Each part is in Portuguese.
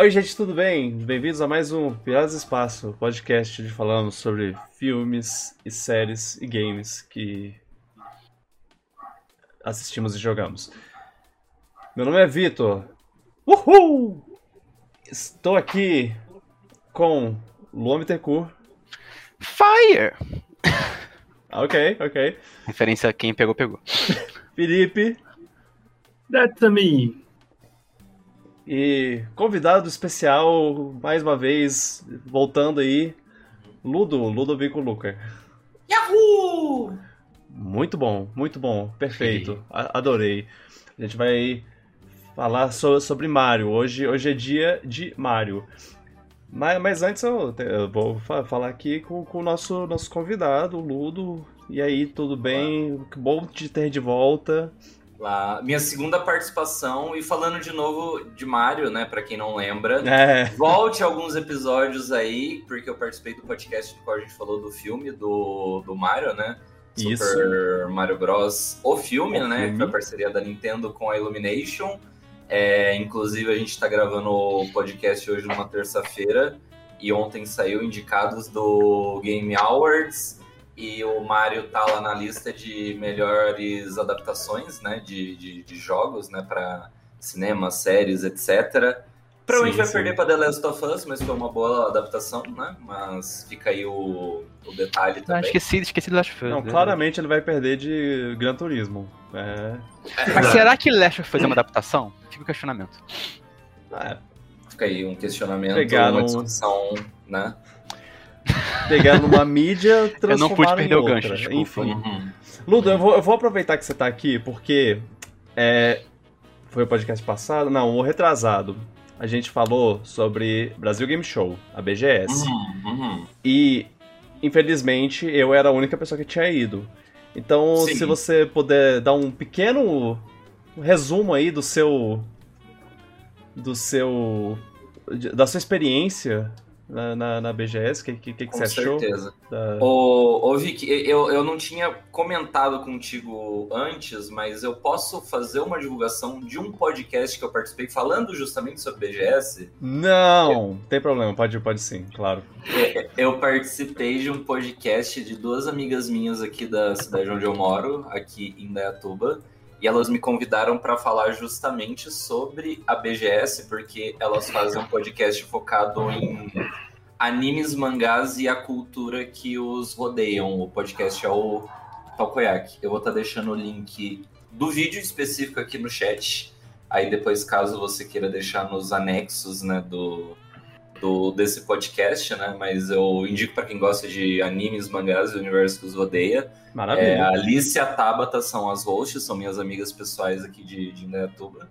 Oi, gente, tudo bem? Bem-vindos a mais um Piratas Espaço, podcast onde falamos sobre filmes e séries e games que assistimos e jogamos. Meu nome é Vitor. Uhul! Estou aqui com Luan Bittencourt. Fire! Ah, ok, ok. Referência a quem pegou, pegou. Felipe. That's me. E convidado especial, mais uma vez, voltando aí, Ludo, Ludovico Luca. Yahoo! Muito bom, muito bom, perfeito, A- adorei. A gente vai falar so- sobre Mario, hoje, hoje é dia de Mario. Mas, mas antes eu, eu vou fa- falar aqui com, com o nosso, nosso convidado, Ludo. E aí, tudo bem? Que bom te ter de volta. Lá, minha segunda participação e falando de novo de Mario, né, Pra quem não lembra. É, Volte alguns episódios aí, porque eu participei do podcast do qual a gente falou do filme do, do Mario, né? Isso. Super Mario Bros. O filme, O né? filme. Que foi a parceria da Nintendo com a Illumination. É, inclusive, a gente tá gravando o podcast hoje numa terça-feira. E ontem saiu indicados do Game Awards. E o Mario tá lá na lista de melhores adaptações, né? De, de, de jogos, né? Pra cinema, séries, etc. Provavelmente Sim, vai sim. perder pra The Last of Us, mas foi uma boa adaptação, né? Mas fica aí o, o detalhe Ah, também. esqueci, esqueci de Last of Us. não, né? claramente ele vai perder de Gran Turismo. É, Mas será que Last of Us é uma adaptação? Fica o questionamento. é, Fica aí um questionamento, Pegaram- uma discussão, né? Pegar numa mídia, Eu transformar não pude perder em o outra. gancho, desculpa. Enfim. Uhum. Ludo, eu vou, eu vou aproveitar que você tá aqui, porque é, foi o podcast passado, não, o retrasado. A gente falou sobre Brasil Game Show, a BGS. Uhum, uhum. E, infelizmente, eu era a única pessoa que tinha ido. Então, Sim. se você puder dar um pequeno resumo aí do seu. do seu. da sua experiência na, na, na BGS, o que, que, que, que Com você achou? certeza. Da- Ô, ô Vic, eu, eu não tinha comentado contigo antes, mas eu posso fazer uma divulgação de um podcast que eu participei falando justamente sobre BGS. Não, tem problema, pode, pode sim, claro. Eu participei de um podcast de duas amigas minhas aqui da cidade onde eu moro, aqui em Dayatuba, e elas me convidaram para falar justamente sobre a BGS, porque elas fazem um podcast focado em animes, mangás e a cultura que os rodeiam. O podcast é o Talkoyak. Eu vou estar deixando o link do vídeo específico aqui no chat. Aí depois, caso você queira deixar nos anexos, né, do, do desse podcast, né? Mas eu indico para quem gosta de animes, mangás e o universo que os rodeia. É, Maravilha. a Alice e a Tabata são as hosts, são minhas amigas pessoais aqui de, de Indaiatuba.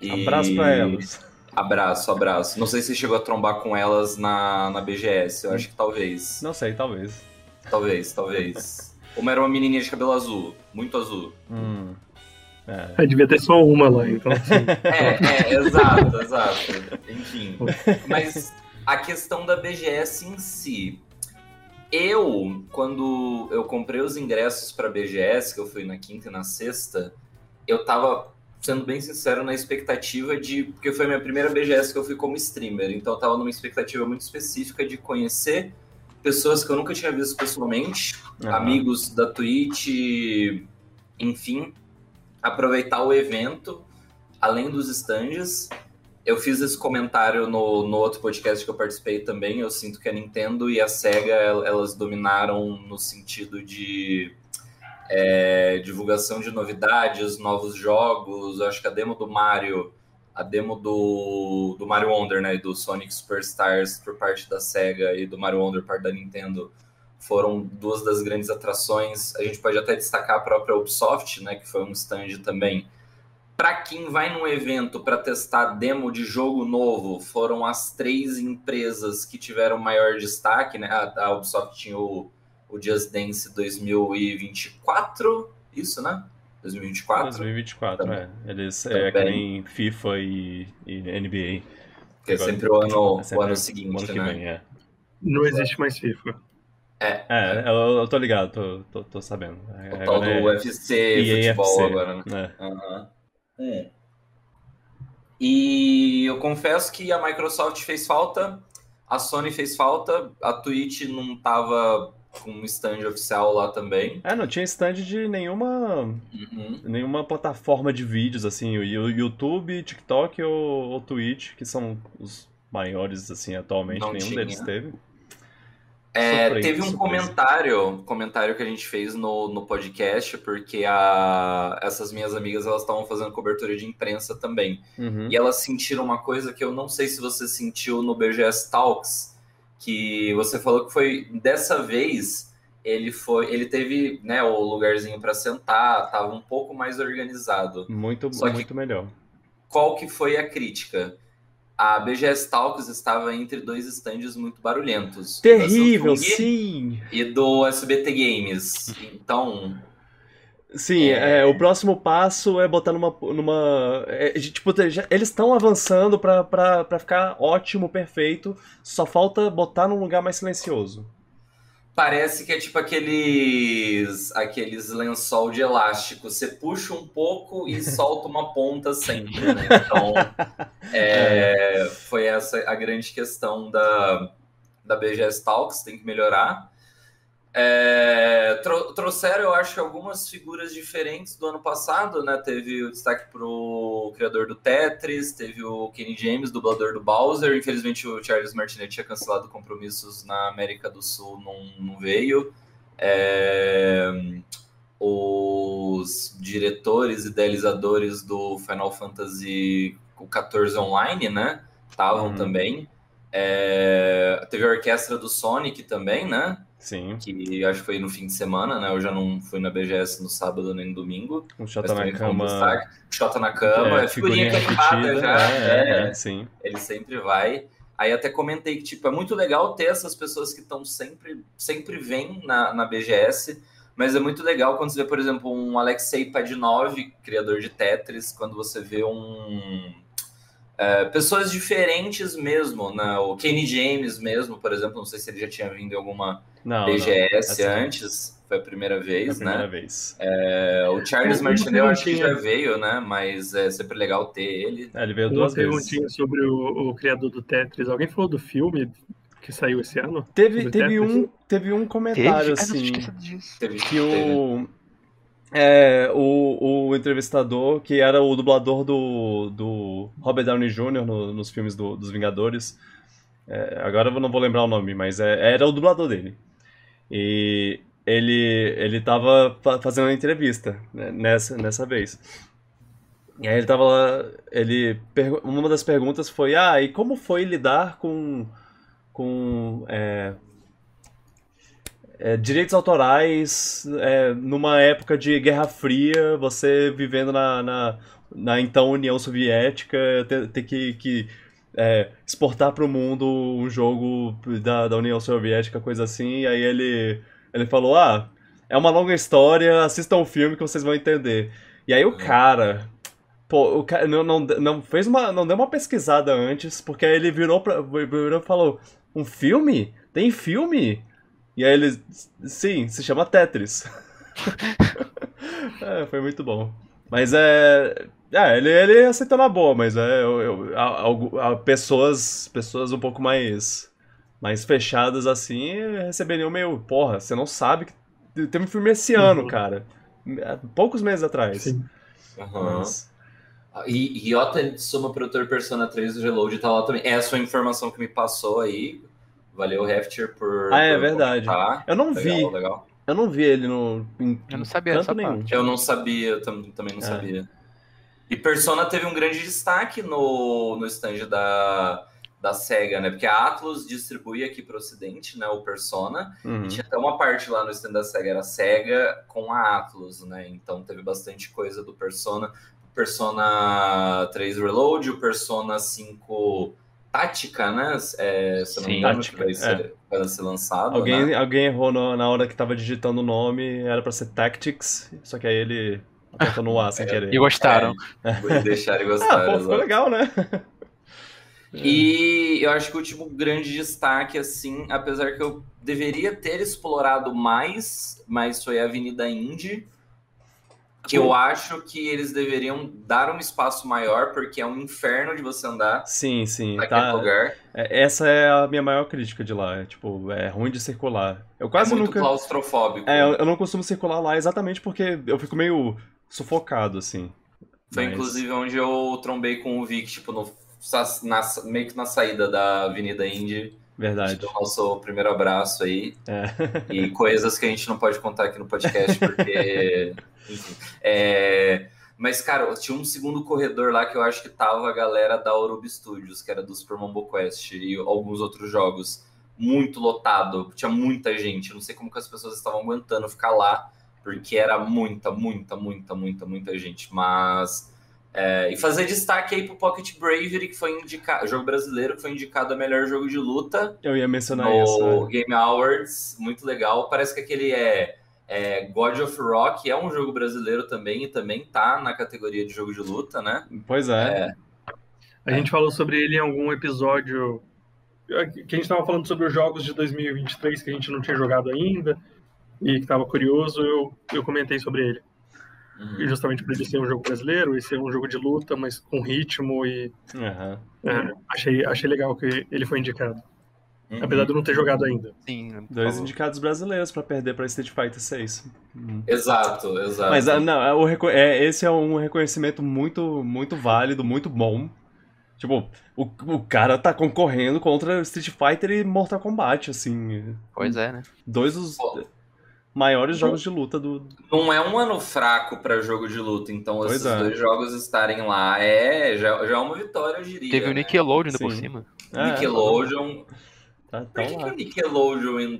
E- Abraço pra elas. Abraço, abraço. Não sei se você chegou a trombar com elas na, na BGS, eu acho que talvez. Não sei, talvez. Talvez, talvez. Uma era uma menininha de cabelo azul, muito azul. Hum. É. Ah, devia ter só uma lá, então assim. É, é, exato, exato. Enfim. Mas a questão da BGS em si. Eu, quando eu comprei os ingressos para BGS, que eu fui na quinta e na sexta, eu tava, sendo bem sincero, na expectativa de. Porque foi a minha primeira BGS que eu fui como streamer, então eu tava numa expectativa muito específica de conhecer pessoas que eu nunca tinha visto pessoalmente, Aham. amigos da Twitch, enfim, aproveitar o evento, além dos stands. Eu fiz esse comentário no, no outro podcast que eu participei também. Eu sinto que a Nintendo e a Sega el- elas dominaram no sentido de é, divulgação de novidades, novos jogos. Eu acho que a demo do Mario, a demo do, do Mario Wonder, né, e do Sonic Superstars por parte da Sega e do Mario Wonder por parte da Nintendo foram duas das grandes atrações. A gente pode até destacar a própria Ubisoft, né, que foi um stand também. Para quem vai num evento para testar demo de jogo novo, foram as três empresas que tiveram maior destaque, né? A, a Ubisoft tinha o, o Just Dance 2024, isso, né? 2024. 2024, Também. é. Eles é que Também. nem FIFA e, e NBA. Que é sempre o ano, É sempre o ano seguinte, ano que né? vem, é. Não existe mais FIFA. É, eu, eu tô ligado, tô, tô, tô sabendo. É, O tal do é UFC EA futebol FC, agora, né? né? Aham. É. E eu confesso que a Microsoft fez falta, a Sony fez falta, a Twitch não tava com um stand oficial lá também. É, não tinha stand de nenhuma Uhum. nenhuma plataforma de vídeos, assim, o YouTube, TikTok ou, ou Twitch, que são os maiores, assim, atualmente, Não nenhum tinha. deles teve. É, Surpresa, teve um surpresa. comentário, comentário que a gente fez no, no podcast, porque a, essas minhas amigas elas estavam fazendo cobertura de imprensa também. Uhum. E elas sentiram uma coisa que eu não sei se você sentiu no BGS Talks, que você falou que foi dessa vez ele foi, ele teve, né, o lugarzinho para sentar, tava um pouco mais organizado. Muito, Só muito melhor. Qual que foi a crítica? A BGS Talks estava entre dois estandes muito barulhentos. Terrível, sim! E do SBT Games. Então, Sim, É. é, o próximo passo é botar numa. numa é, tipo, eles estão avançando pra ficar ótimo, perfeito. Só falta botar num lugar mais silencioso. Parece que é tipo aqueles aqueles lençol de elástico. Você puxa um pouco e solta uma ponta sempre, né? Então, é, foi essa a grande questão da, da BGS Talks, tem que melhorar. É, tro- trouxeram, eu acho, algumas figuras diferentes do ano passado, né? Teve o destaque pro criador do Tetris, teve o Kenny James, dublador do Bowser. Infelizmente, o Charles Martinet tinha cancelado compromissos na América do Sul, não, não veio. É, os diretores, idealizadores do Final Fantasy XIV Online, né? Estavam Uhum. também. É, teve a orquestra do Sonic também, né? Sim, que acho que foi no fim de semana, né? Eu já não fui na BGS no sábado nem no domingo. o Chata na um cama. destaque. Xota na cama, é, figurinha repetida, carimbada já. é, é, é, sim. ele sempre vai. Aí até comentei que, tipo, é muito legal ter essas pessoas que estão sempre, sempre vêm na, na BGS, mas é muito legal quando você vê, por exemplo, um Alexei Padinov, criador de Tetris, quando você vê um... é, pessoas diferentes mesmo, né? O Kenny James mesmo, por exemplo, não sei se ele já tinha vindo em alguma Não, BGS Essa- antes, foi a primeira não, é a vez, primeira né? vez. É, o Charles Martinet eu acho que já veio, né? Mas é sempre legal ter ele. É, ele veio Uma duas vezes. perguntinha sobre o, o criador do Tetris. Alguém falou do filme que saiu esse ano? Teve, teve, um, teve um Teve? comentário, Ai, não assim. Teve, que teve. o, é, o, o entrevistador, que era o dublador do, do Robert Downey Jr. no- nos filmes do- dos Vingadores, é, agora eu não vou lembrar o nome, mas é- era o dublador dele. E ele, ele tava fa- fazendo uma entrevista né, nessa, nessa vez. E aí ele tava lá, ele, uma das perguntas foi, ah, e como foi lidar com, com é, é, direitos autorais é, numa época de Guerra Fria, você vivendo na, na, na então União Soviética, ter, ter que, que é, exportar para o mundo um jogo da, da União Soviética, coisa assim, e aí ele, ele falou, ah, é uma longa história, assistam o filme que vocês vão entender. E aí o cara... Pô, o cara não, não, não fez uma. não deu uma pesquisada antes, porque aí ele virou, pra, virou e falou: Um filme? Tem filme? E aí ele. Sim, se chama Tetris. é, foi muito bom. Mas é. É, ele, ele aceitou na boa, mas é. Eu, eu- algu- há pessoas, pessoas um pouco mais. mais fechadas assim receberiam meio. Porra, você não sabe que. Teve um filme esse ano, Uhum. cara. Há Poucos meses atrás. Sim. Aham. Mas- E Ryota Soma, produtor Persona 3 do Reload, tá lá também. Essa é a informação que me passou aí. Valeu, Hefter, por. Ah, é por verdade. comentar. Eu não Legal, vi. legal. Eu não vi ele no. Em Eu não sabia canto nenhum. parte. Eu não sabia, eu tam- também não É. sabia. E Persona teve um grande destaque no, no stand da, da SEGA, né? Porque a Atlus distribui aqui para o Ocidente, né? O Persona. Uhum. E tinha até uma parte lá no stand da SEGA, era a SEGA com a Atlus, né? Então teve bastante coisa do Persona. Persona 3 Reload, o Persona 5 Tática, né? É, se não me Sim. engano, Tática, que vai ser, vai ser lançado. Alguém, né? alguém errou no- na hora que tava digitando o nome, era pra ser Tactics, só que aí ele apertou no A sem querer. E gostaram. Vou deixar ele Ah, gostar. pô, ficou legal, né? E eu acho que o último grande destaque, assim, apesar que eu deveria ter explorado mais, mas foi a Avenida Indy. Que eu acho que eles deveriam dar um espaço maior, porque é um inferno de você andar Sim, sim. Tá, lugar. é- essa é a minha maior crítica de lá. É, tipo, é ruim de circular. Eu quase é muito nunca. claustrofóbico. É, eu não costumo circular lá exatamente porque eu fico meio sufocado, assim. Foi Mas- inclusive onde eu trombei com o Vic, tipo, no, na- meio que na saída da Avenida Indy. A gente Verdade. deu o nosso primeiro abraço aí. É. E coisas que a gente não pode contar aqui no podcast, porque. enfim. É, Mas, cara, tinha um segundo corredor lá que eu acho que tava a galera da Orubi Studios, que era do Super Mambo Quest e alguns outros jogos. Muito lotado, tinha muita gente. Eu não sei como que as pessoas estavam aguentando ficar lá, porque era muita, muita, muita, muita, muita gente. Mas. é, e fazer destaque aí pro Pocket Bravery, que foi indicado, jogo brasileiro, que foi indicado a melhor jogo de luta Eu ia mencionar no isso. né? Game Awards, muito legal. Parece que aquele é, é God of Rock, é um jogo brasileiro também, e também tá na categoria de jogo de luta, né? Pois é. A gente falou sobre ele em algum episódio que a gente estava falando sobre os jogos de 2023 que a gente não tinha jogado ainda e que estava curioso, eu, eu comentei sobre ele. Uhum. E justamente por ele ser um jogo brasileiro e ser um jogo de luta, mas com ritmo e Aham. é, achei, achei legal que ele foi indicado. Uhum. Apesar de eu não ter jogado ainda. Sim, Dois indicados brasileiros pra perder pra Street Fighter 6. Exato, exato. Mas ah, não, é, o é, esse é um reconhecimento muito, muito válido, muito bom. Tipo, o, o cara tá concorrendo contra Street Fighter e Mortal Kombat, assim. Pois é, né? Dois dos Pô. maiores jogos de luta do. Não é um ano fraco para jogo de luta, então Pois esses é. dois jogos estarem lá é já, já é uma vitória, eu diria. Teve o né? Nickelodeon ainda por cima. É, Nickelodeon. Tá, Por tá que, que o Nickelodeon.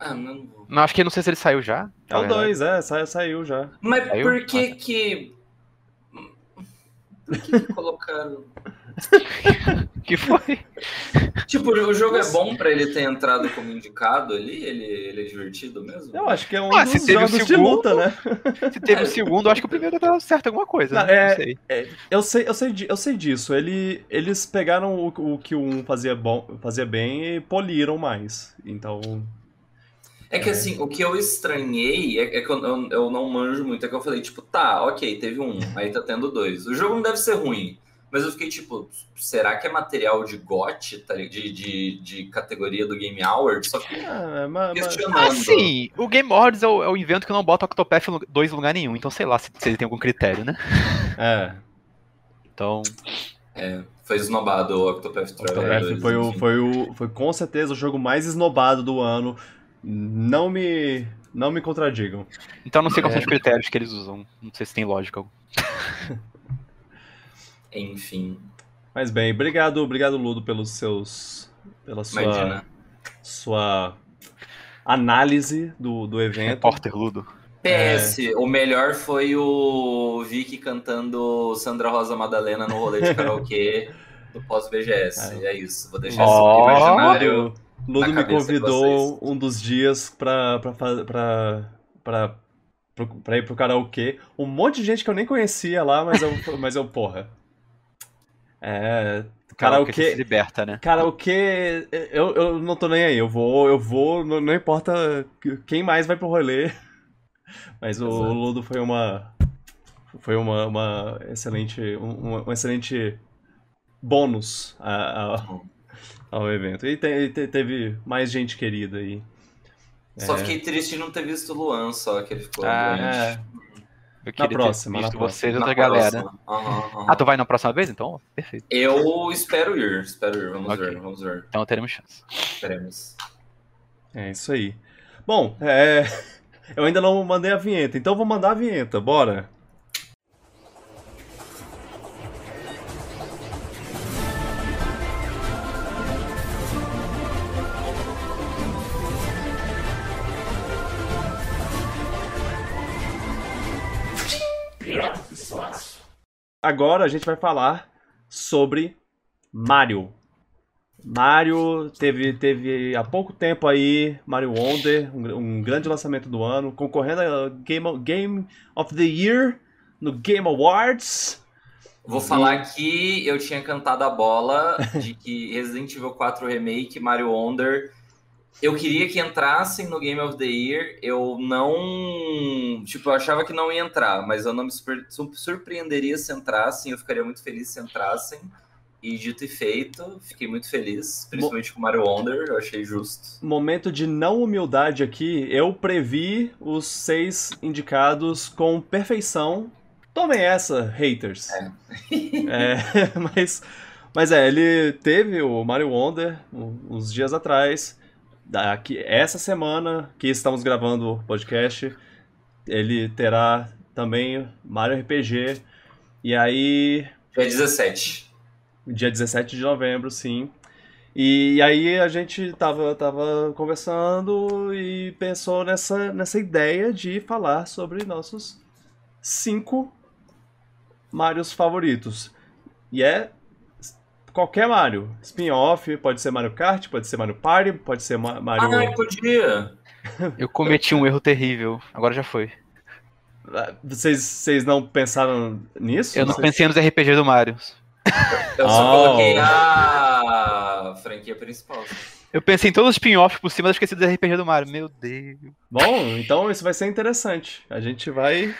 Ah, não vou. Não, acho que não sei se ele saiu já. É na o verdade. 2, é, sa- saiu já. Mas Saiu? por que Ah, que. Por que, que colocaram. Que foi? Tipo, o jogo é bom pra ele ter entrado como indicado ali? Ele, ele é divertido mesmo? Eu acho que é um Ah, se dos teve o jogos de segundo- luta, né? Se teve o segundo, acho que o primeiro deu certo alguma coisa. Não, né? é- Não sei. Eu sei, eu sei, eu sei disso. Ele, eles pegaram o, o que um fazia, bom, fazia bem e poliram mais. Então. É que assim, o que eu estranhei é, é que eu, eu, eu não manjo muito. É que eu falei, tipo, tá, ok, teve um, aí tá tendo dois. O jogo não deve ser ruim. Mas eu fiquei tipo, será que é material de GOT, tá, de, de, de categoria do Game Awards? Só que Ah, mas, mas- questionando. Assim, o Game Awards é o, é o evento que não bota Octopath 2 em lugar nenhum. Então, sei lá se, se ele tem algum critério, né? é. Então, É, foi esnobado o Octopath Traveler Octopath 2, foi, o, foi, o, foi com certeza o jogo mais esnobado do ano. Não me, não me contradigam. então não sei quais É. são os critérios que eles usam. Não sei se tem lógica. Enfim, Mas bem, obrigado, obrigado Ludo pelos seus, pela sua, imagina. sua análise do, do evento. Repórter Ludo. PS, o melhor foi o Vicky cantando Sandra Rosa Madalena no rolê de karaokê do pós-BGS. É. isso, vou deixar Ó. esse imaginário. Ludo me convidou um dos dias pra, pra, pra, pra, pra, ir pro karaokê. Um monte de gente que eu nem conhecia lá, mas eu, mas eu porra. É. Karaokê se Karaokê. liberta, né? Karaokê, eu, eu não tô nem aí. Eu vou, eu vou, não, não importa quem mais vai pro rolê. Mas o Exato. Ludo foi uma. Foi uma, uma excelente. Um, um excelente bônus a- a- ao evento. E te- te- teve mais gente querida aí. Só É. fiquei triste de não ter visto o Luan, só que ele ficou Ah, doente. É, Eu queria ter próxima, na visto próxima. vocês e Na outra galera. próxima. Aham, aham. Ah, tu vai na próxima vez, então? Perfeito. Eu espero ir, espero ir. Vamos Ok. ver, vamos ver. Então teremos chance. Esperemos. é isso aí. Bom, é, eu ainda não mandei a vinheta, então eu vou mandar a vinheta, bora. Agora a gente vai falar sobre Mario. Mario teve, teve há pouco tempo aí Mario Wonder, um, um grande lançamento do ano, concorrendo a Game, Game of the Year no Game Awards. Vou falar que eu tinha cantado a bola de que Resident Evil 4 Remake, Mario Wonder eu queria que entrassem no Game of the Year. Eu não. Tipo, eu achava que não ia entrar, mas eu não me surpre- surpreenderia se entrassem. Eu ficaria muito feliz se entrassem. E dito e feito, fiquei muito feliz, principalmente com Mario Wonder, eu achei justo. Momento de não humildade aqui, eu previ os seis indicados com perfeição. Tomem essa, haters. É, mas, mas é, ele teve o Mario Wonder uns dias atrás. Daqui, essa semana que estamos gravando o podcast, ele terá também Mario RPG. E aí, Dia 17. dia 17 de novembro, sim. E, aí a gente tava, tava conversando e pensou nessa, nessa ideia de falar sobre nossos cinco Marios favoritos. E é qualquer Mario. Spin-off, pode ser Mario Kart, pode ser Mario Party, pode ser Ma- Mario... Ah, podia! Eu cometi um erro terrível. Agora já foi. Ah, Vocês, vocês não pensaram nisso? Eu não Vocês- pensei nos RPG do Mario. Eu só Oh. coloquei a franquia principal. Eu pensei em todos os spin-offs por cima, mas esqueci dos RPG do Mario. Meu Deus. Bom, então isso vai ser interessante. A gente vai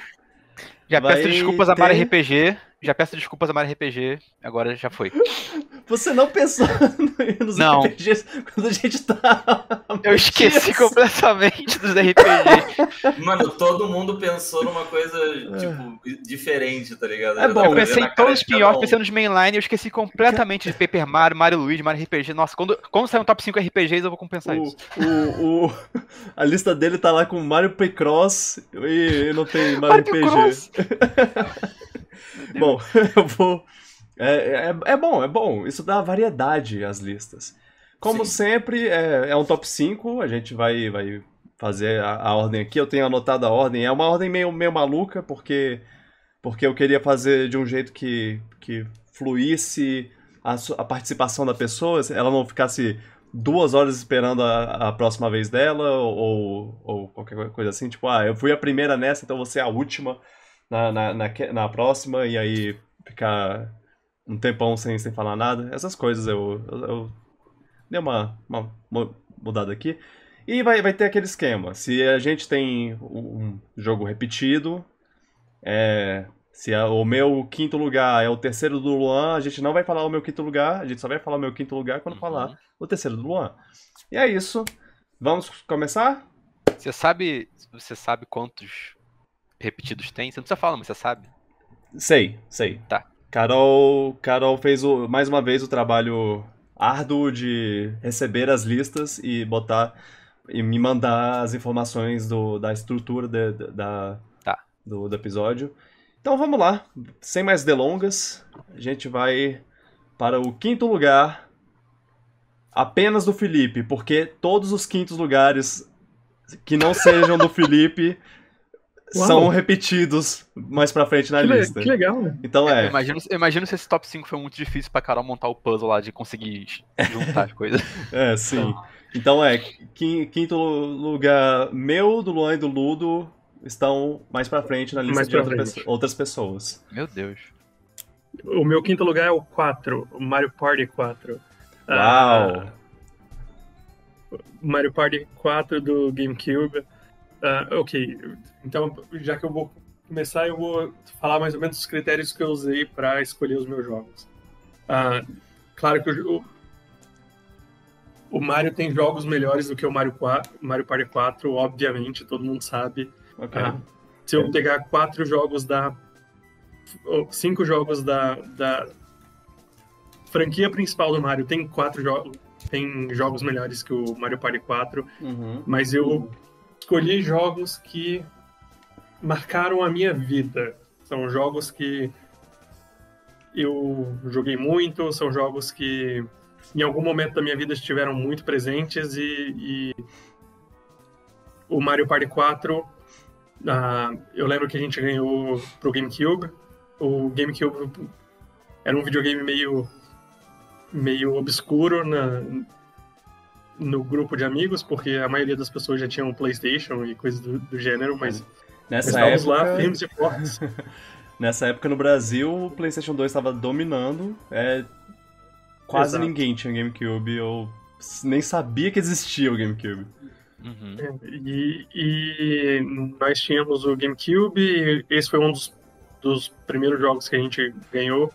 Já Vai peço desculpas a Mario ter- RPG. Já peço desculpas a Mario RPG. Agora já foi. Você não pensou nos Não. RPGs quando a gente tá. Eu esqueci Dias. completamente dos RPG. Mano, todo mundo pensou numa coisa, tipo, diferente, tá ligado? É bom. Eu pensei em todos os um. pensando nos mainline, eu esqueci completamente de Paper Mario, Mario Luigi, Mario RPG. Nossa, quando, quando sair um top 5 RPGs, eu vou compensar isso. O, o, o- a lista dele tá lá com Mario Picross e não tem Mario, Mario RPG. Bom, eu vou. É, é, é bom, é bom. Isso dá variedade às listas. Como Sim. sempre, é, é um top 5. A gente vai, vai fazer a, a ordem aqui. Eu tenho anotado a ordem. É uma ordem meio, meio maluca, porque, porque eu queria fazer de um jeito que, que fluísse a, a participação da pessoa, ela não ficasse duas horas esperando a, a próxima vez dela, ou, ou qualquer coisa assim. Tipo, ah, eu fui a primeira nessa, então você é a última na, na, na, na próxima, e aí ficar um tempão sem, sem falar nada. Essas coisas eu, eu, eu dei uma, uma mu- mudada aqui. E vai, vai ter aquele esquema. Se a gente tem um jogo repetido, é, se a- o meu quinto lugar é o terceiro do Luan, a gente não vai falar o meu quinto lugar, a gente só vai falar o meu quinto lugar quando Uhum. falar o terceiro do Luan. E é isso. Vamos começar? Você sabe. Você sabe quantos repetidos tem? Você não precisa falar, mas você sabe. Sei, sei. Tá. Carol, Carol fez o, mais uma vez o trabalho árduo de receber as listas e botar e me mandar as informações do, da estrutura de- de- da, Tá. do, do episódio. Então vamos lá, sem mais delongas, a gente vai para o quinto lugar, apenas do Felipe, porque todos os quintos lugares que não sejam do Felipe Uau. são repetidos mais pra frente na Que, le- lista. que legal, né? Então Eu é, imagino, imagino se esse top 5 foi muito difícil pra Carol montar o puzzle lá de conseguir juntar as coisas. é, sim. Então é, quin- quinto lugar meu, do Luan e do Ludo estão mais pra frente na lista Mais de outra pesso- outras pessoas. Meu Deus. O meu quinto lugar é o 4, o Mario Party 4. Uau! Ah, Mario Party 4 do GameCube. Ah, ok, então já que eu vou começar, eu vou falar mais ou menos os critérios que eu usei para escolher os meus jogos. Ah, claro que o, o- Mario tem jogos melhores do que o Mario, 4, Mario Party 4, obviamente, todo mundo sabe. Ok. Ah, se eu pegar quatro jogos da. cinco jogos da, da franquia principal do Mario, tem quatro jogos. Tem jogos melhores que o Mario Party 4, Uhum. mas eu escolhi jogos que marcaram a minha vida. São jogos que eu joguei muito, são jogos que em algum momento da minha vida estiveram muito presentes e, e o Mario Party 4 ah, eu lembro que a gente ganhou pro GameCube. O GameCube era um videogame meio meio obscuro na, no grupo de amigos, porque a maioria das pessoas já tinham um PlayStation e coisas do, do gênero, mas Nessa estávamos lá época, firmes e fortes. nessa época no Brasil, o PlayStation 2 estava dominando. É, quase Exato. ninguém tinha GameCube ou nem sabia que existia o GameCube. Uhum. E, e nós tínhamos o GameCube, e esse foi um dos, dos primeiros jogos que a gente ganhou.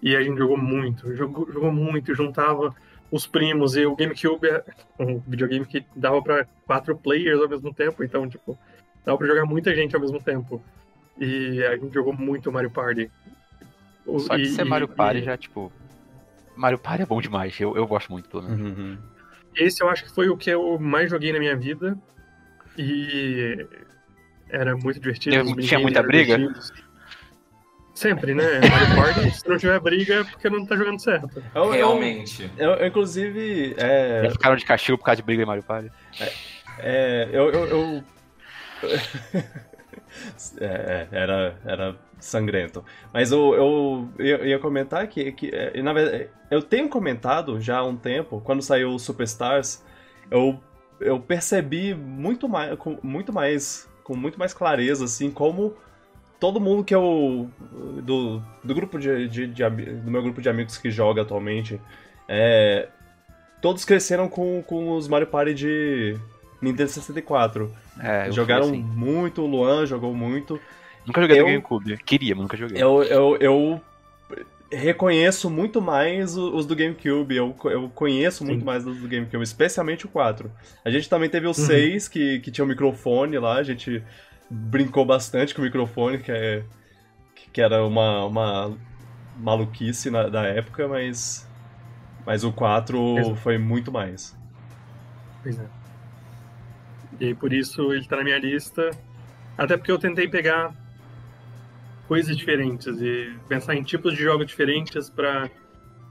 E a gente jogou muito, jogou, jogou muito, juntava os primos. E o GameCube é um videogame que dava para quatro players ao mesmo tempo, então, tipo, dava pra jogar muita gente ao mesmo tempo. E a gente jogou muito Mario Party. O- Só de e- ser Mario Party e já, tipo. Mario Party é bom demais. Eu, eu gosto muito, pelo menos. Uhum. Esse eu acho que foi o que eu mais joguei na minha vida. E era muito divertido. Tinha- os tinha muita briga? divertidos. Sempre, né? Mario Party, se não tiver briga é porque não tá jogando certo. Eu, eu- Realmente. eu- eu, inclusive, é, Já ficaram de castigo por causa de briga em Mario Party. É, eu. eu, eu- É, era, era sangrento. Mas eu, eu, eu ia comentar que, que é, na verdade, eu tenho comentado já há um tempo, quando saiu o Superstars, eu, eu percebi muito mais, com muito mais, com muito mais clareza, assim, como todo mundo que eu. do, do grupo de, de, de do meu grupo de amigos que joga atualmente, é, todos cresceram com, com os Mario Party de Nintendo 64. É, Jogaram assim. muito, o Luan jogou muito. Nunca joguei eu- no GameCube. Queria, mas nunca joguei. Eu, eu, eu reconheço muito mais os do GameCube, eu, eu conheço muito Sim. mais os do GameCube, especialmente o 4. A gente também teve o Uhum. 6, que, que tinha o microfone lá, a gente brincou bastante com o microfone, que, é, que era uma, uma maluquice na- da época, mas, mas o 4 Exato. foi muito mais. Pois é. E aí, por isso ele tá na minha lista. Até porque eu tentei pegar coisas diferentes e pensar em tipos de jogos diferentes pra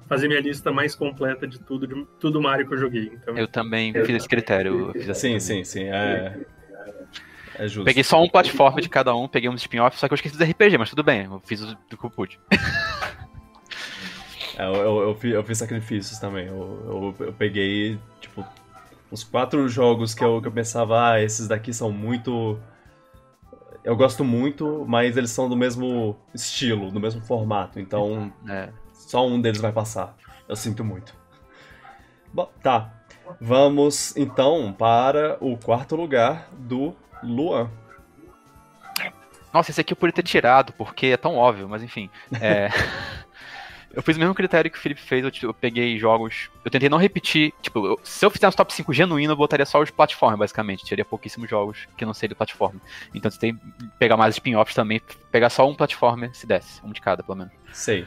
fazer minha lista mais completa de tudo, de tudo Mario que eu joguei. Então, Eu também fiz esse critério. Eu fiz Sim, sim, também. sim, é, é justo. Peguei só um plataforma de cada um, peguei uns spin-offs, só que eu esqueci do RPG, mas tudo bem, eu fiz o do que eu pude. É, eu, eu, eu, fiz, eu fiz sacrifícios também. Eu, eu, peguei, tipo, os quatro jogos que eu, que eu pensava, ah, esses daqui são muito. Eu gosto muito, mas eles são do mesmo estilo, do mesmo formato. Então, É. só um deles vai passar. Eu sinto muito. Bom, tá. Vamos então para o quarto lugar do Luan. Nossa, esse aqui eu poderia ter tirado, porque é tão óbvio, mas enfim. é, eu fiz o mesmo critério que o Felipe fez, eu, ti- eu peguei jogos. Eu tentei não repetir. Tipo, eu- se eu fizesse um top 5 genuíno, eu botaria só os plataformas, basicamente. Tiraria pouquíssimos jogos que não seriam plataforma. Então tentei pegar mais spin-offs também, pegar só um plataforma se desse. Um de cada, pelo menos. Sei.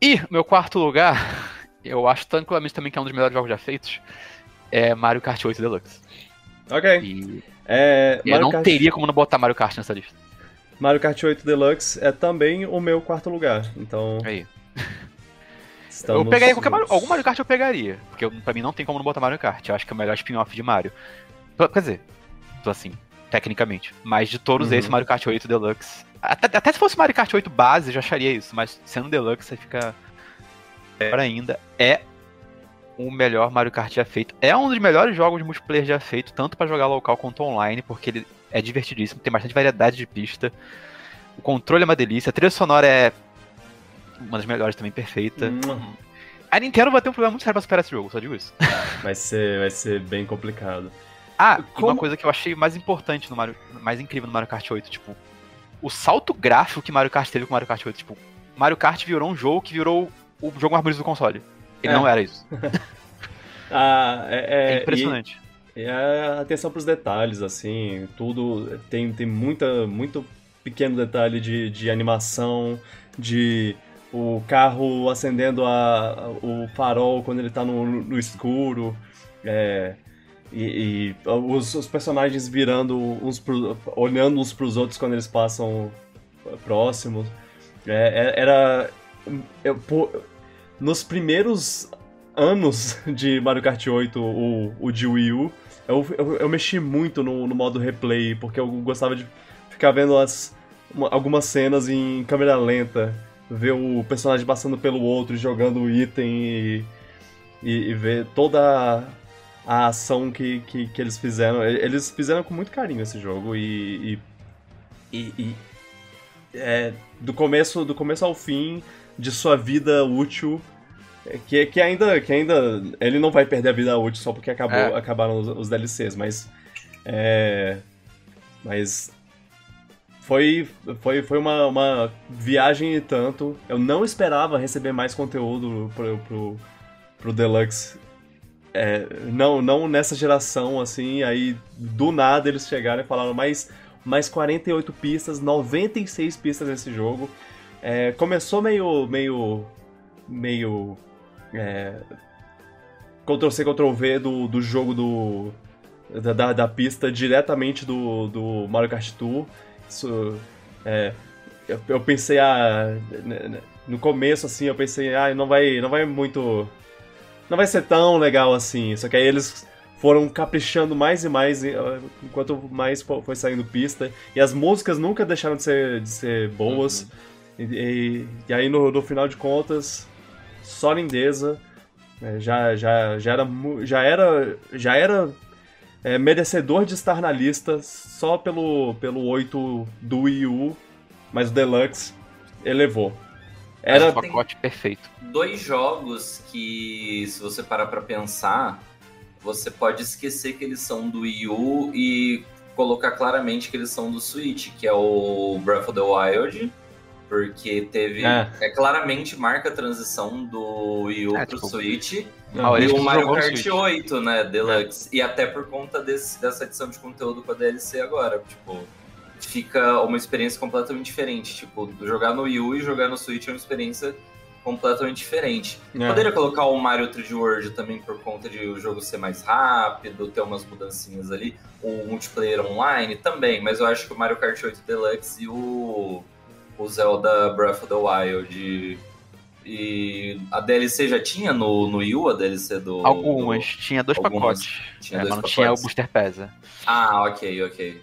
E meu quarto lugar, eu acho tranquilamente também que é um dos melhores jogos já feitos, é Mario Kart 8 Deluxe. Ok. E É, eu não Kart- teria como não botar Mario Kart nessa lista. Mario Kart 8 Deluxe é também o meu quarto lugar. Então, Aí. Eu pegaria qualquer Mario, algum Mario Kart eu pegaria, porque pra mim não tem como não botar Mario Kart. Eu acho que é o melhor spin-off de Mario. Quer dizer, tô assim, tecnicamente. Mas de todos Uhum. esses, Mario Kart 8 Deluxe. Até, até se fosse Mario Kart 8 base, eu já acharia isso, mas sendo Deluxe, você fica. Melhor ainda. É o melhor Mario Kart já feito. É um dos melhores jogos de multiplayer já feito, tanto pra jogar local quanto online, porque ele é divertidíssimo, tem bastante variedade de pista. O controle é uma delícia, a trilha sonora é uma das melhores também, perfeita. Hum, A Nintendo vai ter um problema muito sério pra superar esse jogo, só digo isso. vai, ser, vai ser bem complicado. Ah, Como- uma coisa que eu achei mais importante no Mario, mais incrível no Mario Kart 8, tipo, o salto gráfico que Mario Kart teve com Mario Kart 8, tipo, Mario Kart virou um jogo que virou o jogo mais bonito do console. Ele É. não era isso. Ah, é, É, é- impressionante. E, e a atenção pros detalhes, assim, tudo tem, tem muita, muito pequeno detalhe de, de animação, de o carro acendendo a, o farol quando ele tá no, no escuro, é, e, e os, os personagens virando uns pro, olhando uns pros outros quando eles passam próximos. É, é- era. eu- nos primeiros anos de Mario Kart 8, o, o de Wii U, eu, eu, eu mexi muito no, no modo replay, porque eu gostava de ficar vendo as, uma- algumas cenas em câmera lenta, ver o personagem passando pelo outro, jogando o item e, e, e ver toda a, ação que, que, que eles fizeram. Eles fizeram com muito carinho esse jogo e. e, e- e, é, do, começo, do começo ao fim de sua vida útil que, que, ainda, que ainda. Ele não vai perder a vida útil só porque acabou, é. acabaram os, os, DLCs, mas. É. Mas. Foi, foi, foi uma, uma viagem e tanto. Eu não esperava receber mais conteúdo pro, pro, pro Deluxe. É, não, não nessa geração, assim. Aí do nada eles chegaram e falaram mais, mais 48 pistas, 96 pistas nesse jogo. É, começou meio. meio. meio é, Ctrl-C, Ctrl-V do, do jogo do, da, da, pista diretamente do, do Mario Kart Tour. Isso, é, eu, eu, pensei, ah, no começo assim, eu pensei, ah, não vai, não vai muito, não vai ser tão legal assim. Só que aí eles foram caprichando mais e mais enquanto mais foi saindo pista. E as músicas nunca deixaram de ser, de ser boas. Uhum. E, e, e, aí no, no final de contas só lindeza. É, já, já, já era, já era, já era é, merecedor de estar na lista só pelo, pelo 8 do Wii U, mas o Deluxe elevou. Era um pacote perfeito. Dois jogos que, se você parar para pensar, você pode esquecer que eles são do Wii U e colocar claramente que eles são do Switch, que é o Breath of the Wild porque teve. É, é claramente marca a transição do Wii U é, pro tipo, Switch. Não, e o Mario Kart 8, né? Deluxe. É. E até por conta desse, dessa edição de conteúdo com a DLC agora. Tipo, fica uma experiência completamente diferente. Tipo, jogar no Wii U e jogar no Switch é uma experiência completamente diferente. É. Poderia colocar o Mario 3D World também por conta de o jogo ser mais rápido, ter umas mudancinhas ali. O multiplayer online também, mas eu acho que o Mario Kart 8 Deluxe e o o Zelda Breath of the Wild. E a DLC já tinha no, no Wii U, a DLC do. Algumas, do... tinha dois Algumas, pacotes. Tinha é, dois mas não pacotes. tinha o Booster Pesa. Ah, ok, ok.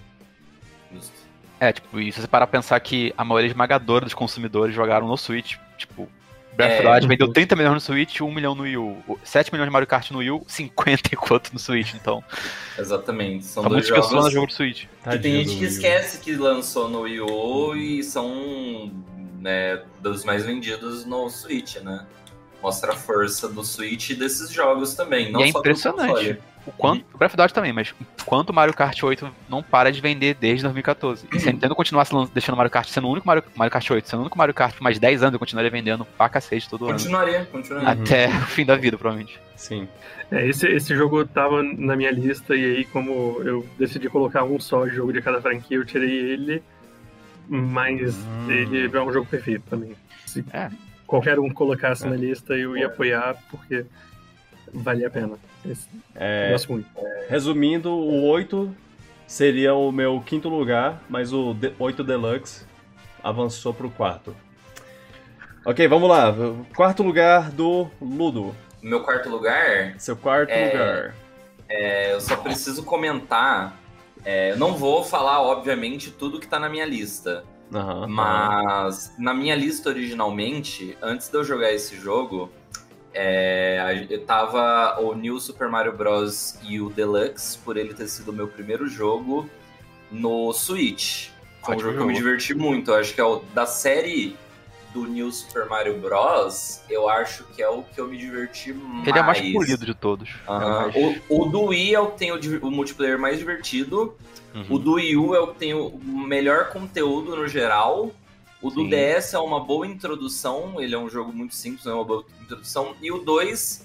Justo. É, tipo, e se você parar pra pensar que a maioria esmagadora dos consumidores jogaram no Switch, tipo, Breath of the Wild vendeu 30 milhões no Switch, 1 milhão no Wii U. 7 milhões de Mario Kart no Wii U, 50 e quanto no Switch, então. Exatamente. São tá dois jogos no jogo do Switch. E tem gente que esquece que lançou no Wii U e são né, dos mais vendidos no Switch, né? Mostra a força do Switch e desses jogos também. Não e é impressionante o quanto. O Breath of the Wild também, mas o quanto o Mario Kart 8 não para de vender desde 2014. E se a Nintendo continuasse deixando o Mario Kart sendo o único Mario, Mario Kart 8, sendo o único Mario Kart por mais 10 anos, eu continuaria vendendo pra cacete todo continuaria, ano. Continuaria, Até o fim da vida, provavelmente. Sim. É, esse, esse jogo tava na minha lista e aí, como eu decidi colocar um só jogo de cada franquia, eu tirei ele. Mas hum. ele é um jogo perfeito também. Se é. Qualquer um colocasse é. na lista, eu ia apoiar, porque valia a pena. Esse, é, gosto muito. Resumindo, o 8 seria o meu quinto lugar, mas o 8 Deluxe avançou pro quarto. Ok, vamos lá. Quarto lugar do Ludo. Meu quarto lugar? Seu quarto é, lugar. É, eu só preciso comentar. É, eu não vou falar, obviamente, tudo que tá na minha lista. Uhum, mas uhum. na minha lista originalmente, antes de eu jogar esse jogo, é, eu tava o New Super Mario Bros. e o Deluxe, por ele ter sido o meu primeiro jogo no Switch. Foi um jogo que eu me diverti muito. Eu acho que é o da série do New Super Mario Bros. Eu acho que é o que eu me diverti mais. Ele é mais polido de todos. Uhum. É mais... o, o, do Wii é o que tem o, o multiplayer mais divertido. Uhum. O do Wii U é o que tem o melhor conteúdo no geral. O do Sim. DS é uma boa introdução, ele é um jogo muito simples, é uma boa introdução. E o 2,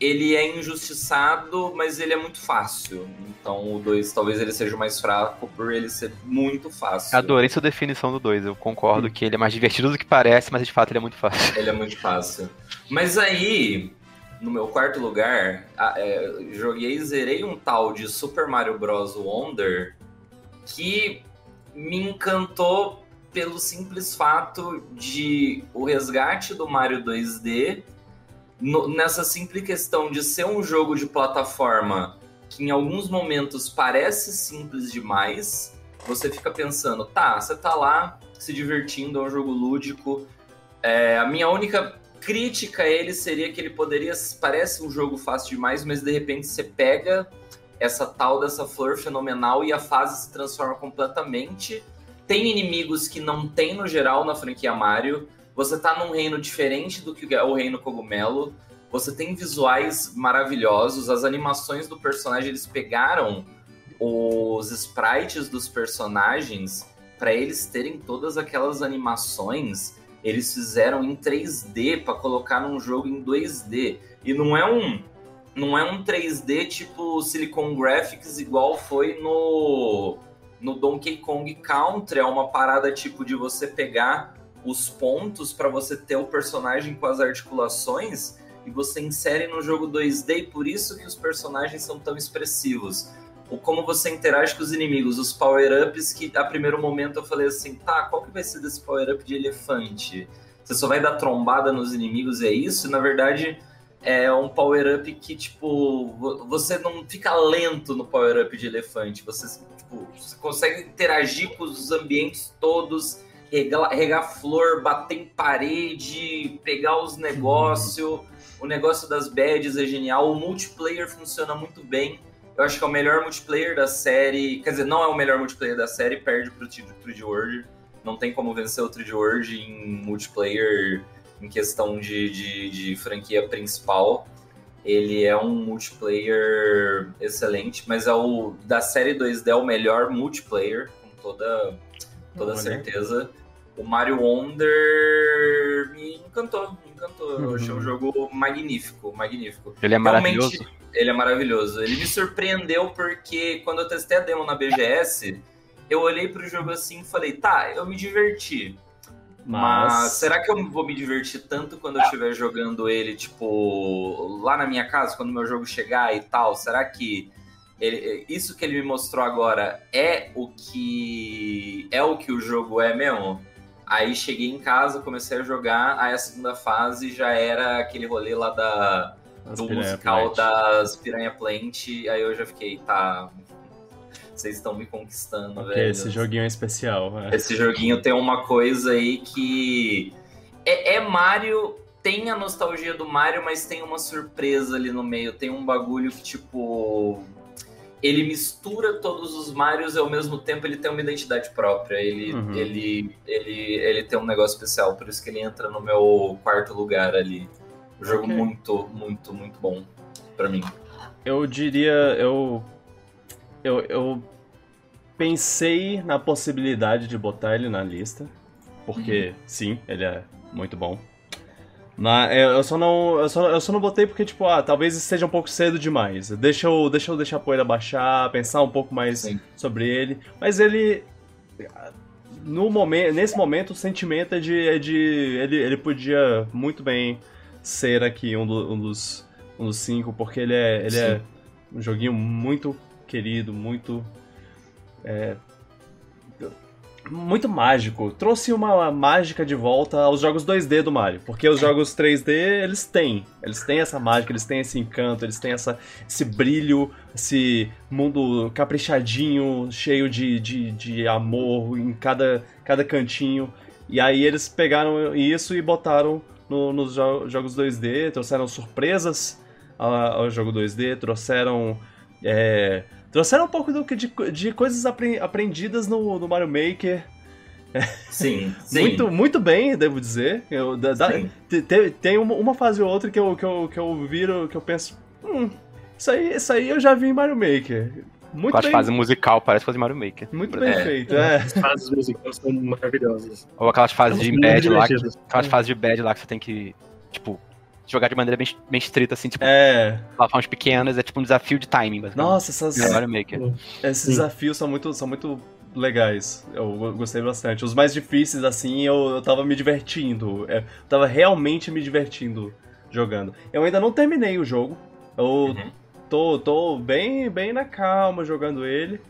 ele é injustiçado, mas ele é muito fácil. Então o 2 talvez ele seja mais fraco por ele ser muito fácil. Adorei sua definição do 2, eu concordo hum. que ele é mais divertido do que parece, mas de fato ele é muito fácil. Ele é muito fácil. Mas aí, no meu quarto lugar, é, joguei e zerei um tal de Super Mario Bros. Wonder que me encantou pelo simples fato de o resgate do Mario 2D no, nessa simples questão de ser um jogo de plataforma que em alguns momentos parece simples demais. Você fica pensando, tá, você tá lá se divertindo, é um jogo lúdico. É, a minha única crítica a ele seria que ele poderia. Parece um jogo fácil demais, mas de repente você pega essa tal dessa flor fenomenal e a fase se transforma completamente tem inimigos que não tem no geral na franquia Mario. Você tá num reino diferente do que é o reino cogumelo. Você tem visuais maravilhosos, as animações do personagem, eles pegaram os sprites dos personagens para eles terem todas aquelas animações, eles fizeram em 3D para colocar num jogo em 2D. E não é um não é um 3D tipo Silicon Graphics igual foi no no Donkey Kong Country, é uma parada tipo de você pegar os pontos para você ter o personagem com as articulações e você insere no jogo 2D e por isso que os personagens são tão expressivos. O como você interage com os inimigos, os power-ups que a primeiro momento eu falei assim, tá, qual que vai ser desse power-up de elefante? Você só vai dar trombada nos inimigos, é isso? Na verdade, é um power-up que, tipo, você não fica lento no power-up de elefante. Você, tipo, você consegue interagir com os ambientes todos, regar, regar flor, bater em parede, pegar os negócios. O negócio das badges é genial. O multiplayer funciona muito bem. Eu acho que é o melhor multiplayer da série. Quer dizer, não é o melhor multiplayer da série, perde pro 3D World. Não tem como vencer o 3D World em multiplayer em questão de, de, de, franquia principal. Ele é um multiplayer excelente, mas é o da série 2D é o melhor multiplayer, com toda, toda certeza. O Mario Wonder me encantou, me encantou. Uhum. Eu achei um jogo magnífico, magnífico. Ele é Realmente, maravilhoso. Ele é maravilhoso. Ele me surpreendeu porque quando eu testei a demo na BGS, eu olhei pro jogo assim e falei, tá, eu me diverti. Mas... Mas... será que eu vou me divertir tanto quando eu estiver jogando ele, tipo, lá na minha casa, quando o meu jogo chegar e tal? Será que ele, isso que ele me mostrou agora é o que é o que o jogo é mesmo? Aí cheguei em casa, comecei a jogar, aí a segunda fase já era aquele rolê lá da, do musical Plant. das Piranha Plant, aí eu já fiquei, tá, vocês estão me conquistando, okay, velho. Esse joguinho é especial. É. Esse joguinho tem uma coisa aí que. É, é, Mario, tem a nostalgia do Mario, mas tem uma surpresa ali no meio. Tem um bagulho que, tipo. Ele mistura todos os Marios e ao mesmo tempo ele tem uma identidade própria. Ele, uhum. ele, ele, ele tem um negócio especial, por isso que ele entra no meu quarto lugar ali. Um jogo okay. muito, muito, muito bom para mim. Eu diria, eu eu, eu pensei na possibilidade de botar ele na lista, porque uhum. sim, ele é muito bom. Mas eu só não. Eu só, eu só não botei porque, tipo, ah, talvez esteja um pouco cedo demais. Deixa eu, deixa eu deixar a poeira baixar, pensar um pouco mais sim. sobre ele. Mas ele. No momento, nesse momento, o sentimento é de. É de ele, ele podia muito bem ser aqui um, do, um dos, um dos cinco, porque ele é, ele é um joguinho muito querido, muito. É, muito mágico. Trouxe uma mágica de volta aos jogos 2D do Mario. Porque os jogos 3D, eles têm. Eles têm essa mágica, eles têm esse encanto, eles têm essa, esse brilho, esse mundo caprichadinho, cheio de, de, de amor em cada, cada cantinho. E aí eles pegaram isso e botaram no, nos jo jogos 2D, trouxeram surpresas ao, ao jogo 2D, trouxeram. É, Trouxeram um pouco do, de, de coisas aprendidas no, no Mario Maker. Sim, sim. Muito, muito bem, devo dizer. Eu, da, tem, tem uma, fase ou outra que eu, que, eu, que eu viro, que eu penso. Hum, isso aí, isso aí eu já vi em Mario Maker. Muito Aquelas bem... fase musical parece fazer Mario Maker. Muito bem é. feito, é. As fases musicais são maravilhosas. Ou aquelas fases de bad lá, que, aquelas fases de bad lá que você tem que, tipo, jogar de maneira bem, bem estrita, assim, tipo, é. plataformas pequenas, é tipo um desafio de timing. Nossa, essas, esses Sim. desafios são muito, são muito legais. Eu gostei bastante. Os mais difíceis, assim, eu, eu tava me divertindo. Eu tava realmente me divertindo jogando. Eu ainda não terminei o jogo. Eu uhum. Tô, tô bem, bem na calma jogando ele.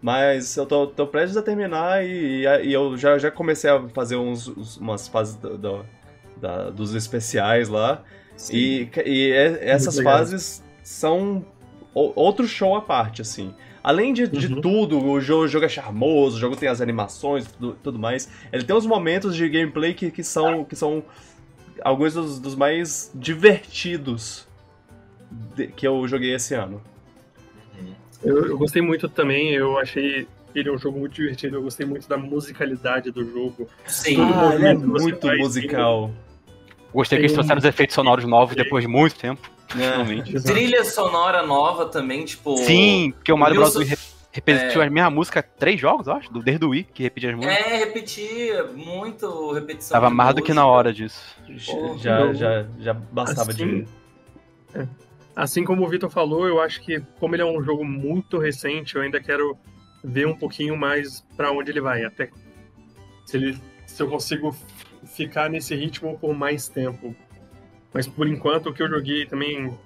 Mas eu tô, tô prestes a terminar e, e eu já, já comecei a fazer uns, umas fases do, do, da, dos especiais lá. E, e é, essas fases são outro show à parte, assim. Além de, de uhum. tudo, o jogo, o jogo, é charmoso, o jogo tem as animações e tudo, tudo, mais. Ele tem uns momentos de gameplay que, que, são, que são alguns dos, dos mais divertidos de, que eu joguei esse ano. Eu, eu, gostei muito também, eu achei ele é um jogo muito divertido. Eu gostei muito da musicalidade do jogo. Sim. Ah, ele é muito musical. Gostei que eles trouxeram os efeitos sonoros novos depois de muito tempo. É. Trilha sonora nova também, tipo. Sim, porque o Mario Bros. Repetiu é. a mesma música três jogos, eu acho, do- desde o Wii, que repetia as músicas. É, repetia, muito repetição. Tava mais do que na hora disso. Porra, Já, eu- já, já bastava Assim, de. Assim como o Vitor falou, eu acho que, como ele é um jogo muito recente, eu ainda quero ver um pouquinho mais pra onde ele vai. Até se, ele, se eu consigo ficar nesse ritmo por mais tempo. Mas por enquanto, o que eu joguei também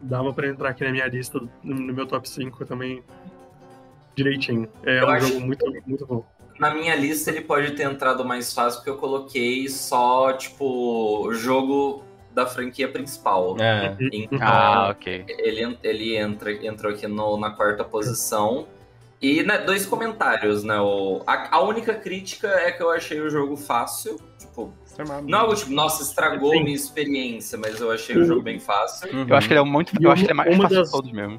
dava pra entrar aqui na minha lista, no, meu top 5 também, direitinho. É Eu um jogo muito, muito bom. Na minha lista ele pode ter entrado mais fácil porque eu coloquei só, tipo, jogo da franquia principal. É. Então, Ah, ok. ele, ele entra, entrou aqui no- na quarta posição. E né, dois comentários, né? O, a, a única crítica é que eu achei o jogo fácil. Tipo, não é algo tipo, nossa, estragou Sim. minha experiência, mas eu achei o jogo bem fácil. Uhum. Eu acho que ele é muito. Eu acho que ele é mais fácil das- de todos mesmo.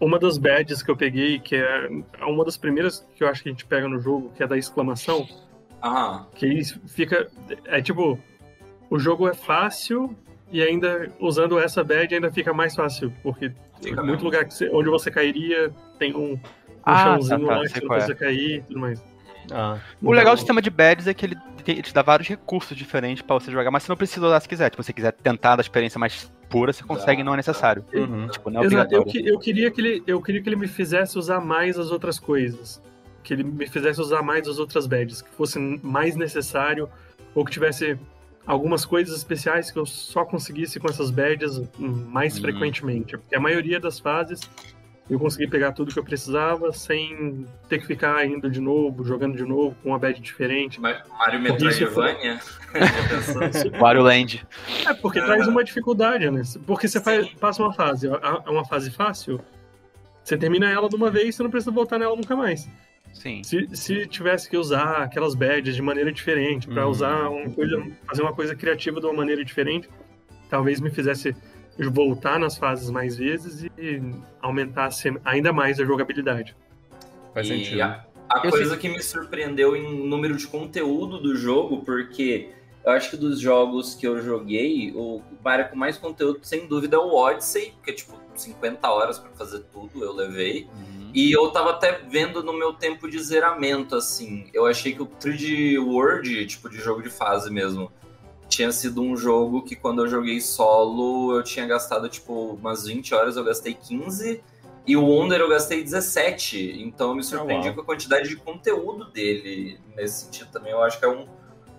Uma das badges que eu peguei, que é uma das primeiras que eu acho que a gente pega no jogo, que é da exclamação, Aham. Que fica. É tipo. O jogo é fácil e ainda usando essa badge ainda fica mais fácil. Porque Fica muito mesmo. lugar que você- onde você cairia tem um, um Ah, chãozinho tá, tá, lá que não é. cair e tudo mais. Ah, O legal do sistema de badges é que ele, te- dá vários recursos diferentes pra você jogar, mas você não precisa usar se quiser. Tipo, se você quiser tentar da experiência mais pura, você consegue, Dá, não é necessário. uhum. Tipo, não é Exato, eu, eu queria que ele, eu queria que ele me fizesse usar mais as outras coisas. Que ele me fizesse usar mais as outras badges, que fosse mais necessário, ou que tivesse algumas coisas especiais que eu só conseguisse com essas badges mais Hum. frequentemente. Porque a maioria das fases eu consegui pegar tudo que eu precisava sem ter que ficar indo de novo, jogando de novo, com uma badge diferente. Ma- Mario Metroidvania? Wario Land. É, porque traz uma dificuldade, né? Porque você faz, passa uma fase, é uma fase fácil, você termina ela de uma vez, você não precisa voltar nela nunca mais. Sim. Se, se tivesse que usar aquelas badges de maneira diferente, pra Hum. usar uma coisa, fazer uma coisa criativa de uma maneira diferente, talvez me fizesse voltar nas fases mais vezes e aumentasse ainda mais a jogabilidade. Faz E sentido. a, a coisa que me surpreendeu em número de conteúdo do jogo, porque eu acho que dos jogos que eu joguei, o Mario com mais conteúdo, sem dúvida, é o Odyssey, que é tipo 50 horas pra fazer tudo, eu levei. Uhum. E eu tava até vendo no meu tempo de zeramento, assim. Eu achei que o 3D World, tipo de jogo de fase mesmo, tinha sido um jogo que quando eu joguei solo, eu tinha gastado, tipo, umas 20 horas, eu gastei 15. E o Wonder eu gastei 17. Então eu me surpreendi uau. com a quantidade de conteúdo dele nesse sentido também. Eu acho que é um.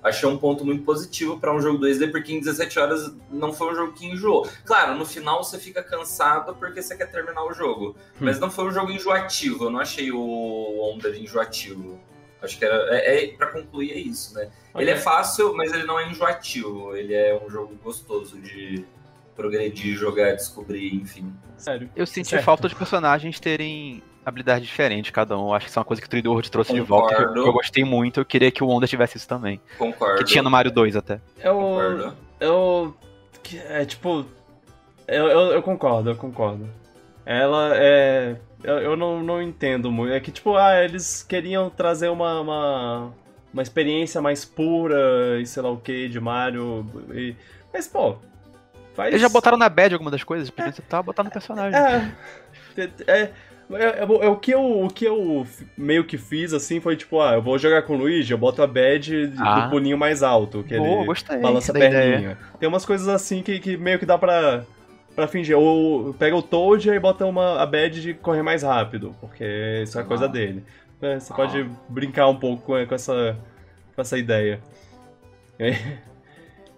Achei um ponto muito positivo para um jogo 2D, porque em 17 horas não foi um jogo que enjoou. Claro, no final você fica cansado porque você quer terminar o jogo. Mas não foi um jogo enjoativo. Eu não achei o Wonder enjoativo. Acho que era. É, é, pra concluir, é isso, né? Ele é fácil, mas ele não é enjoativo. Ele é um jogo gostoso de progredir, jogar, descobrir, enfim. Sério. Eu senti Certo. falta de personagens terem habilidades diferentes, cada um. Acho que isso é uma coisa que o 3D World trouxe de volta, que eu, Concordo. que eu gostei muito. Eu queria que o Wonder tivesse isso também. Concordo. Que tinha no Mario 2 até. Eu. Concordo. Eu. É tipo. Eu, eu, eu concordo, eu concordo. Ela é. Eu, eu não, não entendo muito. É que, tipo, ah, eles queriam trazer uma, uma, uma experiência mais pura e sei lá o que de Mario. E... Mas, pô. Faz... Eles já botaram na bad alguma das coisas, podia tentar botar no personagem. É. É, é, é, é, o, que eu, o que eu meio que fiz assim foi tipo, ah, eu vou jogar com o Luigi, eu boto a bad Ah. do pulinho mais alto, que Boa, ele gostei balança a da ideia. perninha. Tem umas coisas assim que, que meio que dá pra, pra fingir. Ou pega o Toad e aí bota uma, a bad de correr mais rápido, porque isso é coisa Ah. dele. É, você Ah. pode brincar um pouco com, com essa, com essa ideia.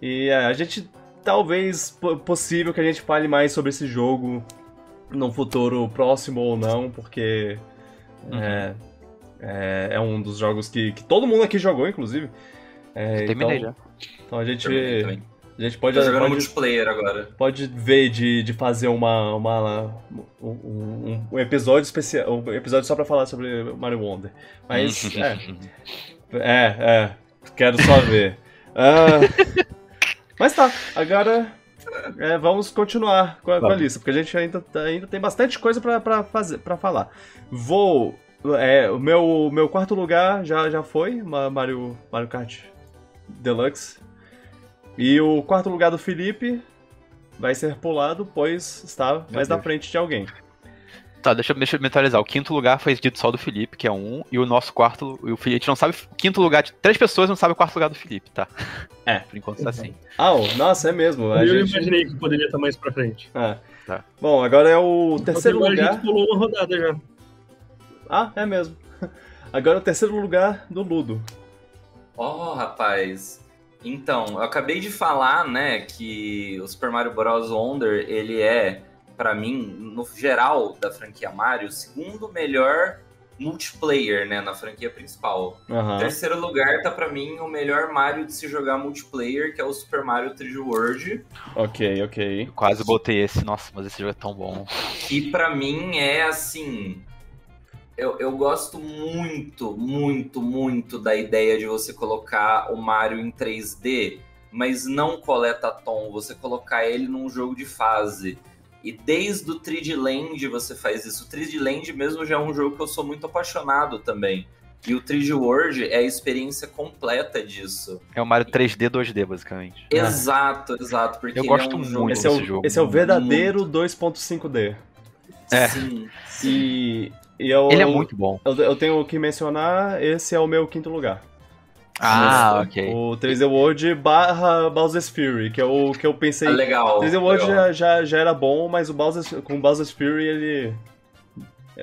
E é, a gente talvez po- possível que a gente fale mais sobre esse jogo num futuro próximo ou não, porque é, é, é um dos jogos que, que todo mundo aqui jogou, inclusive. É, Terminei então, já. Então a gente, Terminei também. a gente pode, Tô jogando pode, multiplayer agora. pode ver de, de fazer uma, uma um, um- episódio especial, um episódio só pra falar sobre Mario Wonder. Mas é, é, é, quero só ver. Ah, mas tá, agora é, vamos continuar com a, com a Vamos. lista, porque a gente ainda, ainda tem bastante coisa pra, pra fazer, para falar. Vou É, o meu, meu quarto lugar já, já foi Ma- Mario, Mario Kart Deluxe. E o quarto lugar do Felipe vai ser pulado, pois está mais na frente de alguém. Tá, deixa, eu- deixa eu mentalizar. O quinto lugar foi dito só do Felipe, que é um, e o nosso quarto. O Felipe, a gente não sabe. O quinto lugar de três pessoas não sabe o quarto lugar do Felipe, tá? É. Por enquanto tá assim. Ah, oh, nossa, é mesmo. A eu gente... imaginei que poderia estar mais pra frente. Ah. Tá. Bom, agora é o terceiro Agora A lugar. gente pulou uma rodada já. Ah, é mesmo. Agora é o terceiro lugar do Ludo. Ó, rapaz. Então, eu acabei de falar, né, que o Super Mario Bros. Wonder, ele é, pra mim, no geral da franquia Mario, o segundo melhor multiplayer, né, na franquia principal. Aham. Terceiro lugar tá pra mim o melhor Mario de se jogar multiplayer, que é o Super Mario 3D World. Ok, ok. Eu quase botei esse. Nossa, mas esse jogo é tão bom. E pra mim é assim. Eu, eu gosto muito, muito, muito da ideia de você colocar o Mario em 3D, mas não coleta tom, você colocar ele num jogo de fase. E desde o 3D Land você faz isso. O 3D Land mesmo já é um jogo que eu sou muito apaixonado também. E o 3D World é a experiência completa disso. É o Mario 3D 2D, basicamente. Ah. Exato, exato. Porque Eu é gosto um muito jogo- Esse é, desse o, jogo. esse é o verdadeiro 2.5D. É. Sim, sim. E, e eu, Ele é muito bom. eu, eu tenho que mencionar, esse é o meu quinto lugar. Ah, Nossa, ok. O 3D World barra Bowser's Fury, que é o que eu pensei. Ah, legal. O 3D World legal. já, já, já era bom, mas o Bowser's, com o Bowser's Fury ele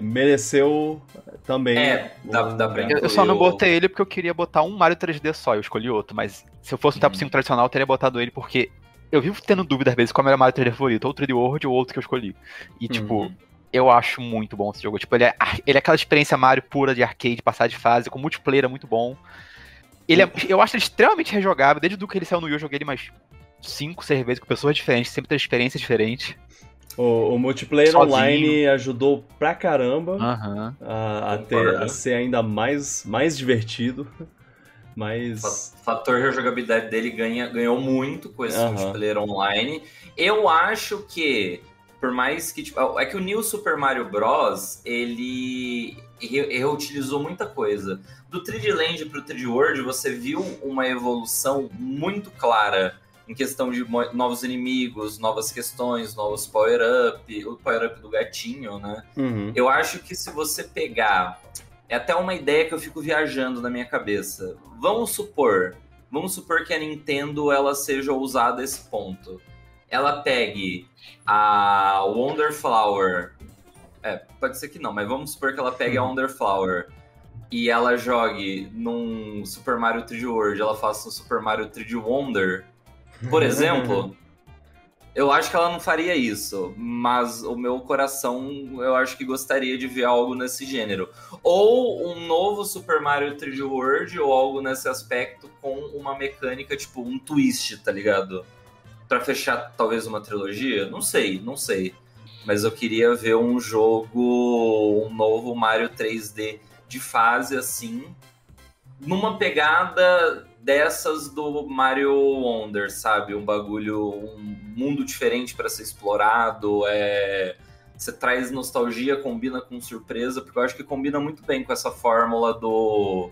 mereceu também. É, dá- dá pra. Eu, eu só não botei ele porque eu queria botar um Mario 3D só, eu escolhi outro, mas se eu fosse um top 5 tradicional, eu teria botado ele porque eu vivo tendo dúvida às vezes qual era o Mario 3D favorito, ou o 3D World ou outro que eu escolhi. E tipo, Uhum. eu acho muito bom esse jogo. Tipo, ele é, ele é aquela experiência Mario pura de arcade, passar de fase, com multiplayer é muito bom. Ele é, eu acho ele extremamente rejogável, desde do que ele saiu no Wii eu joguei ele mais 5, 6 vezes com pessoas diferentes, sempre tem experiências diferentes. O, o multiplayer Sozinho. online ajudou pra caramba a, a, ter, a ser ainda mais, mais divertido. Mas. O fator rejogabilidade dele ganha, ganhou muito com esse multiplayer online. Eu acho que, por mais que. Tipo, é que o New Super Mario Bros. ele re- reutilizou muita coisa. Do 3D Land pro 3D World, você viu uma evolução muito clara em questão de novos inimigos, novas questões, novos power-up, o power-up do gatinho, né? Uhum. Eu acho que se você pegar. É até uma ideia que eu fico viajando na minha cabeça. Vamos supor. Vamos supor que a Nintendo ela seja ousada a esse ponto. Ela pegue a Wonder Flower. É, pode ser que não, mas vamos supor que ela pegue a Uhum. Wonder Flower e ela jogue num Super Mario 3D World, ela faça um Super Mario 3D Wonder, por exemplo, eu acho que ela não faria isso, mas o meu coração eu acho que gostaria de ver algo nesse gênero. Ou um novo Super Mario 3D World, ou algo nesse aspecto com uma mecânica, tipo, um twist, tá ligado? Pra fechar talvez uma trilogia? Não sei, não sei. Mas eu queria ver um jogo, um novo Mario 3D de fase assim, numa pegada dessas do Mario Wonder, sabe? Um bagulho, um mundo diferente para ser explorado, é você traz nostalgia, combina com surpresa, porque eu acho que combina muito bem com essa fórmula do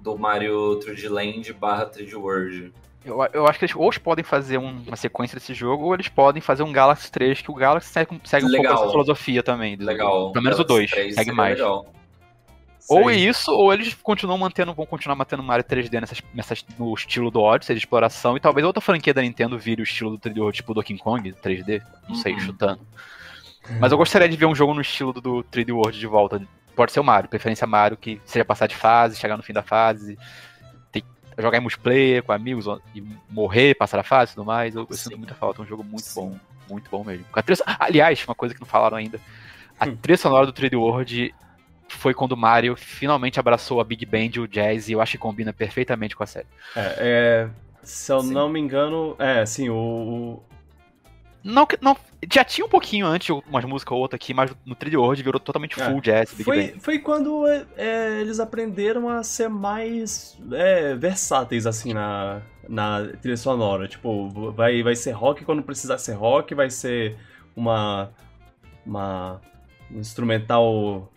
do Mario 3D Land barra 3D World. Eu, eu acho que eles ou eles podem fazer um- uma sequência desse jogo, ou eles podem fazer um Galaxy 3, que o Galaxy segue, segue um pouco Legal. essa filosofia também. do- Legal. Pelo menos o 2, Três segue mais. legal. Ou Sei. isso, ou eles continuam mantendo, vão continuar mantendo Mario 3D nessas, nessas, no estilo do Odyssey de exploração, e talvez outra franquia da Nintendo vire o estilo do 3D World, tipo Donkey Kong 3D, não sei, Uhum. chutando. Mas eu gostaria de ver um jogo no estilo do, do 3D World de volta. Pode ser o Mario, preferência Mario, que seja passar de fase, chegar no fim da fase, ter- jogar em multiplayer com amigos e morrer, passar a fase e tudo mais. Eu, eu sinto muita falta, é um jogo muito Sim. bom, muito bom mesmo. A trilha- aliás, uma coisa que não falaram ainda, a Hum. trilha sonora do 3D World foi quando o Mario finalmente abraçou a Big Band e o jazz, e eu acho que combina perfeitamente com a série. É, é, se eu Sim. não me engano, é, sim, o, o- Não, não, já tinha um pouquinho antes, umas músicas ou outra aqui, mas no 3D World virou totalmente É. full jazz, Big foi, foi quando é, é, eles aprenderam a ser mais é, versáteis, assim, na, na trilha sonora. Tipo, vai, vai ser rock quando precisar ser rock, vai ser uma, uma um instrumental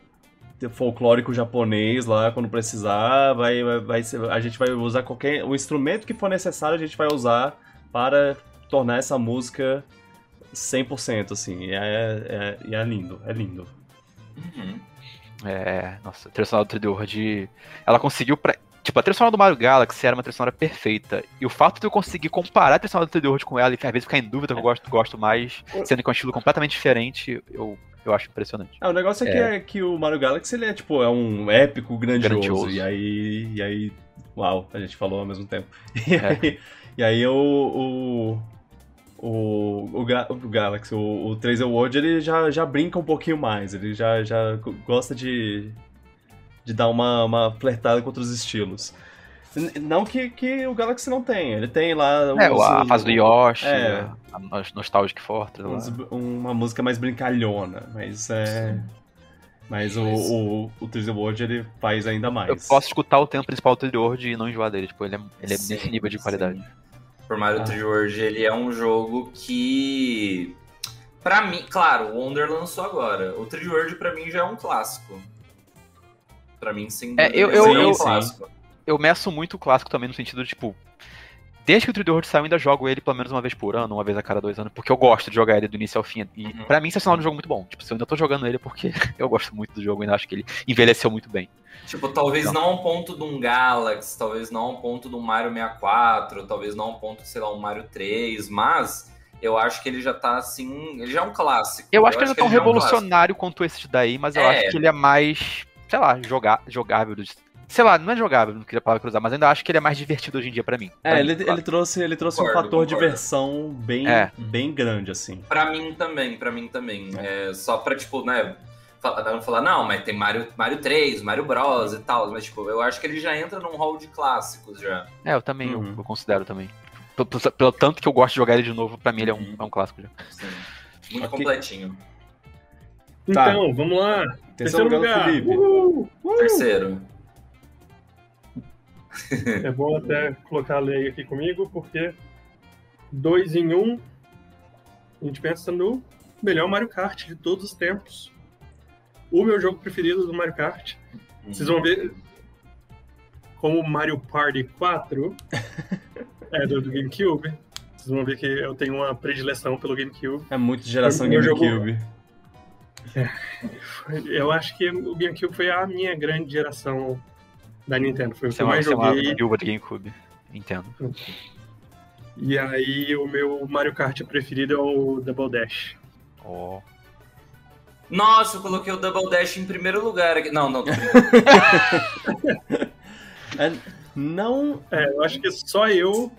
folclórico japonês lá quando precisar, vai, vai, vai ser, a gente vai usar qualquer o instrumento que for necessário, a gente vai usar para tornar essa música 100%, assim, é, é, é lindo, é lindo. Uhum. É, nossa, a trilha sonora do 3D World, ela conseguiu pra, Tipo, a trilha sonora do Mario Galaxy era uma trilha sonora perfeita. E o fato de eu conseguir comparar a trilha sonora do 3D World com ela e às vezes ficar em dúvida que eu gosto, gosto mais, sendo que é um estilo completamente diferente, eu, eu acho impressionante. Ah, o negócio é, é. Que, é que o Mario Galaxy ele é tipo, é um épico grandioso. grandioso. E aí. E aí. Uau, a gente falou ao mesmo tempo. E é. aí, e aí o, o, o, o, o Galaxy, o, o 3D World, ele já, já brinca um pouquinho mais. Ele já, já gosta de, de dar uma, uma flertada com outros estilos. Não que, que o Galaxy não tem, ele tem lá. É, a fase do Yoshi, é, a Nostalgic Fortress. uma música mais brincalhona, mas é. Mas o, o, o 3D World ele faz ainda mais. Eu posso escutar o tema principal do 3D World e não enjoar dele, tipo, ele é, ele é sim, nesse nível de qualidade. Por Mario ah. 3D World, ele é um jogo que. Pra mim, claro, o Wonder lançou agora. O 3D World pra mim já é um clássico para mim, sem é, eu, eu, eu, clássico. Eu meço muito o clássico também no sentido de, tipo, desde que o 3D World saiu, eu ainda jogo ele pelo menos uma vez por ano, uma vez a cada dois anos, porque eu gosto de jogar ele do início ao fim. E uhum. pra mim isso é sinal de um jogo muito bom. Tipo, se eu ainda tô jogando ele é porque eu gosto muito do jogo e ainda acho que ele envelheceu muito bem. Tipo, talvez então. não a um ponto de um Galaxy, talvez não a um ponto de um Mario 64, talvez não a um ponto, sei lá, um Mario 3, mas eu acho que ele já tá assim. Ele já é um clássico. Eu, eu acho que ele não é tão revolucionário é um quanto esse daí, mas eu é. acho que ele é mais sei lá, jogar, jogável. Sei lá, não é jogável, não queria a palavra cruzar, mas ainda acho que ele é mais divertido hoje em dia para mim. É, ele, ele trouxe, ele trouxe concordo, um fator concordo. de diversão bem, é. bem grande, assim. para mim também, para mim também. É. é, só pra, tipo, né, não falar, não, mas tem Mario, Mario 3, Mario Bros e tal, mas, tipo, eu acho que ele já entra num hall de clássicos já. É, eu também, uhum. eu, eu, considero também. Pelo, pelo, tanto que eu gosto de jogar ele de novo, pra mim ele é um, uhum. é um clássico já. Sim. Muito okay. completinho. Então, tá. vamos lá. Terceiro, Terceiro lugar. Felipe. Uhul. Uhul. Terceiro. É bom até colocar a lei aqui comigo, porque dois em um, a gente pensa no melhor Mario Kart de todos os tempos. O meu jogo preferido do Mario Kart. Vocês vão ver como Mario Party 4 é do, do GameCube. Vocês vão ver que eu tenho uma predileção pelo GameCube. É muito geração GameCube. É, eu acho que o GameCube foi a minha grande geração da Nintendo. Foi o que eu mais joguei. Gilbert GameCube, entendo. E aí o meu Mario Kart preferido é o Double Dash. Oh. Nossa, eu coloquei o Double Dash em primeiro lugar aqui. Não, não. é, não. É, eu acho que só eu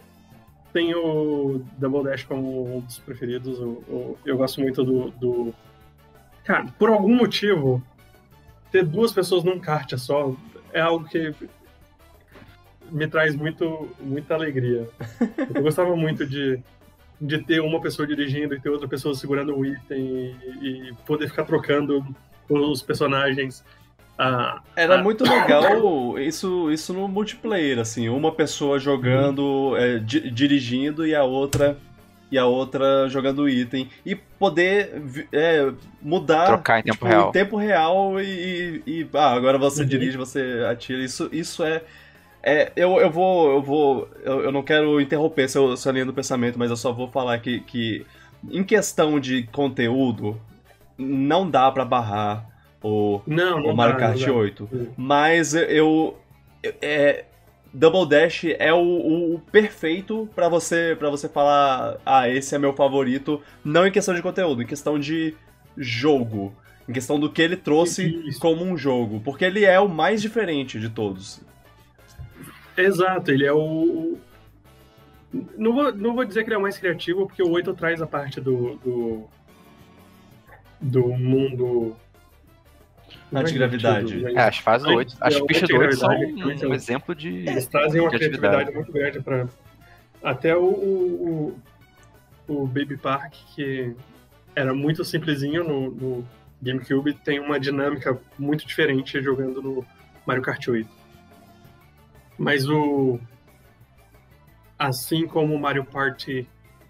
tenho o Double Dash como um dos preferidos. Eu, eu, eu gosto muito do, do Cara, por algum motivo, ter duas pessoas num kart só é algo que me traz muito, muita alegria. Eu gostava muito de, de ter uma pessoa dirigindo e ter outra pessoa segurando o item e, e poder ficar trocando os personagens. Ah, Era ah, muito legal isso, isso no multiplayer, assim, uma pessoa jogando, é, di dirigindo e a outra e a outra jogando item. E poder é, mudar Trocar em tempo tipo, real. Em tempo real e, e, ah, agora você uhum. dirige, você atira. Isso, isso é. É, eu, eu vou. Eu vou. Eu, eu não quero interromper seu, sua linha do pensamento, mas eu só vou falar que, que em questão de conteúdo, não dá para barrar o, não, não o Mario Kart 8. Mas eu. É, Double Dash é o, o, o perfeito para você para você falar, ah, esse é meu favorito, não em questão de conteúdo, em questão de jogo, em questão do que ele trouxe Isso. como um jogo, porque ele é o mais diferente de todos. Exato, ele é o não vou, não vou dizer que ele é o mais criativo, porque o 8 traz a parte do, do, do mundo Antigravidade. É, as fases 8, as pistas do 8 são um, um exemplo de. Eles trazem uma criatividade muito grande para. Até o, o, o, Baby Park, que era muito simplesinho no, no GameCube, tem uma dinâmica muito diferente jogando no Mario Kart 8. Mas o. Assim como o Mario Party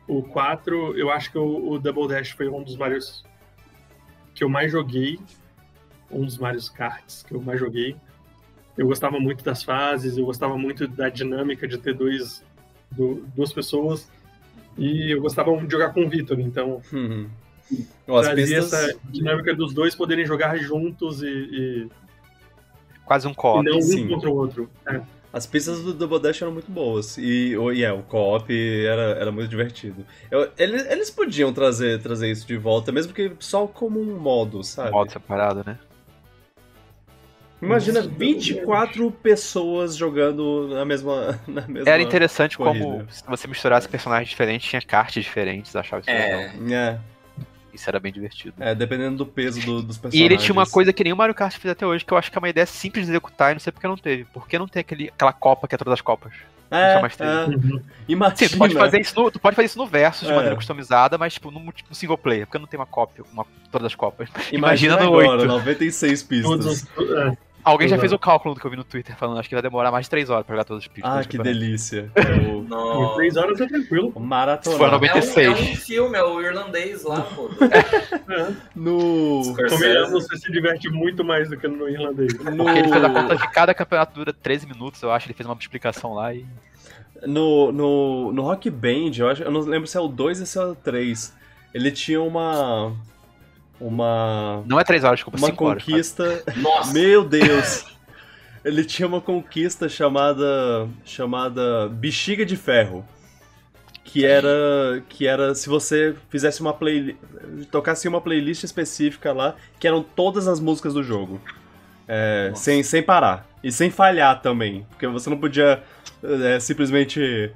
o 4, eu acho que o, o Double Dash foi um dos Marios que eu mais joguei um dos Mario Karts que eu mais joguei. Eu gostava muito das fases, eu gostava muito da dinâmica de ter dois, do, duas pessoas. E eu gostava muito de jogar com o Vitor, então As trazia pistas... essa dinâmica dos dois poderem jogar juntos e, e, Quase um e co não um sim. contra o outro. É. As pistas do Double Dash eram muito boas. E, o- e é, o co-op era, era muito divertido. Eu- eles, eles podiam trazer, trazer isso de volta, mesmo que só como um modo, sabe? modo separado, né? Imagina Nossa, 24 pessoas jogando na mesma. Na mesma Era interessante como corrida. se você misturasse personagens diferentes, tinha cartas diferentes, achava isso legal. É, É, Isso era bem divertido. é, dependendo do peso do- dos E personagens. ele tinha uma coisa que nem o Mario Kart fez até hoje, que eu acho que é uma ideia simples de executar e não sei porque não teve. Por que não tem aquele, aquela copa que é todas as copas? É, teve. é. Uhum. Imagina. Sim, tu pode fazer isso no, tu pode fazer isso no verso de É. maneira customizada, mas tipo no, no single player, porque não tem uma cópia, uma, todas as copas. Imagina, imagina no agora, 8. 96 Todos pistas. os- é. Alguém já Exato. fez o cálculo do que eu vi no Twitter falando, acho que vai demorar mais de 3 horas pra jogar todas as pistas. Ah, que delícia. O, Por no... três horas é tranquilo. maratona. for É um, 96. é um filme, é o irlandês lá, pô. É. No. Scorsese. você se diverte muito mais do que no irlandês. No, Porque ele fez a conta de cada campeonato dura 13 minutos, eu acho. Ele fez uma explicação lá e. no, no, no Rock Band, eu, acho, eu não lembro se é o 2 ou se é o 3. Ele tinha uma. Uma. Não é 3 horas, desculpa, Uma 5 horas. conquista. Nossa, Meu Deus! Ele tinha uma conquista chamada. chamada Bexiga de Ferro. Que era. Que era se você fizesse uma playlist. tocasse uma playlist específica lá, que eram todas as músicas do jogo. É, sem, sem parar. E sem falhar também. Porque você não podia é, simplesmente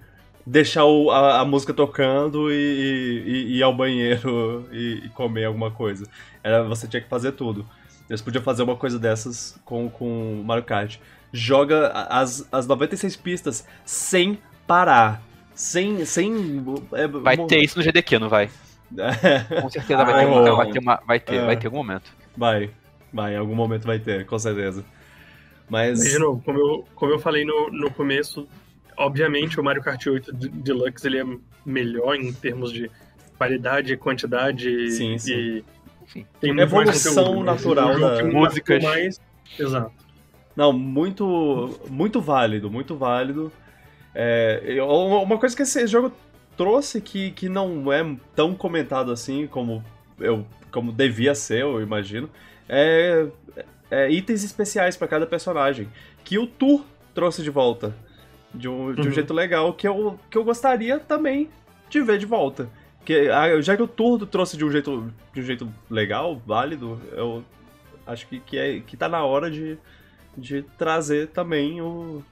deixar o- a, a música tocando e, e- e ir ao banheiro e, e comer alguma coisa. Era, você tinha que fazer tudo. Eles podiam fazer uma coisa dessas com com Mario Kart. Joga as, as 96 pistas sem parar. Sem. sem é, Vai ter isso no GDQ, não vai? É, Com certeza vai Ah, ter, uma, então. vai ter uma. Vai ter, É. vai ter algum momento. vai. Vai, em algum momento vai ter, com certeza. Mas. Mas, de novo, como eu, como eu falei no, no começo, obviamente o Mario Kart 8 D- Deluxe ele é melhor em termos de qualidade, quantidade Sim, sim. e Sim. tem mais Evolução mas natural da- Músicas. mais exato Não, muito, muito válido, muito válido. É, uma uma coisa que esse jogo trouxe que, que não é tão comentado assim como eu como devia ser, eu imagino, é, é itens especiais para cada personagem que o Tour trouxe de volta de um, de um Uhum. jeito legal que eu, que eu gostaria também de ver de volta. Que, ah, já que o Tour trouxe de um jeito, de um jeito legal, válido, eu acho que, que, é, que tá na hora de, de trazer também o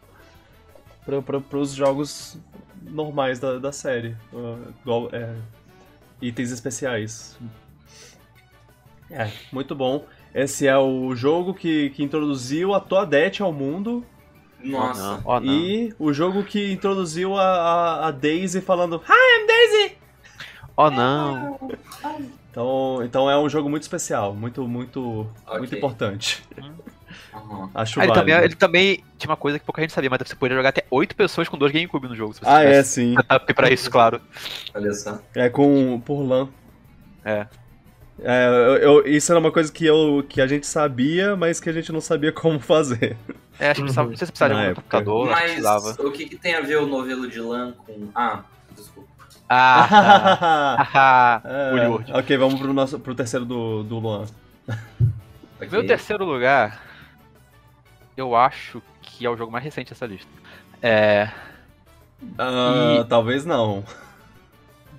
para os jogos normais da, da série. uh, igual, é, itens especiais. É, muito bom. Esse é o jogo que, que introduziu a Toadette ao mundo nossa. Ó, não. e o jogo que introduziu a, a, a Daisy falando Hi, I'm Daisy! Ó, não. Então, então é um jogo muito especial, muito, muito, Ok. muito importante. Aham. Acho Ah, ele, também, válido. ele também tinha uma coisa que pouca gente sabia, mas você poderia jogar até 8 pessoas com dois GameCube no jogo. Se você Ah, é, sim. setup pra isso, claro. Olha só. É com por LAN. É. É, eu- eu- isso era uma coisa que, eu, que a gente sabia, mas que a gente não sabia como fazer. É, acho que precisava, Uhum. não sei se precisava Na de um computador, Mas precisava. o que, que tem a ver o novelo de lã com. Ah, desculpa. Ah, tá. É, ok, vamos pro, nosso, pro terceiro do, do Luan. Ok. Meu terceiro lugar, eu acho que é o jogo mais recente dessa lista. É. Ah, E- Talvez não.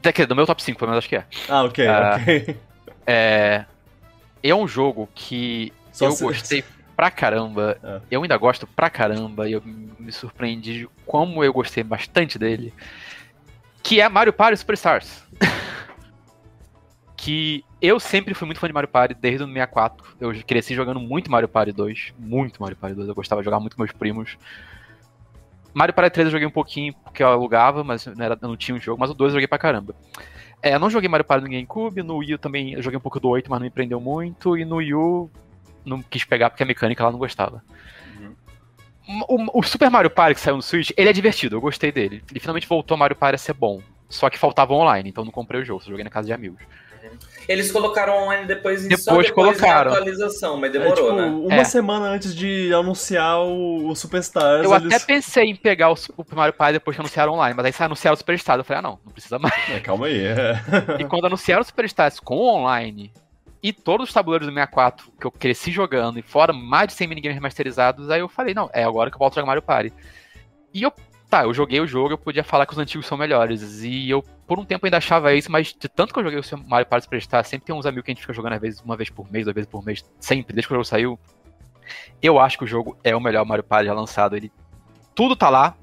Daqui, do meu top 5, pelo menos acho que é. Ah, ok, Ah. ok. É. É um jogo que Só eu se- gostei pra caramba. É. Eu ainda gosto pra caramba. E eu me surpreendi de como eu gostei bastante dele. Que é Mario Party Superstars. que eu sempre fui muito fã de Mario Party desde o 64. Eu cresci jogando muito Mario Party 2. Muito Mario Party 2. Eu gostava de jogar muito com meus primos. Mario Party 3 eu joguei um pouquinho porque eu alugava, mas não, era, não tinha um jogo. Mas o 2 eu joguei pra caramba. É, eu não joguei Mario Party no GameCube, no Wii também eu joguei um pouco do 8, mas não me prendeu muito, e no Wii U não quis pegar porque a mecânica lá não gostava. O, o Super Mario Party que saiu no Switch, ele é divertido, eu gostei dele. Ele finalmente voltou a Mario Party a ser bom. Só que faltava online, então não comprei o jogo, só joguei na casa de amigos. Eles colocaram online depois e só Depois depois colocaram. da atualização, mas É, demorou, tipo, né? uma É. semana antes de anunciar o, o Superstars, Eu eles... até pensei em pegar o Super Mario Party depois que anunciaram online, mas aí se anunciaram o Superstars, eu falei, ah não, não precisa mais. É, calma aí. é. E quando anunciaram o Superstars com online e todos os tabuleiros do 64 que eu cresci jogando, e fora mais de 100 minigames remasterizados, aí eu falei, não, é agora que eu volto a jogar Mario Party. E eu, tá, eu joguei o jogo, eu podia falar que os antigos são melhores. E eu, por um tempo, ainda achava isso, mas de tanto que eu joguei o Super Mario Party Superstars, sempre tem uns amigos que a gente fica jogando às vezes uma vez por mês, duas vezes por mês, sempre, desde que o jogo saiu. Eu acho que o jogo é o melhor Mario Party já lançado. Ele, tudo tá lá.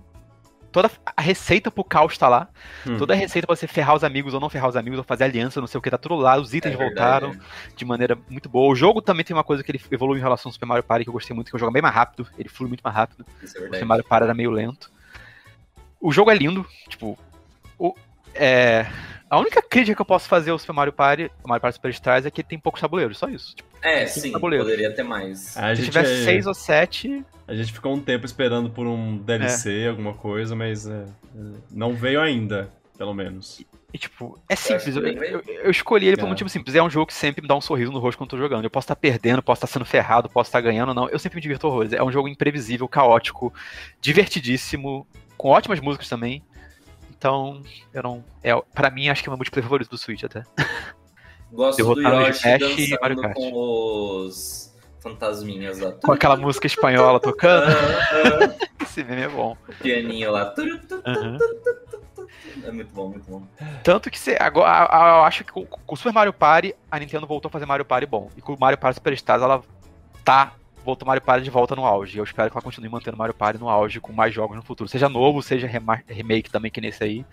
Toda a receita pro caos tá lá. Hum. Toda a receita pra você ferrar os amigos ou não ferrar os amigos, ou fazer aliança, não sei o que, tá tudo lá. Os itens É verdade, voltaram de maneira muito boa. O jogo também tem uma coisa que ele evoluiu em relação ao Super Mario Party que eu gostei muito, que o jogo bem mais rápido, ele flui muito mais rápido. É O Super. Mario Party era meio lento. O jogo é lindo, tipo, o, é, a única crítica que eu posso fazer ao Super Mario Party, o Mario Party Superstars, é que ele tem poucos tabuleiros, só isso. Tipo, É, sim, tabuleiros. poderia ter mais. A se gente, tivesse é- seis ou sete, a gente ficou um tempo esperando por um DLC, alguma coisa, mas é, é, não veio ainda, pelo menos. E, tipo, é simples. acho Eu, eu- eu escolhi ele por um É. motivo simples. É um jogo que sempre me dá um sorriso no rosto quando eu tô jogando. Eu posso estar perdendo, posso estar sendo ferrado, posso estar ganhando, não. Eu sempre me divirto horrores. É um jogo imprevisível, caótico, divertidíssimo, com ótimas músicas também. Então, eu não. É, pra mim, acho que é meu multiplayer favorito do Switch até. Gosto do Derrotaram o Yoshi Smash e Mario Kart. com os fantasminhas lá. Com aquela música espanhola tocando. Esse meme é bom. o pianinho lá. Aham. É muito bom, muito bom. Tanto que cê, agora, eu acho que com, com o Super Mario Party, a Nintendo voltou a fazer Mario Party bom. E com o Mario Party Superstars, ela tá voltou Mario Party de volta no auge. Eu espero que ela continue mantendo Mario Party no auge com mais jogos no futuro. Seja novo, seja rema- remake também, que nesse aí.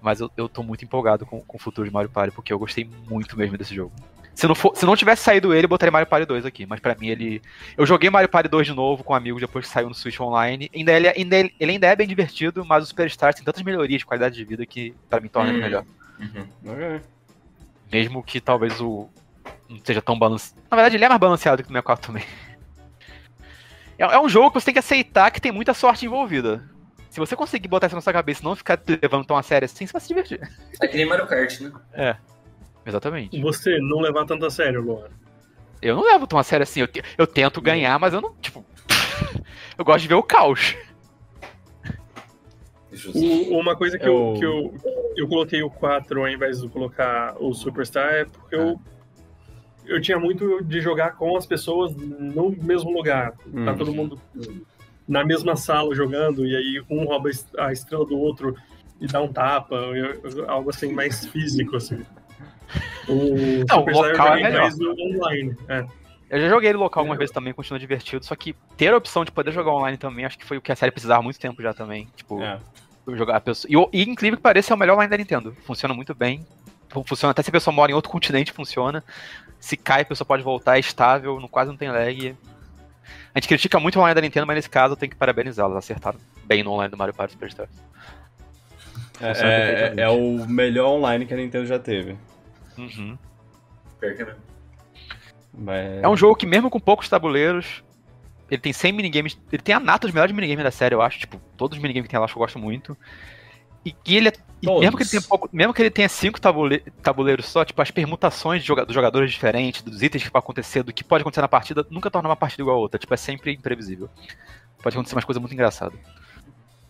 Mas eu, eu tô muito empolgado com, com o futuro de Mario Party, porque eu gostei muito mesmo desse jogo. Se não, for, se não tivesse saído ele, eu botaria Mario Party 2 aqui. Mas pra mim ele. Eu joguei Mario Party 2 de novo com amigos depois que saiu no Switch Online. Ainda ele, ainda, ele ele ainda é bem divertido, mas o Superstars tem tantas melhorias de qualidade de vida que pra mim torna ele melhor. Uhum. Ok. Mesmo que talvez o. não seja tão balanceado. Na verdade, ele é mais balanceado que o 64 também. É, é um jogo que você tem que aceitar que tem muita sorte envolvida. Se você conseguir botar isso na sua cabeça e não ficar levando tão a sério assim, você vai se divertir. É que nem Mario Kart, né? Exatamente. Você não levar tanto a sério, Luan. Eu não levo tão a sério assim. Eu, te- eu tento ganhar, mas eu não. Tipo. eu gosto de ver o caos. O- uma coisa que, Eu- eu, que eu, eu coloquei o 4 ao invés de colocar o Superstar é porque eu, eu tinha muito de jogar com as pessoas no mesmo lugar. Tá Hum. todo mundo na mesma sala jogando, e aí um rouba a est- a estrela do outro e dá um tapa, algo assim mais físico, assim. O Não, o local é melhor. no online. É. Eu já joguei ele local algumas vezes também, continua divertido. Só que ter a opção de poder jogar online também, acho que foi o que a série precisava há muito tempo já também. Tipo, É. jogar a pessoa. E, o- e incrível que pareça, é o melhor online da Nintendo. Funciona muito bem. Fu- Funciona até se a pessoa mora em outro continente, funciona. Se cai, a pessoa pode voltar, é estável, não, quase não tem lag. A gente critica muito o online da Nintendo, mas nesse caso eu tenho que parabenizá-los. Acertaram bem no online do Mario Party Superstars. É, é- perfeitamente. é o melhor online que a Nintendo já teve. Uhum. Pior que é. Mas- É um jogo que, mesmo com poucos tabuleiros, ele tem 100 minigames. Ele tem a nata dos melhores minigames da série, eu acho. Tipo, todos os minigames que tem lá, eu acho que eu gosto muito. E que ele é. e mesmo que ele tenha pouco, mesmo que ele tenha cinco tabule- tabuleiros só, tipo, as permutações joga- dos jogadores diferentes, dos itens que podem acontecer, do que pode acontecer na partida, nunca torna uma partida igual a outra. Tipo, é sempre imprevisível. Pode acontecer umas coisas muito engraçadas.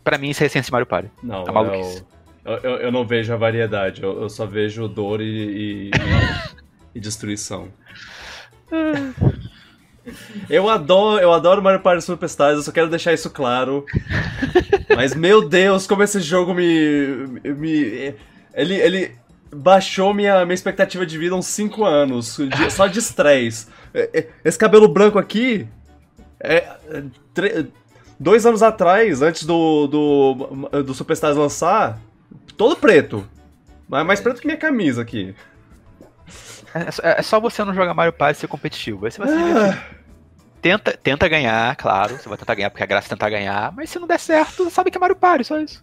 Pra mim, isso é a essência de Mario Party. Não, Tá é maluquice. eu, eu, eu não vejo a variedade, eu, eu só vejo dor e, e, e destruição. Eu adoro, eu adoro Mario Party Superstars, eu só quero deixar isso claro. Mas meu Deus, como esse jogo me. me ele, ele baixou minha, minha expectativa de vida uns 5 anos, só de estresse. É, é, Esse cabelo branco aqui. É, é, tre- dois anos atrás, antes do, do, do Superstars lançar, todo preto. Mais, mais preto que minha camisa aqui. É, só- é só você não jogar Mario Party e ser competitivo. Aí você vai se divertir. Tenta, tenta ganhar, claro. Você vai tentar ganhar porque a graça é tentar ganhar. Mas se não der certo, você sabe que é Mario Party, só isso.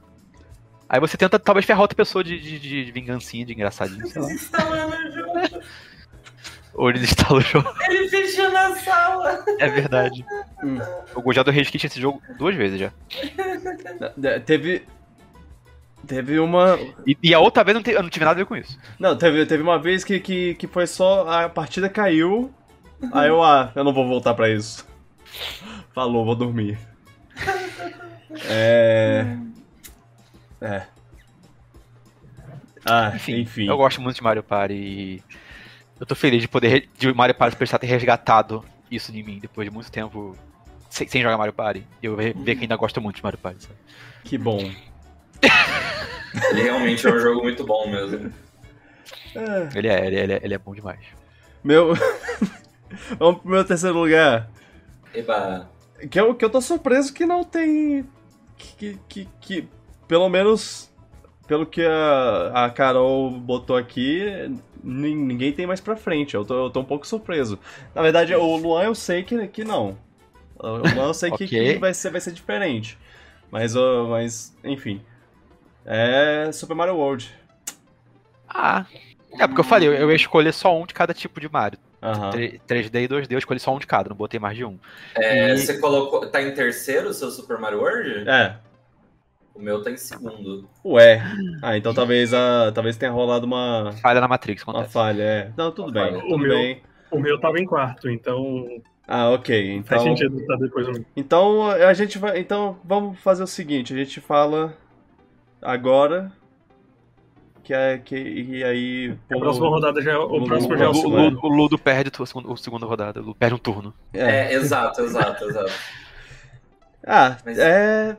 Aí você tenta talvez ferrar outra pessoa de, de, de vingancinha, de engraçadinho, sei lá. Instalando o jogo. Ou ele instala o jogo. Ele fechou na sala. É verdade. Hum. Eu já do Rage Kit esse jogo duas vezes já. É, Teve. Teve uma. E, e a outra vez eu não, te- eu não tive nada a ver com isso. Não, teve, teve uma vez que, que, que foi só. A partida caiu. Aí eu, ah, eu não vou voltar pra isso. Falou, vou dormir. É. É. Ah, enfim. Eu gosto muito de Mario Party e eu tô feliz de poder de Mario Party prestar ter resgatado isso de mim depois de muito tempo sem, sem jogar Mario Party. Eu ver, ver que ainda gosto muito de Mario Party. sabe? Que bom. Ele realmente é um jogo muito bom mesmo. É, Ele é, ele é, ele é, ele é bom demais. meu. Vamos pro meu terceiro lugar. Eba. Que eu, que eu tô surpreso que não tem. Que, que, que pelo menos. Pelo que a, a Carol botou aqui, nin- ninguém tem mais pra frente. Eu tô, eu tô um pouco surpreso. Na verdade, o Luan eu sei que, que não. O Luan eu sei que, Ok. que vai, ser, vai ser diferente. Mas, mas, enfim. É Super Mario World. Ah. É porque eu falei, eu, eu ia escolher só um de cada tipo de Mario. 3- 3D e 2D, eu escolhi só um de cada, não botei mais de um. É, E- Você colocou. Tá em terceiro o seu Super Mario World? É. O meu tá em segundo. Ué. Ah, então talvez, a, talvez tenha rolado uma, Falha na Matrix, uma acontece. falha. É. Não, tudo Uma bem. falha. Tudo O meu- bem. O meu tava em quarto, então Ah, ok. faz Então. sentido estar depois meu. Então a gente vai. Então vamos fazer o seguinte, a gente fala agora. Que é. Que, e aí. A próxima rodada já é, o o- próximo já é O, o o- segundo. Ludo, o Ludo perde a segunda, a segunda rodada, o Ludo perde um turno. É. É, exato, exato, exato. Ah, Mas- é.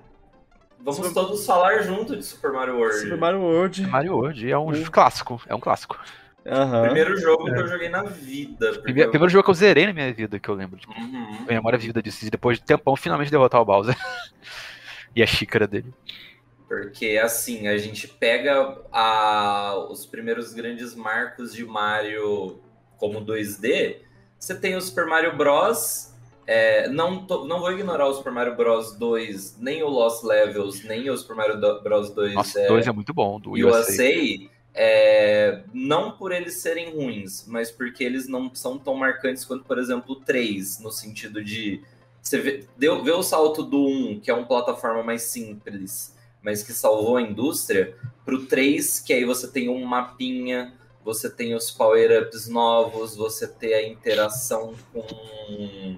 Vamos Super- todos falar junto de Super Mario World. Super Mario World. Mario World é um Hum. clássico, é um clássico. Aham. Primeiro jogo É. que eu joguei na vida. Primeiro, eu- primeiro jogo que eu zerei na minha vida, que eu lembro. Tipo, Uhum. a memória vívida disso, e depois de tempão, finalmente derrotar o Bowser. e a xícara dele. Porque assim, a gente pega a- os primeiros grandes marcos de Mario como 2D. Você tem o Super Mario Bros. é, não, não vou ignorar o Super Mario Bros 2, nem o Lost Levels, nem o Super Mario do- Bros 2 Nossa, é, dois é muito bom, do USA. USA. é, não por eles serem ruins, mas porque eles não são tão marcantes quanto, por exemplo, o 3, no sentido de você vê, deu, vê o salto do 1, que é uma plataforma mais simples, mas que salvou a indústria, pro 3, que aí você tem um mapinha, você tem os power-ups novos, você tem a interação com,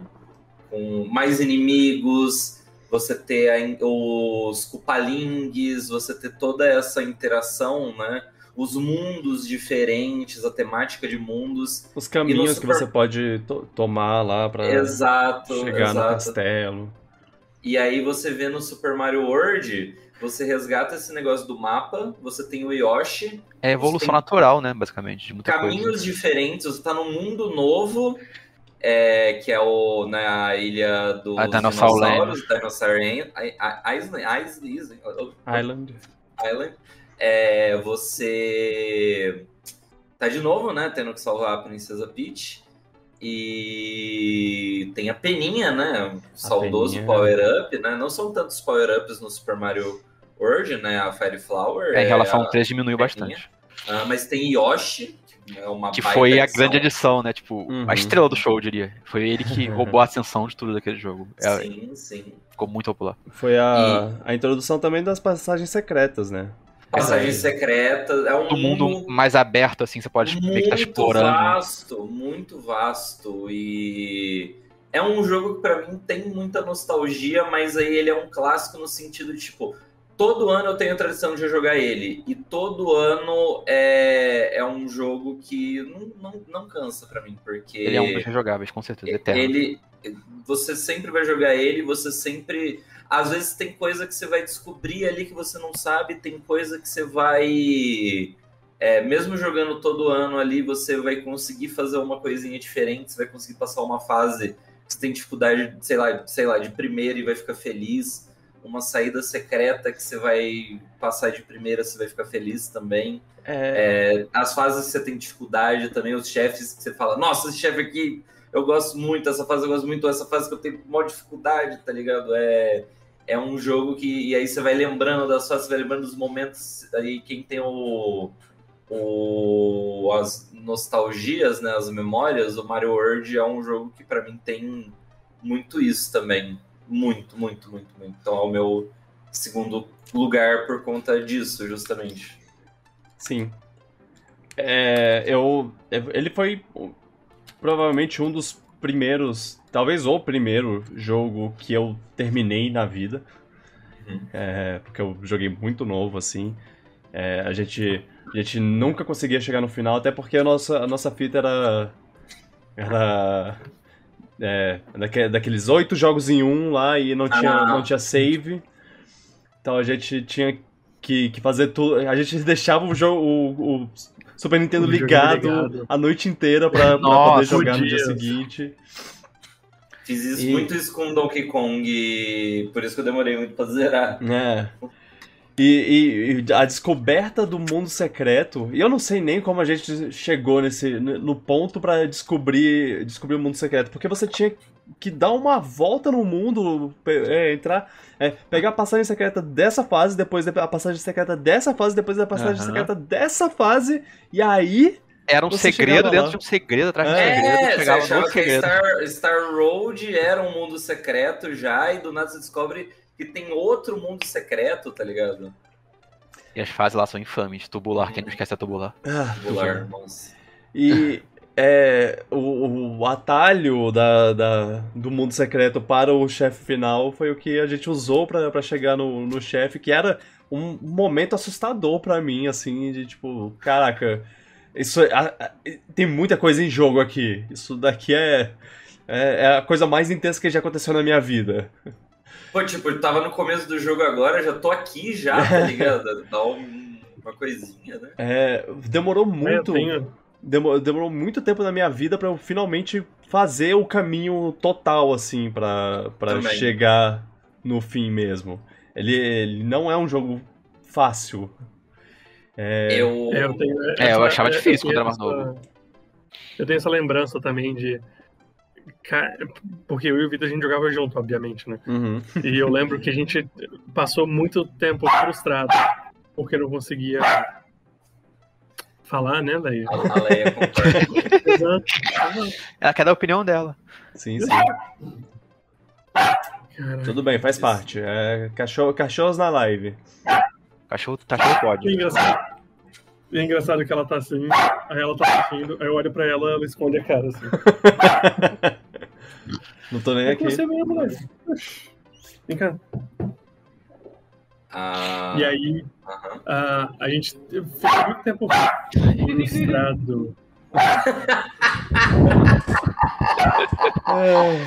com mais inimigos, você ter a os Cupalingues, você ter toda essa interação, né? Os mundos diferentes, a temática de mundos. Os caminhos que Super- você pode to- tomar lá pra exato, chegar no exato. castelo. E aí você vê no Super Mario World, você resgata esse negócio do mapa, você tem o Yoshi, É evolução natural, né, basicamente, de muita caminhos coisa. diferentes, você tá num mundo novo, é, que é o, na ilha dos A dinossauros, Dinosaur Island, Island, Island. É, você tá de novo, né? Tendo que salvar a Princesa Peach. E tem a Peninha, né? O saudoso Peninha. power-up, né? Não são tantos power-ups no Super Mario World, né? A Fairy Flower. É, em relação a- ao 3 diminuiu bastante. ah, mas tem Yoshi, que é uma Que baita foi a adição. grande edição, né? Tipo, Uhum. a estrela do show, eu diria. Foi ele que roubou a atenção de tudo daquele jogo. É, Sim, sim. ficou muito popular. Foi a, a introdução também das passagens secretas, né? Passagem secreta, é um O mundo mais aberto, assim, você pode ver que tá muito explorando. vasto, muito vasto e é um jogo que pra mim tem muita nostalgia, mas aí ele é um clássico no sentido de tipo todo ano eu tenho a tradição de jogar ele e todo ano é, é um jogo que não, não, não cansa pra mim porque Ele é um dos rejogáveis, com certeza, eterno. ele você sempre vai jogar ele, você sempre às vezes tem coisa que você vai descobrir ali que você não sabe, tem coisa que você vai é, mesmo jogando todo ano ali, você vai conseguir fazer uma coisinha diferente, você vai conseguir passar uma fase que você tem dificuldade, sei lá, sei lá, de primeira e vai ficar feliz, uma saída secreta que você vai passar de primeira, você vai ficar feliz também. É, É, as fases que você tem dificuldade também, os chefes que você fala, nossa, esse chefe aqui eu gosto muito, essa fase eu gosto muito, essa fase que eu tenho maior dificuldade, tá ligado? É, é um jogo que. E aí você vai lembrando das fases, você vai lembrando dos momentos. Aí quem tem o. o as nostalgias, né? As memórias, o Mario World é um jogo que pra mim tem muito isso também. Muito, muito, muito, muito. Então é o meu segundo lugar por conta disso, justamente. Sim. É, eu, ele foi provavelmente um dos primeiros, talvez o primeiro jogo que eu terminei na vida. Uhum. É, porque eu joguei muito novo, assim. É, a, gente, a gente nunca conseguia chegar no final, até porque a nossa, a nossa fita era. Era. É, daque- daqueles oito jogos em um lá e não tinha, Ah. não tinha save. Então a gente tinha que, que fazer tudo. A gente deixava o jogo. O, o Super Nintendo O ligado, ligado. a noite inteira pra, pra Nossa, poder jogar no dia seguinte. Fiz isso E- muito isso com Donkey Kong, por isso que eu demorei muito pra zerar. É. E, e- e a descoberta do mundo secreto. E eu não sei nem como a gente chegou nesse no ponto pra descobrir descobrir o mundo secreto, porque você tinha que dar uma volta no mundo, é, entrar, é, pegar a passagem secreta dessa fase, depois a passagem secreta dessa fase, depois a passagem Aham. secreta dessa fase, e aí Era um Você segredo dentro de um segredo atrás de um É, segredo. Você chegava no achava a segredo. Star, Star Road era um mundo secreto já, e do nada você descobre que tem outro mundo secreto, tá ligado? E as fases lá são infames. Tubular, quem não esquece a tubular. ah, Tubular, nossa. E é, o, o atalho da, da- do mundo secreto para o chefe final foi o que a gente usou pra pra chegar no, no chefe, que era um momento assustador pra mim, assim, de tipo, caraca, isso é- a- a- tem muita coisa em jogo aqui. Isso daqui é, é, é a coisa mais intensa que já aconteceu na minha vida. Pô, tipo, eu tava no começo do jogo agora, já tô aqui já, tá ligado? Dá um- uma coisinha, né? É, demorou É, muito. tenho- Demo- Demorou muito tempo na minha vida pra eu finalmente fazer o caminho total, assim, pra, pra Também. chegar no fim mesmo. Ele, ele não é um jogo fácil. Eu. É, eu tenho. É, eu achava essa- difícil quando era mais essa- Eu tenho essa lembrança também de. Porque eu e o Vitor a gente jogava junto, obviamente, né? Uhum. E eu lembro que a gente passou muito tempo frustrado porque não conseguia falar, né, Leia? A, a Leia concorda. Exato. exato. Ela quer dar a opinião dela. Sim, sim. Cara, Tudo bem, faz parte. É cachorro, cachorros na live. Cachorro, cachorro é pode. engraçado. E é engraçado que ela tá assim, aí ela tá assistindo, aí eu olho pra ela ela esconde a cara assim. Não tô nem É aqui. você mesmo, Leia. Vem cá. Ah, E aí, aham. a, a gente ficou muito tempo frustrado. É,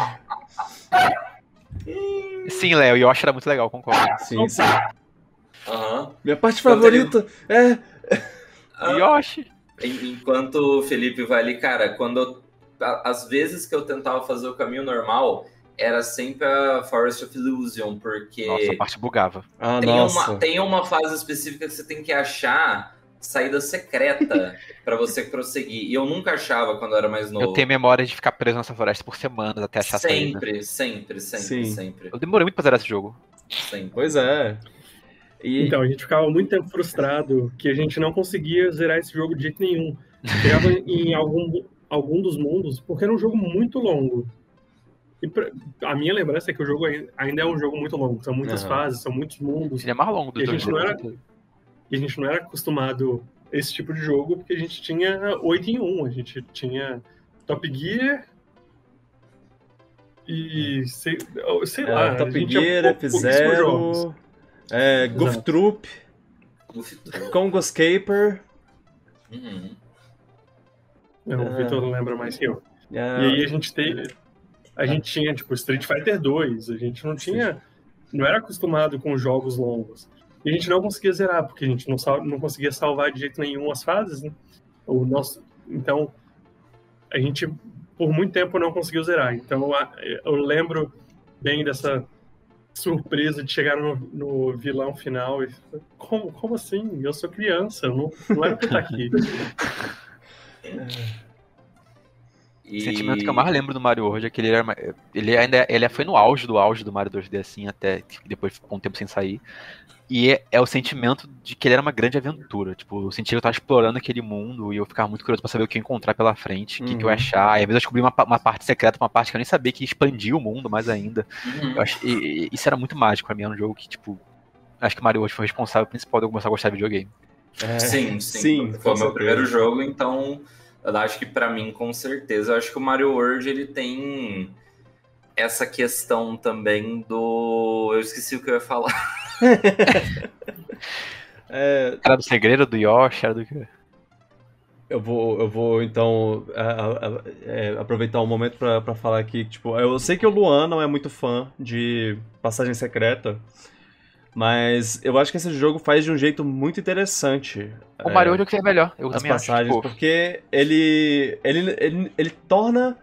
Sim, Léo, Yoshi era muito legal, concordo. sim, sim. Aham. Minha parte favorita é. Ah, Yoshi! En- Enquanto o Felipe vai ali, cara, quando eu, as vezes que eu tentava fazer o caminho normal, era sempre a Forest of Illusion, porque Nossa, a parte bugava. Ah, tem, nossa. uma, tem uma fase específica que você tem que achar saída secreta pra você prosseguir. E eu nunca achava quando eu era mais novo. Eu tenho memória de ficar preso nessa floresta por semanas até achar a saída. sempre, sempre, sempre, Sim. sempre, Eu demorei muito pra zerar esse jogo. sempre. Pois é. E Então, a gente ficava muito tempo frustrado que a gente não conseguia zerar esse jogo de jeito nenhum. Chegava em algum, algum dos mundos, porque era um jogo muito longo. E pra- a minha lembrança é que o jogo ai- ainda é um jogo muito longo. São muitas Aham. fases, são muitos mundos. Ele é mais longo do E a que gente não era- E a gente não era acostumado a esse tipo de jogo, porque a gente tinha 8 em 1. A gente tinha Top Gear e sei, sei lá. é, a Top Gear, pou- pouquíssimos jogos. F0, é, Goof. Troop, Goofy Troop. Congo Escaper. Uhum. É, O Ah. Vitor lembra mais que eu. é, E aí a gente teve. A gente tinha, tipo, Street Fighter 2, a gente não tinha. Não era acostumado com jogos longos. E a gente não conseguia zerar, porque a gente não, sal- não conseguia salvar de jeito nenhum as fases, né? O nosso, então, a gente, por muito tempo, não conseguiu zerar. Então, eu lembro bem dessa surpresa de chegar no, no vilão final e. Como, como assim? Eu sou criança, eu não, não era pra estar aqui. E... O sentimento que eu mais lembro do Mario World é que ele era. Ele ainda ele foi no auge do auge do Mario 2D, assim, até que depois ficou um tempo sem sair. E é, é o sentimento de que ele era uma grande aventura. Tipo, eu sentia que eu tava explorando aquele mundo e eu ficava muito curioso pra saber o que eu ia encontrar pela frente, o que, que eu ia Uhum. achar. E às vezes eu descobri uma, uma parte secreta, uma parte que eu nem sabia que expandia o mundo mais ainda. Uhum. E- e- isso era muito mágico pra mim, era um jogo que, tipo, acho que o Mario hoje foi o responsável principal de eu começar a gostar de videogame. É, sim, sim. sim, Foi o meu primeiro jogo, então eu acho que pra mim, com certeza, eu acho que o Mario World ele tem essa questão também do. Eu esqueci o que eu ia falar. É, Era do segredo do Yoshi, era do que. eu vou, eu vou então a- a- a- é, aproveitar o momento pra, pra falar aqui, tipo, eu sei que o Luan não é muito fã de Passagem Secreta, mas eu acho que esse jogo faz de um jeito muito interessante. O Mario World eu queria melhor. Eu as também acho. passagens, Tipo, porque ele, ele, ele, ele torna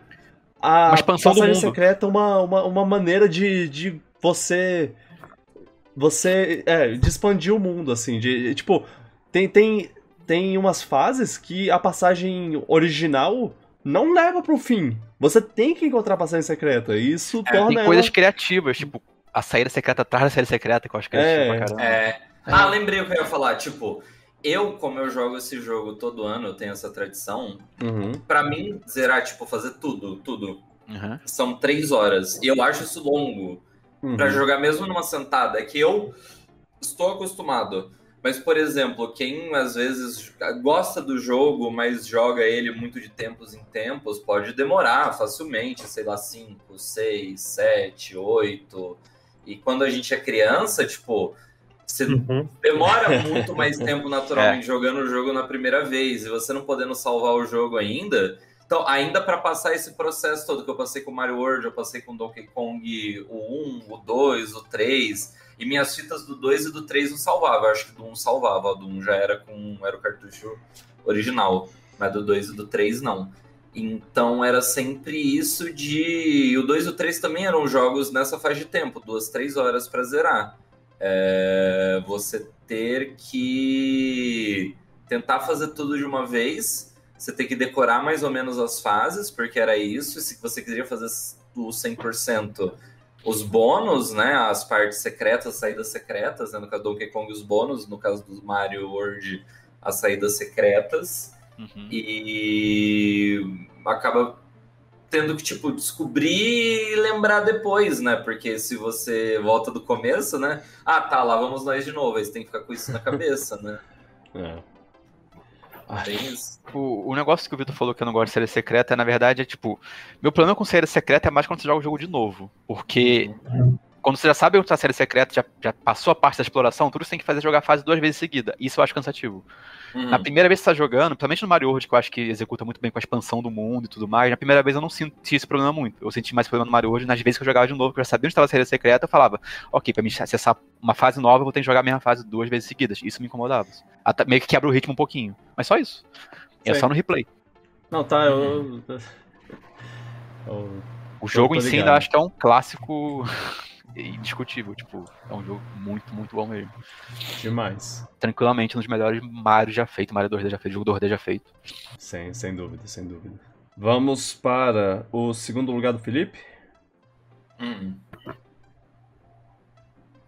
a Uma expansão do passagem mundo. secreta uma, uma, uma maneira de, de você você é, de expandir o mundo assim, de tipo, tem tem tem umas fases que a passagem original não leva pro fim. Você tem que encontrar a passagem secreta. E isso É, torna tem ela... coisas criativas, tipo, a saída secreta atrás da saída secreta, que eu acho que É, é, pra caramba. É. Ah, lembrei o que eu ia falar. Tipo, eu, como eu jogo esse jogo todo ano, eu tenho essa tradição. Uhum. Pra mim, zerar, tipo, fazer tudo, tudo. Uhum. São três horas. E eu acho isso longo. Uhum. Pra jogar mesmo numa sentada. É que eu estou acostumado. Mas, por exemplo, quem às vezes gosta do jogo, mas joga ele muito de tempos em tempos, pode demorar facilmente, sei lá, 5, 6, 7, 8. E quando a gente é criança, tipo, você Uhum. demora muito mais tempo naturalmente jogando o jogo na primeira vez e você não podendo salvar o jogo ainda. Então, ainda para passar esse processo todo que eu passei com o Mario World, eu passei com o Donkey Kong o 1, o 2, o 3, e minhas fitas do 2 e do 3 não salvava. Eu acho que do 1 salvava, do 1 já era com era o cartucho original, mas do 2 e do 3 não. Então era sempre isso de. O 2 e o 3 também eram jogos nessa faixa de tempo, duas, três horas para zerar. É, você ter que tentar fazer tudo de uma vez, você tem que decorar mais ou menos as fases, porque era isso, e se você queria fazer o 100%, os bônus, né, as partes secretas, as saídas secretas, né, no caso do Donkey Kong os bônus, no caso do Mario World as saídas secretas, Uhum. e acaba tendo que, tipo, descobrir e lembrar depois, né? Porque se você volta do começo, né? Ah, tá, lá vamos nós de novo. Aí você tem que ficar com isso na cabeça, né? É. Tem isso. O, o negócio que o Vitor falou que eu não gosto de série secreta, na verdade, é tipo. Meu problema com série secreta é mais quando você joga o jogo de novo. Porque quando você já sabe onde tá a série secreta, já, já passou a parte da exploração, tudo você tem que fazer é jogar a fase duas vezes seguida. Isso eu acho cansativo. Uhum. Na primeira vez que você tá jogando, principalmente no Mario World, que eu acho que executa muito bem com a expansão do mundo e tudo mais, na primeira vez eu não senti esse problema muito. Eu senti mais problema no Mario World nas vezes que eu jogava de novo, que eu já sabia onde estava a série secreta, eu falava, ok, pra me acessar uma fase nova, eu vou ter que jogar a mesma fase duas vezes seguidas. Isso me incomodava. Até, meio que quebra o ritmo um pouquinho. Mas só isso. É só no replay. Não, tá, eu. eu- O jogo em si ainda acho que é um clássico indiscutível. Tipo, é um jogo muito, muito bom mesmo. Demais. Tranquilamente, um dos melhores Mario já feito, Mario 2D já feito, jogo 2D já feito. Sem, sem dúvida, sem dúvida. Vamos para o segundo lugar do Felipe. Uhum.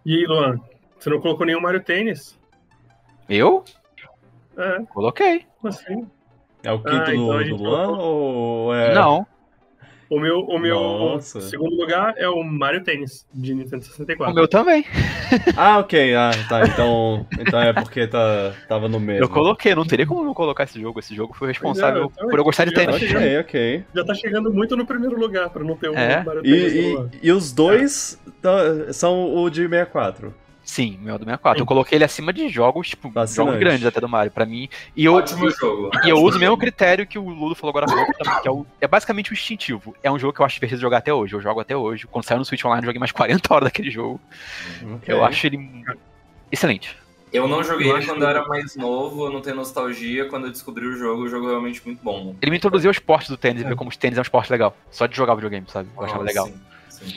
E aí, Luan, você não colocou nenhum Mario Tênis? Eu? É, Coloquei. como assim? É o quinto Ah, então do, do Luan colocou- ou é. Não. O meu, o meu Nossa. segundo lugar é o Mario Tênis, de Nintendo O 64. meu também. Ah, ok. Ah, tá. Então, então é porque tá, tava no mesmo. Eu coloquei, não teria como não colocar esse jogo. Esse jogo foi responsável Pois é, eu por eu gostar de tênis. Ok, ok. Já tá chegando muito no primeiro lugar, pra não ter o É. Mario E, Tênis no e, Luan. e os dois tá- são o de 64. Sim, meu do 64. Eu coloquei ele acima de jogos, tipo, Fascinante. jogos grandes até do Mario, pra mim. E eu, Ótimo jogo. E eu uso o mesmo critério que o Ludo falou agora há pouco, também, que é, o- é basicamente o instintivo. É um jogo que eu acho divertido jogar até hoje. Eu jogo até hoje. Quando saiu no Switch Online, eu joguei mais 40 horas daquele jogo. Ok. Eu acho ele excelente. Eu não joguei Eu ele quando eu era mais novo, eu não tenho nostalgia. Quando eu descobri o jogo, o jogo é realmente muito bom. Ele me introduziu ao esporte do tênis e É. viu como o tênis é um esporte legal. Só de jogar videogame, sabe? Eu achava Ah, legal. sim, sim.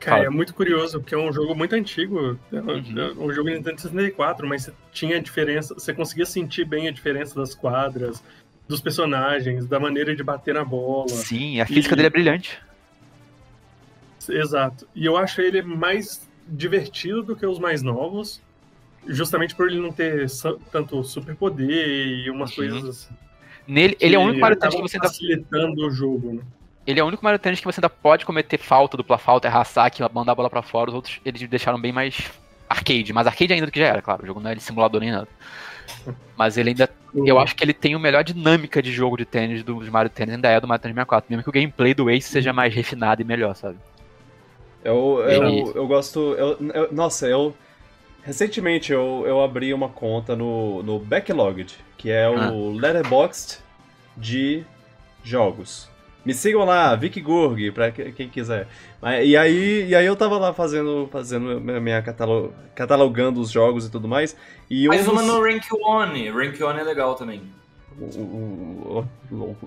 Cara, Fala. é muito curioso, porque é um jogo muito antigo. É um- Uhum. é jogo de Nintendo 64, mas você tinha diferença. Você conseguia sentir bem a diferença das quadras, dos personagens, da maneira de bater na bola. Sim, a física E- dele é brilhante. Exato. E eu acho ele mais divertido do que os mais novos, justamente por ele não ter tanto superpoder e umas Uhum. coisas assim. Nele, ele é o único Mario Tennis que você ainda. facilitando o jogo, né? Ele é o único Mario Tennis que você ainda pode cometer falta, dupla falta, errar saque, mandar a bola pra fora. Os outros eles deixaram bem mais arcade, mas arcade ainda do que já era, claro. O jogo não é de simulador nem nada. Mas ele ainda. Eu acho que ele tem a melhor dinâmica de jogo de tênis dos Mario Tennis, ainda é do Mario Tennis 64. Mesmo que o gameplay do Ace seja mais refinado e melhor, sabe? Eu, eu, eu gosto. Eu, eu- nossa, eu. Recentemente eu, eu abri uma conta no, no Backlogged, que é o Letterboxd de jogos. Me sigam lá, Vicky Gurg, pra que- quem quiser. E aí, e aí eu tava lá fazendo, fazendo minha minha catalo- catalogando os jogos e tudo mais. E um Mais uma no Rank One. Rank One é legal também.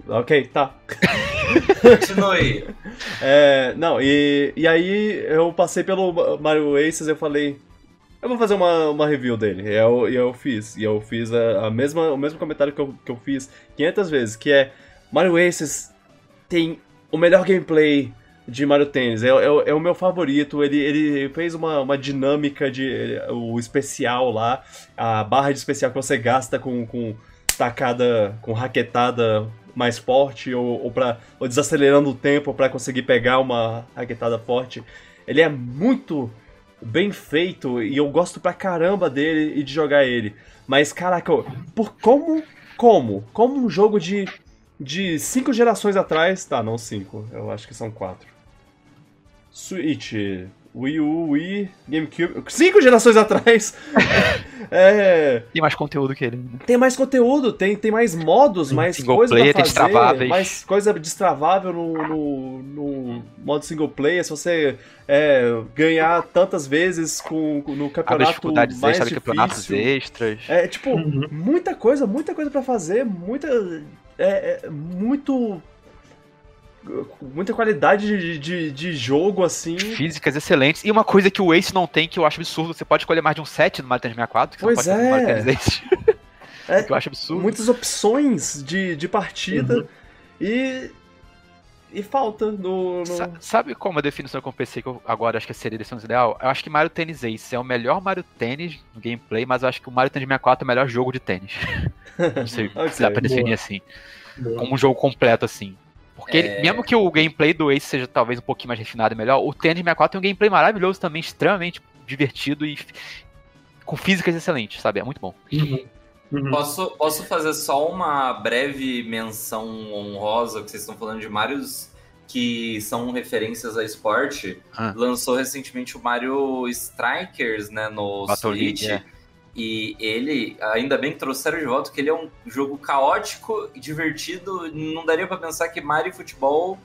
Ok, tá. Continue. É, não, e, e aí eu passei pelo Mario Aces e eu falei, eu vou fazer uma, uma review dele. E eu, e eu fiz. E eu fiz a, a mesma, o mesmo comentário que eu, que eu fiz 500 vezes, que é Mario Aces tem o melhor gameplay de Mario Tennis. É, é, é o meu favorito. Ele, ele fez uma, uma dinâmica de o especial lá, a barra de especial que você gasta com, com tacada, com raquetada mais forte ou, ou, ou desacelerando o tempo para conseguir pegar uma raquetada forte. Ele é muito bem feito e eu gosto pra caramba dele e de jogar ele. Mas caraca, por como como como um jogo de de cinco gerações atrás, tá, não cinco, eu acho que são quatro. Switch, Wii U, Wii, GameCube, cinco gerações atrás. é, Tem mais conteúdo que ele. né? tem mais conteúdo, tem, tem mais modos, mais Single coisa player, pra tem fazer, mais coisa destravável no, no, no modo single player. Se você é, ganhar tantas vezes com, no campeonato mais campeonatos difícil. extras. É, tipo, Uhum. muita coisa, muita coisa pra fazer, muita. É, é, muito. Muita qualidade de, de, de jogo, assim. Físicas excelentes. E uma coisa que o Ace não tem, que eu acho absurdo, você pode escolher mais de um set no Mario Tennis 64, que você Pois não pode fazer no é. Mario Tennis Ace. É, que eu acho absurdo. muitas opções de, de partida Uhum. e. E falta no. no- Sa- Sabe como a definição que eu pensei que eu agora acho que seria a definição ideal? Eu acho que Mario Tennis Ace é o melhor Mario Tennis no gameplay, mas eu acho que o Mario Tennis 64 é o melhor jogo de tênis. Não sei Ok, se dá pra definir boa. assim. Boa. Como um jogo completo, assim. Porque ele- É. mesmo que o gameplay do Ace seja talvez um pouquinho mais refinado e melhor, o Tennis 64 tem um gameplay maravilhoso também, extremamente divertido e com físicas excelentes, sabe? É muito bom. Uhum. Uhum. Posso, posso fazer só uma breve menção honrosa, que vocês estão falando de Marios que são referências a esporte. Ah. Lançou recentemente o Mario Strikers, né, no Battle Switch. League, é. E ele, ainda bem que trouxeram de volta, que ele é um jogo caótico e divertido. Não daria pra pensar que Mario e futebol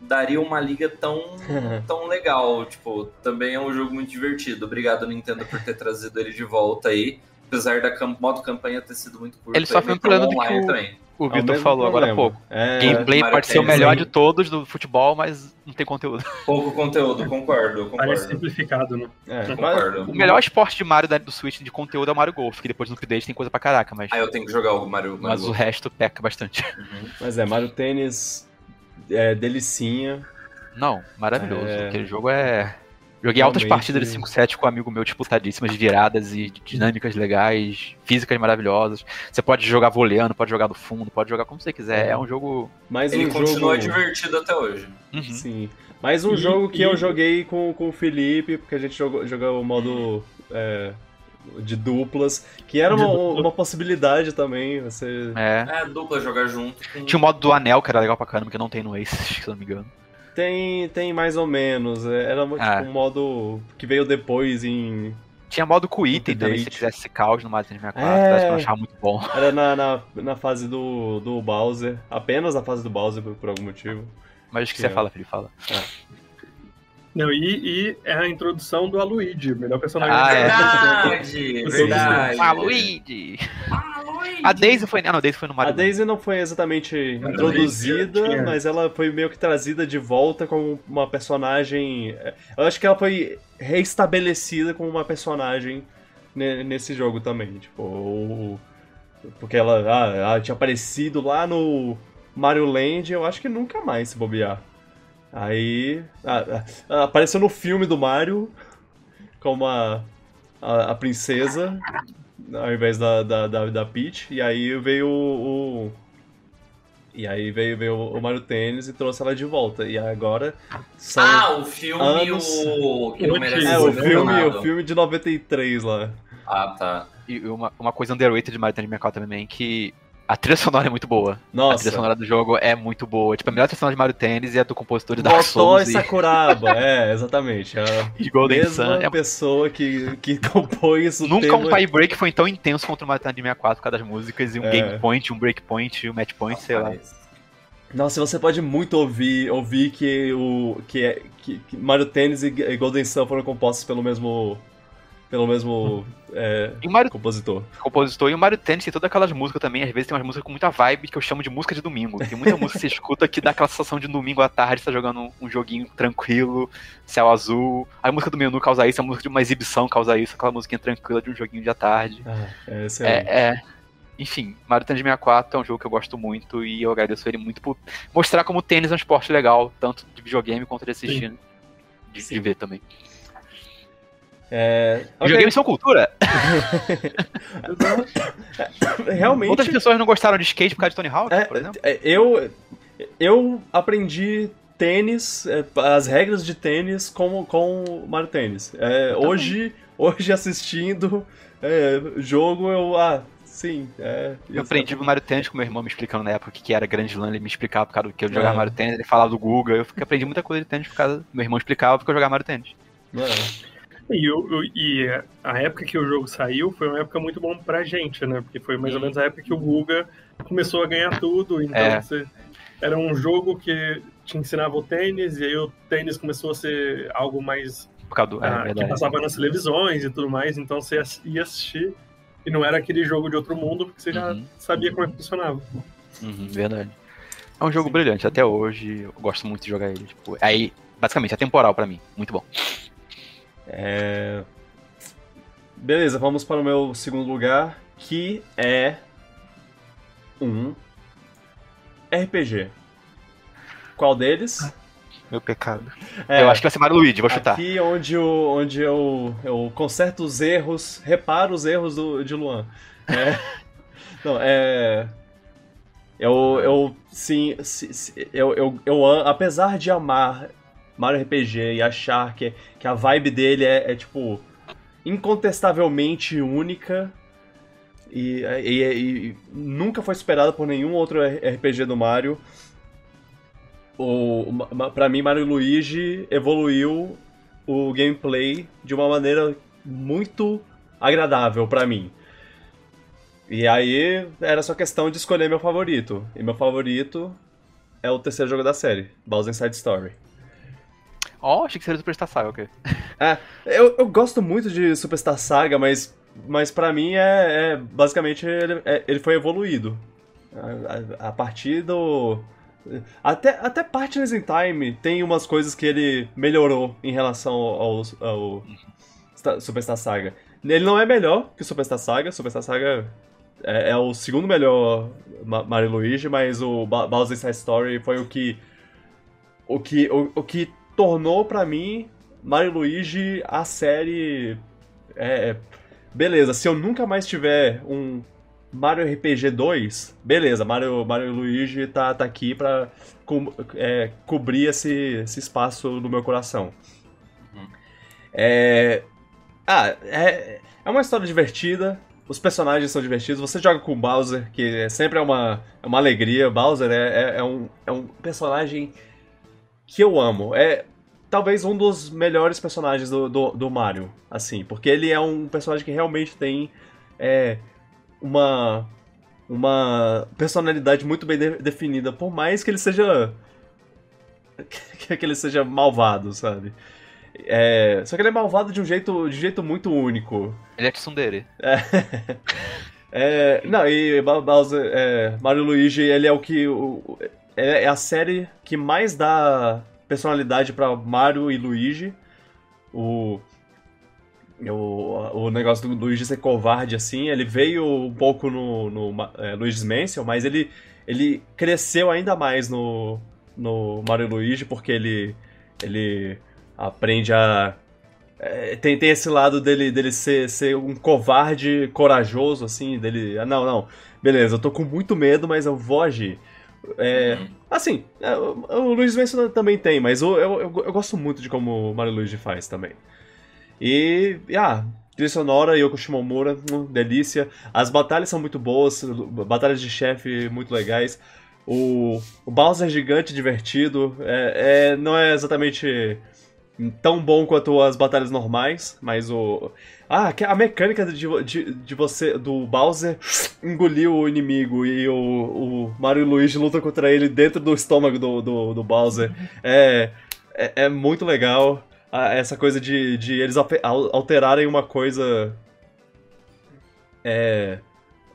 daria uma liga tão, tão legal. Tipo, também é um jogo muito divertido. Obrigado, Nintendo, por ter trazido ele de volta aí. Apesar da modo campanha ter sido muito curto. Ele sofre aí, um problema de online que o- também. O É o Vitor mesmo falou agora há problema. pouco. É, Gameplay Mario pode ser o Tennis, melhor de todos do futebol, mas não tem conteúdo. Pouco conteúdo, concordo, Parece concordo. simplificado, né? é, Concordo. O melhor esporte de Mario da- do Switch de conteúdo é o Mario Golf, que depois no update tem coisa pra caraca, mas, Ah, eu tenho que jogar o Mario. Mario mas o Golf. resto peca bastante. Uhum. Mas é, Mario Tênis é delicinha. Não, maravilhoso. É. Aquele jogo é. Joguei altas Realmente. partidas de 5-7 com um amigo meu, disputadíssimas, de viradas e dinâmicas legais, físicas maravilhosas. Você pode jogar voleando, pode jogar do fundo, pode jogar como você quiser. É. É um jogo. Mais Ele um continua jogo. divertido até hoje. Uhum. Sim. Mais um E- jogo que e- eu joguei com, com o Felipe, porque a gente jogou, jogou o modo é, de duplas, que era uma, dupla. uma possibilidade também. Você. É. É, dupla jogar junto. Com... Tinha o modo do anel, que era legal pra caramba, que não tem no Ace, se não me engano. Tem, tem mais ou menos. é, Era tipo, Ah. um modo que veio depois em. Tinha modo com item também, se quisesse ser caos no Mario 64, É. que eu achava muito bom. Era na, na, na fase do, do Bowser. Apenas na fase do Bowser, por, por algum motivo. Mas o que É. você fala, Felipe? Fala. Não, e, e é a introdução do Aluigi, o melhor personagem Ah, é. Verdade. A Daisy foi. Ah, não, a Daisy foi no A Mario. Daisy não foi exatamente A introduzida, Daisy mas ela foi meio que trazida de volta como uma personagem. Eu acho que ela foi reestabelecida como uma personagem ne- nesse jogo também. Tipo, porque ela, ah, ela tinha aparecido lá no Mario Land, eu acho que nunca mais se bobear. Aí. ah, ah, apareceu no filme do Mario como a, a, a princesa ao invés da, da, da, da Peach. E aí veio o, E aí veio, veio o Mario Tênis e trouxe ela de volta. E agora são. Ah, o filme anos- o... que não merece é, ser o filme, o filme de 93 lá. Ah, tá. E uma, uma coisa underrated de Mario Tennis 64 também, que a trilha sonora é muito boa. A Nossa. trilha sonora do jogo é muito boa. Tipo, a melhor trilha sonora de Mario Tennis é a do compositor de Dark Souls e e, Sakuraba, é, exatamente. A e Golden Sun. mesma É pessoa que, que compôs o Nunca tema. um tie break foi tão intenso contra o Mario Tennis 64 por causa das músicas e um É. game point, um break point, um match point, sei lá. Nossa, você pode muito ouvir, ouvir que o que, é, que, que Mario Tennis e e Golden Sun foram compostos pelo mesmo pelo mesmo é, o Mario compositor. compositor e o Mario Tennis tem todas aquelas músicas também, às vezes tem umas músicas com muita vibe que eu chamo de música de domingo. Tem muita música que você escuta que dá aquela sensação de domingo à tarde, você tá jogando um, joguinho tranquilo, céu azul. A música do menu causa isso, a música de uma exibição causa isso, aquela musiquinha tranquila de um joguinho de à tarde. Ah, é excelente. É, é. Enfim, Mario Tennis 64 é um jogo que eu gosto muito e eu agradeço ele muito por mostrar como o tênis é um esporte legal, tanto de videogame quanto de assistir. De, de ver também. É. Videogames são cultura. Realmente. Outras pessoas não gostaram de skate por causa de Tony Hawk, É, por exemplo. é, eu, eu aprendi tênis, é, as regras de tênis com, com Mario Tênis. É, hoje, hoje assistindo é, jogo, eu. Ah, sim. É, Eu aprendi Mario Tennis com meu irmão me explicando na época o que era Grand Slam, ele me explicava por causa do que eu jogava É. Mario Tennis, ele falava do Google, eu fiquei- aprendi muita coisa de tênis por causa. Meu irmão explicava porque eu jogava Mario Tennis. É, E, eu- eu- e a época que o jogo saiu foi uma época muito bom pra gente, né? Porque foi mais ou menos a época que o Guga começou a ganhar tudo. Então É. você- era um jogo que te ensinava o tênis, e aí o tênis começou a ser algo mais Por causa do. É, ah, que verdade. passava nas televisões e tudo mais. Então você ia assistir e não era aquele jogo de outro mundo, porque você já Uhum. sabia como é que funcionava. Uhum, verdade. É um jogo brilhante, até hoje eu gosto muito de jogar ele. Tipo, aí, basicamente, é temporal pra mim. Muito bom. É... Beleza, vamos para o meu segundo lugar, que é um RPG. Qual deles? Meu pecado. É, Eu acho que vai ser Mario Luigi, vou chutar. Aqui onde, eu, onde eu, eu conserto os erros, reparo os erros do, de Luan. É, não, é. Eu, eu sim, si- si- eu, eu, eu, apesar de amar Mario RPG e achar que, que a vibe dele é, é, tipo, incontestavelmente única e, e- e nunca foi superada por nenhum outro RPG do Mario, o, pra mim, Mario Luigi evoluiu o gameplay de uma maneira muito agradável pra mim. E aí era só questão de escolher meu favorito. E meu favorito é o terceiro jogo da série, Bowser Inside Story. Ó, achei que seria Superstar Saga, ok. É, eu, eu gosto muito de Superstar Saga, mas, mas para mim é, é- basicamente ele, é- ele foi evoluído. A, a- a partir do. Até, até Partners in Time tem umas coisas que ele melhorou em relação ao, ao Sta- Superstar Saga. Ele não é melhor que Superstar Saga, Superstar Saga é, é o segundo melhor Ma- Mario Luigi, mas o Bowser's Inside Story foi o que o que o, o que tornou pra mim Mario Luigi a série é, é, beleza, se eu nunca mais tiver um Mario RPG 2, beleza, Mario, Mario Luigi tá, tá aqui pra co- é, cobrir esse, esse espaço no meu coração. É, ah, é, é uma história divertida, os personagens são divertidos, você joga com o Bowser, que é- sempre é uma, é uma alegria, Bowser é, é, é um, é um personagem que eu amo, é talvez um dos melhores personagens do, do, do Mario, assim, porque ele é um personagem que realmente tem é, uma, uma personalidade muito bem de- definida, por mais que ele seja que ele seja malvado, sabe? É, só que ele é malvado de um jeito, de um jeito muito único. Ele é Tsundere. É, não, e Bowser, é, Mario Luigi, ele é o que. o- é, é a série que mais dá personalidade pra Mario e Luigi. O. O, o negócio do Luigi ser covarde, assim, ele veio um pouco no, no é, Luigi's Mansion, mas ele, ele cresceu ainda mais no, no Mario e Luigi, porque ele, ele aprende a é, tem, tem esse lado dele, dele ser, ser um covarde corajoso, assim, dele. Ah, não, não. Beleza, eu tô com muito medo, mas eu vou agir. É, Uhum. assim, é, o, Luigi Mansion também tem, mas eu, eu, eu, gosto muito de como o Mario Luigi faz também. E, e, ah, trilha sonora, Yoko Shimomura, hum, delícia. As batalhas são muito boas, batalhas de chefe muito legais. O, o Bowser gigante divertido, é, é- não é exatamente tão bom quanto as batalhas normais, mas o... Ah, que- a mecânica de, de, de você, do Bowser engolir o inimigo e o, o Mario e Luigi lutam contra ele dentro do estômago do, do, do Bowser é, é, é muito legal. Essa coisa de, de eles alterarem uma coisa. É.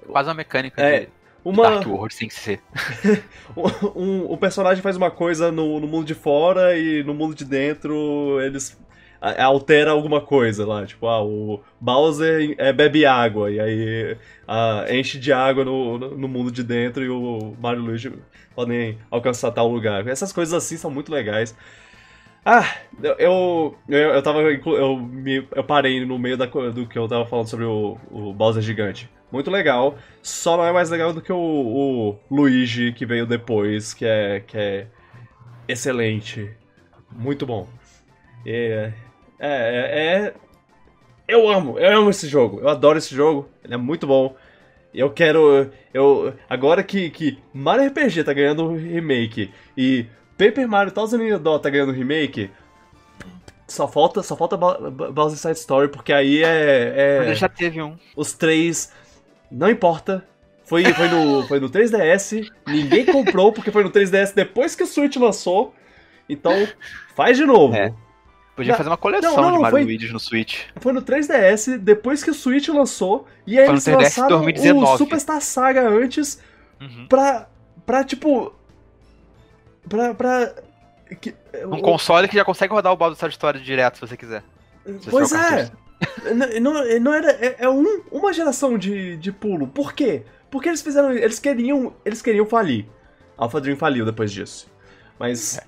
Quase uma mecânica É, de Uma, Dark World tem que ser. um, um personagem faz uma coisa no, no mundo de fora e no mundo de dentro eles altera alguma coisa lá. Tipo, ah, o Bowser é, bebe água e aí ah, enche de água no, no mundo de dentro e o Mario e o Luigi podem alcançar tal lugar. Essas coisas assim são muito legais. Ah, eu, eu, eu, tava. Eu, me, eu parei no meio da, do que eu tava falando sobre o, o Bowser gigante. Muito legal, só não é mais legal do que o, o Luigi que veio depois, que é, que é excelente. Muito bom. É, é, é, Eu amo, eu amo esse jogo. Eu adoro esse jogo, ele é muito bom. Eu quero. Eu, agora que, que Mario RPG tá ganhando remake e Paper Mario Thousand Year Door tá ganhando remake, só falta, só falta Bowser Side Story, porque aí é, é já teve um. os três. Não importa. Foi, foi, no, foi no 3DS, ninguém comprou porque foi no 3DS depois que o Switch lançou. Então, faz de novo. É. Podia Não, fazer uma coleção não, não, de Mario foi- Luigi no Switch. Foi no 3DS, depois que o Switch lançou, e aí Foi eles 3DS lançaram 2019. o Superstar Saga antes Uhum. pra. pra tipo. Pra. pra que- Um o- console que já consegue rodar o Bowser Side Story direto, se você quiser. Se Pois é. Cartucho. N- Não, não era. É, é um- uma geração de, de pulo. Por quê? Porque eles fizeram. Eles queriam. Eles queriam falir. Alpha Dream faliu depois disso. Mas.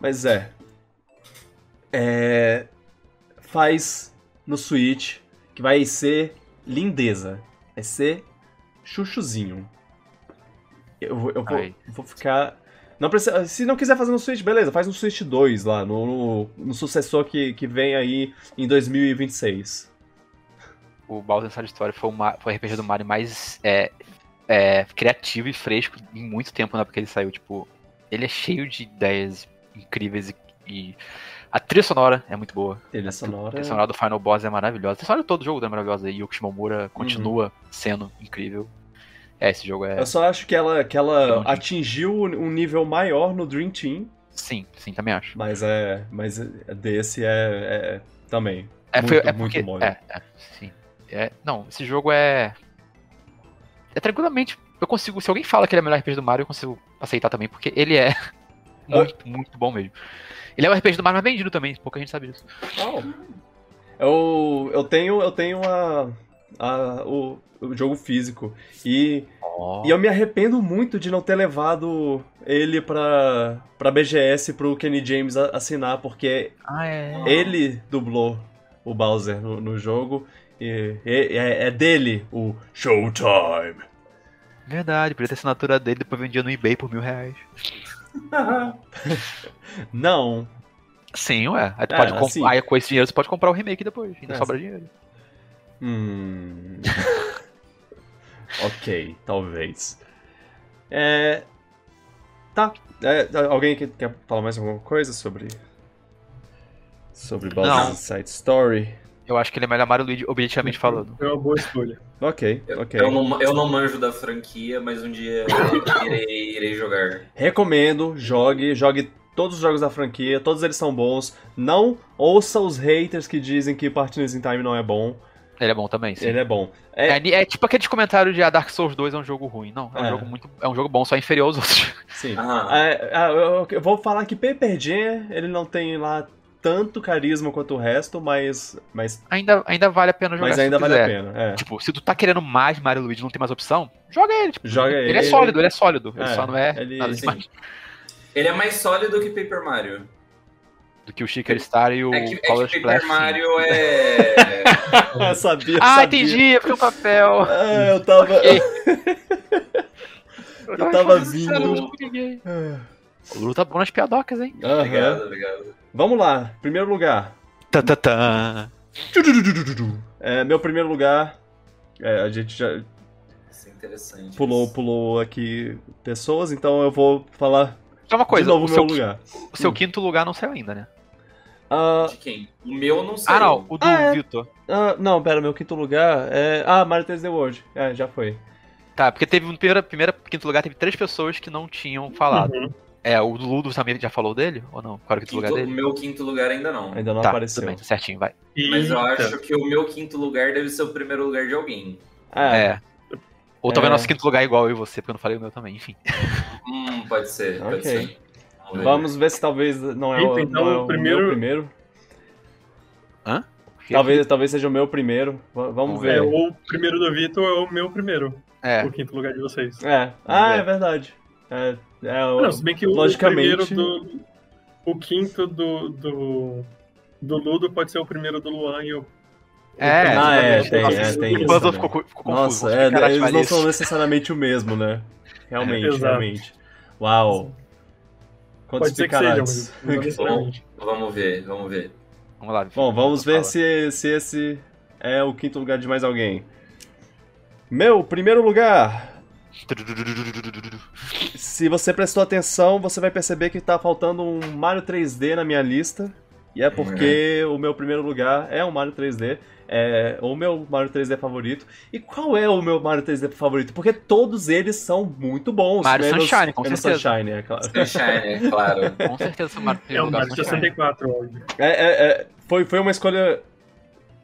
Mas é. É. Faz no Switch. Que vai ser lindeza. Vai ser chuchuzinho. Eu, vou- eu vou, vou ficar. Não precisa, se não quiser fazer no Switch, beleza, faz no Switch 2 lá, no, no, no sucessor que, que vem aí em 2026. O Bowser Side Story foi o, Ma- foi o RPG do Mario mais é, é, criativo e fresco em muito tempo, né? Porque ele saiu, tipo. Ele é cheio de ideias incríveis e. e a trilha sonora é muito boa. Trilha A sonora. trilha sonora do Final Boss é maravilhosa. A trilha sonora de todo jogo é maravilhosa. E o Shimomura continua sendo incrível. É, esse jogo é. Eu só acho que ela, que ela atingiu um nível maior no Dream Team, Sim, sim, também acho. mas é. Mas desse é, é também. É, Muito, foi, é muito porque. É, é, sim. É, não, esse jogo é. É tranquilamente. Eu consigo. Se alguém fala que ele é o melhor RPG do Mario, eu consigo aceitar também, porque ele é muito, muito bom mesmo. Ele é o RPG do Mario mais vendido também, pouca gente sabe disso. Eu, eu tenho, eu tenho a, a, o, o jogo físico. E, e eu me arrependo muito de não ter levado ele pra, pra BGS pro Kenny James assinar, porque Ah, é. ele dublou o Bowser no, no jogo. E, e- é, é dele o Showtime. Verdade, podia ter assinatura dele, depois vendia no eBay por mil reais. Não. Sim, ué. Aí, tu É, pode assim. aí com esse dinheiro você pode comprar o remake depois. Ainda É, sobra dinheiro. Hum. ok, talvez. É. Tá. É, alguém que quer falar mais alguma coisa sobre. Sobre Não. Bowser's Side Story? Eu acho que ele é melhor Mario Luigi, objetivamente falando. É uma boa escolha. Ok, Eu, ok. eu não, eu não manjo da franquia, mas um dia irei, irei jogar. Recomendo, jogue, jogue todos os jogos da franquia, todos eles são bons. Não ouça os haters que dizem que Partners in Time não é bom. Ele é bom também, sim. Ele é bom. É, É, é tipo aqueles comentários de ah, Dark Souls 2 é um jogo ruim. Não, é um É. jogo muito. É um jogo bom, só inferior aos outros. sim. Aham. É, é, eu, eu vou falar que Paper Jam, ele não tem lá tanto carisma quanto o resto, mas, mas, Ainda, ainda vale a pena jogar. mas se ainda tu vale a quiser. pena. É. Tipo, se tu tá querendo mais Mario Luigi e não tem mais opção, joga ele. Tipo, Joga ele. ele. é sólido, ele é sólido. Ele É, só não é ele- Ele é mais sólido que Paper Mario. Do que o Shaker Star e o É que, é Color que Splash. Paper. Mario é. Eu sabia, Ah, sabia. entendi, é porque o papel. É, eu tava. Ok. Eu tava vindo. O Lulu tá bom nas piadocas, hein? Aham. Obrigado, obrigado. Vamos lá, primeiro lugar. Tá, tá, tá. É, meu primeiro lugar. é, a gente já Isso é interessante. pulou, pulou aqui pessoas, então eu vou falar Só uma coisa, de novo o o seu, lugar. o seu Hum. quinto lugar não saiu ainda, né? Ah, De quem? O meu não sei. Ah, não, o do Ah, é. Vitor. ah, não, pera, meu quinto lugar é. Ah, Mario 3D World. É, já foi. Tá, porque teve no primeiro, primeiro quinto lugar, teve três pessoas que não tinham falado. Uhum. É, o do Ludo também já falou dele? Ou não? Qual era o quinto, lugar Quinto- o dele? meu quinto lugar ainda não. Ainda não tá, apareceu. tudo bem, tá certinho, vai. Mas eu acho que o meu quinto lugar deve ser o primeiro lugar de alguém. É, É. Ou talvez É. nosso quinto lugar é igual eu e você, porque eu não falei o meu também, enfim. Hum, pode ser, pode Ok. ser. ver. Vamos ver se talvez não é, o, então não é o o primeiro- meu primeiro. Hã? Talvez, talvez seja o meu primeiro. Vamos Vamos ver. É, ou o primeiro do Vitor ou o meu primeiro. É, O quinto lugar de vocês. É. Ah, é verdade. É, é o- Não, se bem que o logicamente- primeiro do. O quinto do, do. Do Ludo pode ser o primeiro do Luan e o. É, Ah, é, exatamente. tem, Nossa, é, tem o isso puzzle também. ficou, co- ficou confuso. Nossa, é, eles não Alice. são necessariamente o mesmo, né? Realmente, realmente. Uau. Quantos Pode ser que seja, picarates. mas não necessariamente. Vamos ver, vamos ver. Vamos lá. Bom, vamos ver se, se esse é o quinto lugar de mais alguém. Meu primeiro lugar. Se você prestou atenção, você vai perceber que tá faltando um Mario 3D na minha lista. E é porque o meu primeiro lugar é um Mario 3D. É o meu Mario 3D favorito. E qual é o meu Mario 3D favorito? Porque todos eles são muito bons. Mario menos, Sunshine, com menos certeza. Sunshine, é claro. Sunshine, é claro. Com certeza o Mario É o Mario Sunshine. 64, óbvio. É, é, é, foi, foi uma escolha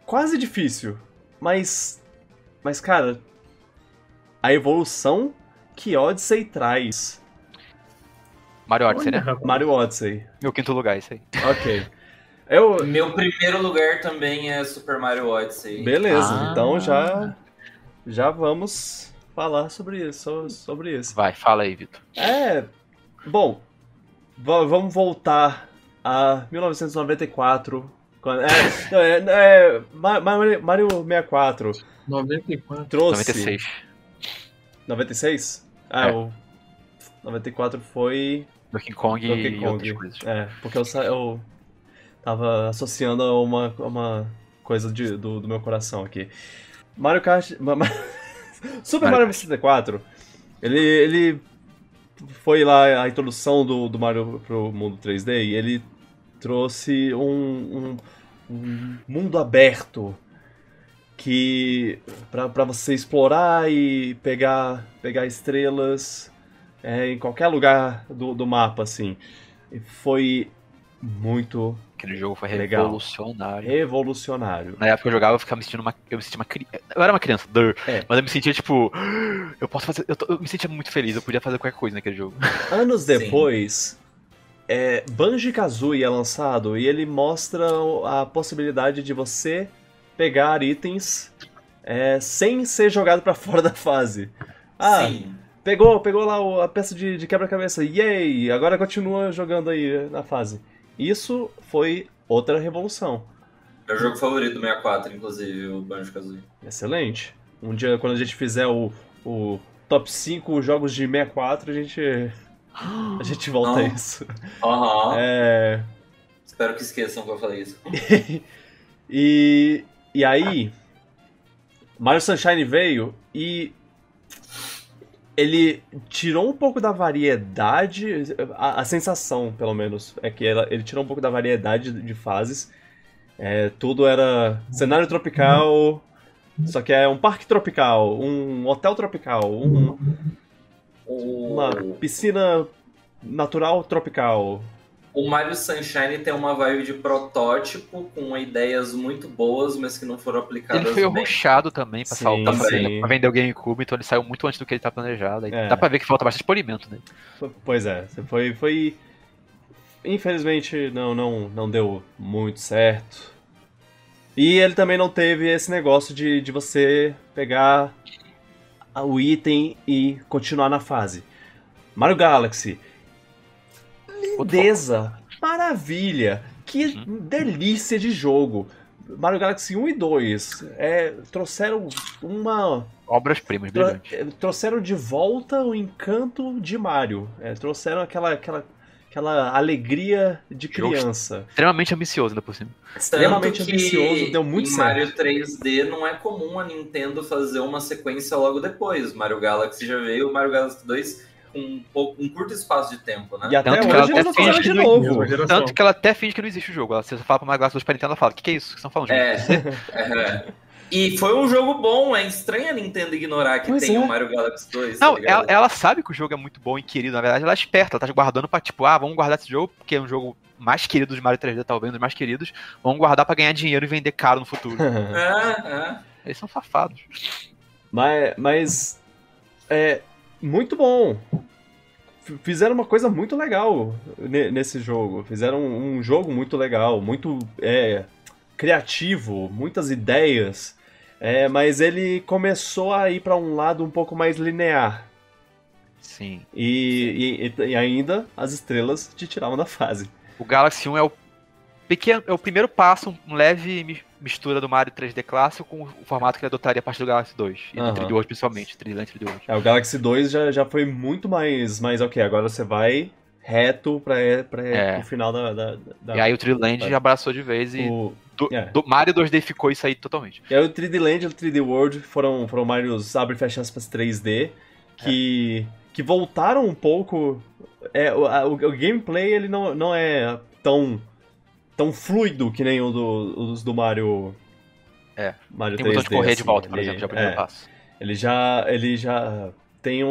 quase difícil, mas. Mas, cara, a evolução que Odyssey traz. Mario Odyssey, Olha, né? Mario Odyssey. Meu quinto lugar, isso aí. Ok. Eu. Meu primeiro lugar também é Super Mario Odyssey. Beleza, Ah. então já. Já vamos falar sobre isso. Sobre isso. Vai, fala aí, Vitor. É. Bom, va- vamos voltar a 1994. Quando, é, é, é, Ma- Ma- Mario 64 94. trouxe. 96. 96? Ah, É. o 94 foi Donkey Kong Donkey e Kong. outras coisas. É, porque eu, sa- eu tava associando a uma, a uma coisa de- do, do meu coração aqui. Mario Kart. Ma- ma- Super Mario Mario 64, ele, ele foi lá a introdução do, do Mario pro mundo 3D e ele trouxe um, um, um mundo aberto que pra você explorar e pegar pegar estrelas é, em qualquer lugar do, do mapa assim E foi muito Aquele jogo foi Legal. revolucionário. revolucionário Na época que eu jogava, eu ficava me sentindo uma. Eu me sentia uma criança. Eu era uma criança, dur, É. mas eu me sentia tipo. Eu posso fazer. Eu, tô- eu me sentia muito feliz, eu podia fazer qualquer coisa naquele jogo. Anos depois, é, Banjo-Kazooie é lançado e ele mostra a possibilidade de você pegar itens é, sem ser jogado pra fora da fase. Ah, Sim. pegou, pegou lá a peça de, de quebra-cabeça, yay! Agora continua jogando aí na fase. Isso foi outra revolução. Meu jogo favorito do 64, inclusive, o Banjo-Kazooie. Excelente. Um dia, quando a gente fizer o, o top 5 jogos de 64, a gente, a gente volta a Não. isso. Aham. É, Espero que esqueçam que eu falei isso. E, e aí, Mario Sunshine veio e ele tirou um pouco da variedade, a, a sensação, pelo menos, é que ela- ele tirou um pouco da variedade de fases. É, tudo era cenário tropical, só que é um parque tropical, um hotel tropical, um- uma piscina natural tropical. O Mario Sunshine tem uma vibe de protótipo, com ideias muito boas, mas que não foram aplicadas Ele foi bem. rushado também pra Sim, saltar pra, sim. vender- pra vender o GameCube, então ele saiu muito antes do que ele tá planejado. É. Dá pra ver que falta bastante polimento, né? Pois é, foi, foi. Infelizmente não, não, não deu muito certo. E ele também não teve esse negócio de, de você pegar o item e continuar na fase. Mario Galaxy. Outro Lindeza! Maravilha! Que delícia de jogo! Mario Galaxy 1 e 2 é, trouxeram uma. Obras-primas, tro- brilhantes. é, trouxeram de volta o encanto de Mario. É, trouxeram aquela, aquela, aquela alegria de Jogo criança. Extremamente ambicioso ainda por cima. Extremamente Tanto que ambicioso, deu muito em certo. Mario 3D não é comum a Nintendo fazer uma sequência logo depois. Mario Galaxy já veio, o Mario Galaxy 2 com um, pouco, um curto espaço de tempo, né? E até Tanto que ela hoje eles não até finge de que não- novo. Tanto que ela até finge que não existe o jogo. Ela, se você fala pra Mario Galaxy 2 pra Nintendo, ela fala: O que, que é isso? O que vocês estão falando? É, é. E foi um jogo bom, é estranho a Nintendo ignorar que Pois tem é. o Mario Galaxy 2. Não, tá ela, ela sabe que o jogo é muito bom e querido. Na verdade, ela é esperta. Ela tá guardando pra, tipo, ah, vamos guardar esse jogo porque é um jogo mais querido de Mario 3D, talvez, um dos mais queridos. Vamos guardar pra ganhar dinheiro e vender caro no futuro. É, é. Eles são safados. Mas, mas é muito bom. Fizeram uma coisa muito legal ne- nesse jogo. Fizeram um jogo muito legal, muito é, criativo, muitas ideias. É, mas ele começou a ir para um lado um pouco mais linear. Sim. E, e- e ainda as estrelas te tiravam da fase. O Galaxy 1 é o pequeno, é o primeiro passo, um leve mistura do Mario 3D clássico com o formato que ele adotaria a partir do Galaxy 2. E Aham. do 3D World, principalmente. 3D Land 3D World. É, o Galaxy 2 já, já foi muito mais, mais ok. Agora você vai reto para É. o final da. da, da- E aí o 3D Land abraçou de vez e o, do, é. do Mario 2D ficou isso aí totalmente. E aí o 3D Land e o 3D World foram, foram Marios abre e fecha aspas 3D, que, que voltaram um pouco. É, o, o, o gameplay ele não, não é tão, tão fluido que nem o do, os do Mario. É. Mario Tem 3D. botão de correr de assim, volta, por ele- exemplo, já é primeiro é, passo. ele já. Ele já tem um.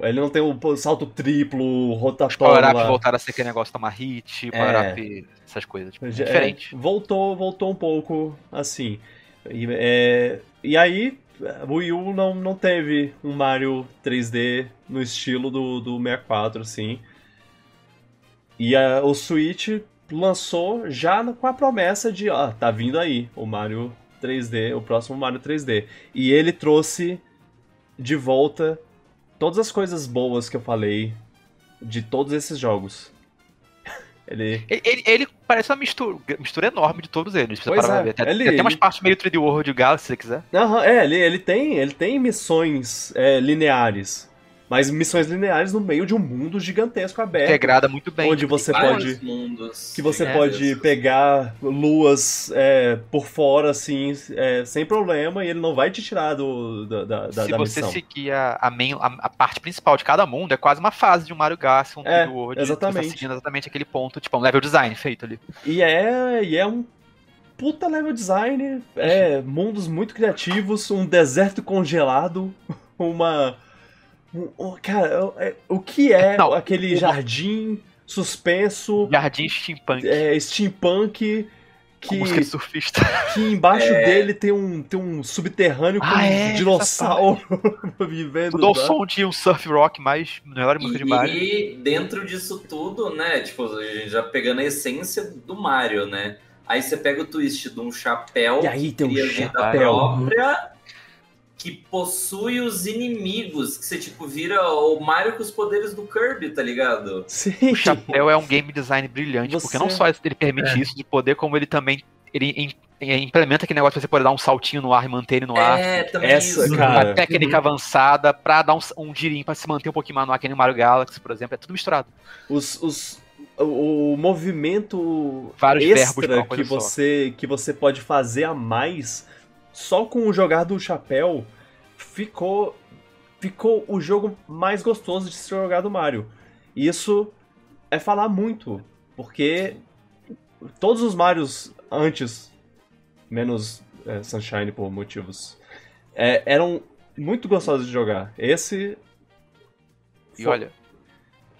um- ele não tem o um salto triplo, rotatório. power-up lá. voltaram a ser aquele negócio tomar hit, power-up, essas coisas. Tipo, Já- diferente. é, voltou, voltou um pouco assim. E, é, e aí, o Wii U não, não teve um Mario 3D no estilo do, do 64, assim. E a- o Switch lançou já com a promessa de, ó, tá vindo aí o Mario 3D, o próximo Mario 3D. E ele trouxe de volta todas as coisas boas que eu falei de todos esses jogos. Ele Ele, ele- ele parece uma mistura, mistura enorme de todos eles. Pois é, ver. Tem, ele- tem até umas ele- partes meio 3D World Galaxy, se quiser. Aham, é, ele, ele tem, ele tem missões é, lineares. Mas missões lineares no meio de um mundo gigantesco aberto. Integrada muito bem. onde você Vários pode. mundos Que você É, pode gigantescos. pegar luas é, por fora, assim, é, sem problema, e ele não vai te tirar do, da, da, da, Se da você missão. seguir a, a, main- a- a parte principal de cada mundo, é quase uma fase de um Mario Galaxy, um É, 3D World. exatamente. Você tá seguindo exatamente aquele ponto, tipo, um level design feito ali. E é, e é um puta level design, é, mundos muito criativos, um deserto congelado, uma. Cara, é- o que é Não, aquele jardim suspenso, Jardim Steampunk. é, steampunk, com que, música de surfista. que embaixo É. dele tem um, tem um subterrâneo com Ah, é, um essa dinossauro vivendo. Tudo ao lá. som de um surf rock mais melhor música de Mario. E dentro disso tudo, né? Tipo, a gente já pegando a essência do Mario, né? Aí você pega o twist de um chapéu E aí tem um chapéu. própria que possui os inimigos, que você tipo vira o Mario com os poderes do Kirby, tá ligado? Sim. O chapéu é um game design brilhante, Você- porque não só ele permite É. isso de poder, como ele também ele eh, implementa aquele negócio pra você poder dar um saltinho no ar e manter ele no ar. É, também Essa, isso. cara. Uma técnica avançada pra dar um, um girinho pra se manter um pouquinho mais no ar, que nem o Mario Galaxy, por exemplo. É tudo misturado. Os, os, o, o movimento Vários verbos extra coisa que só. você, que você pode fazer a mais só com o jogar do chapéu ficou, ficou o jogo mais gostoso de se jogar do Mario. E isso é falar muito, porque todos os Marios antes, menos é, Sunshine por motivos, é, eram muito gostosos de jogar. Esse. E olha,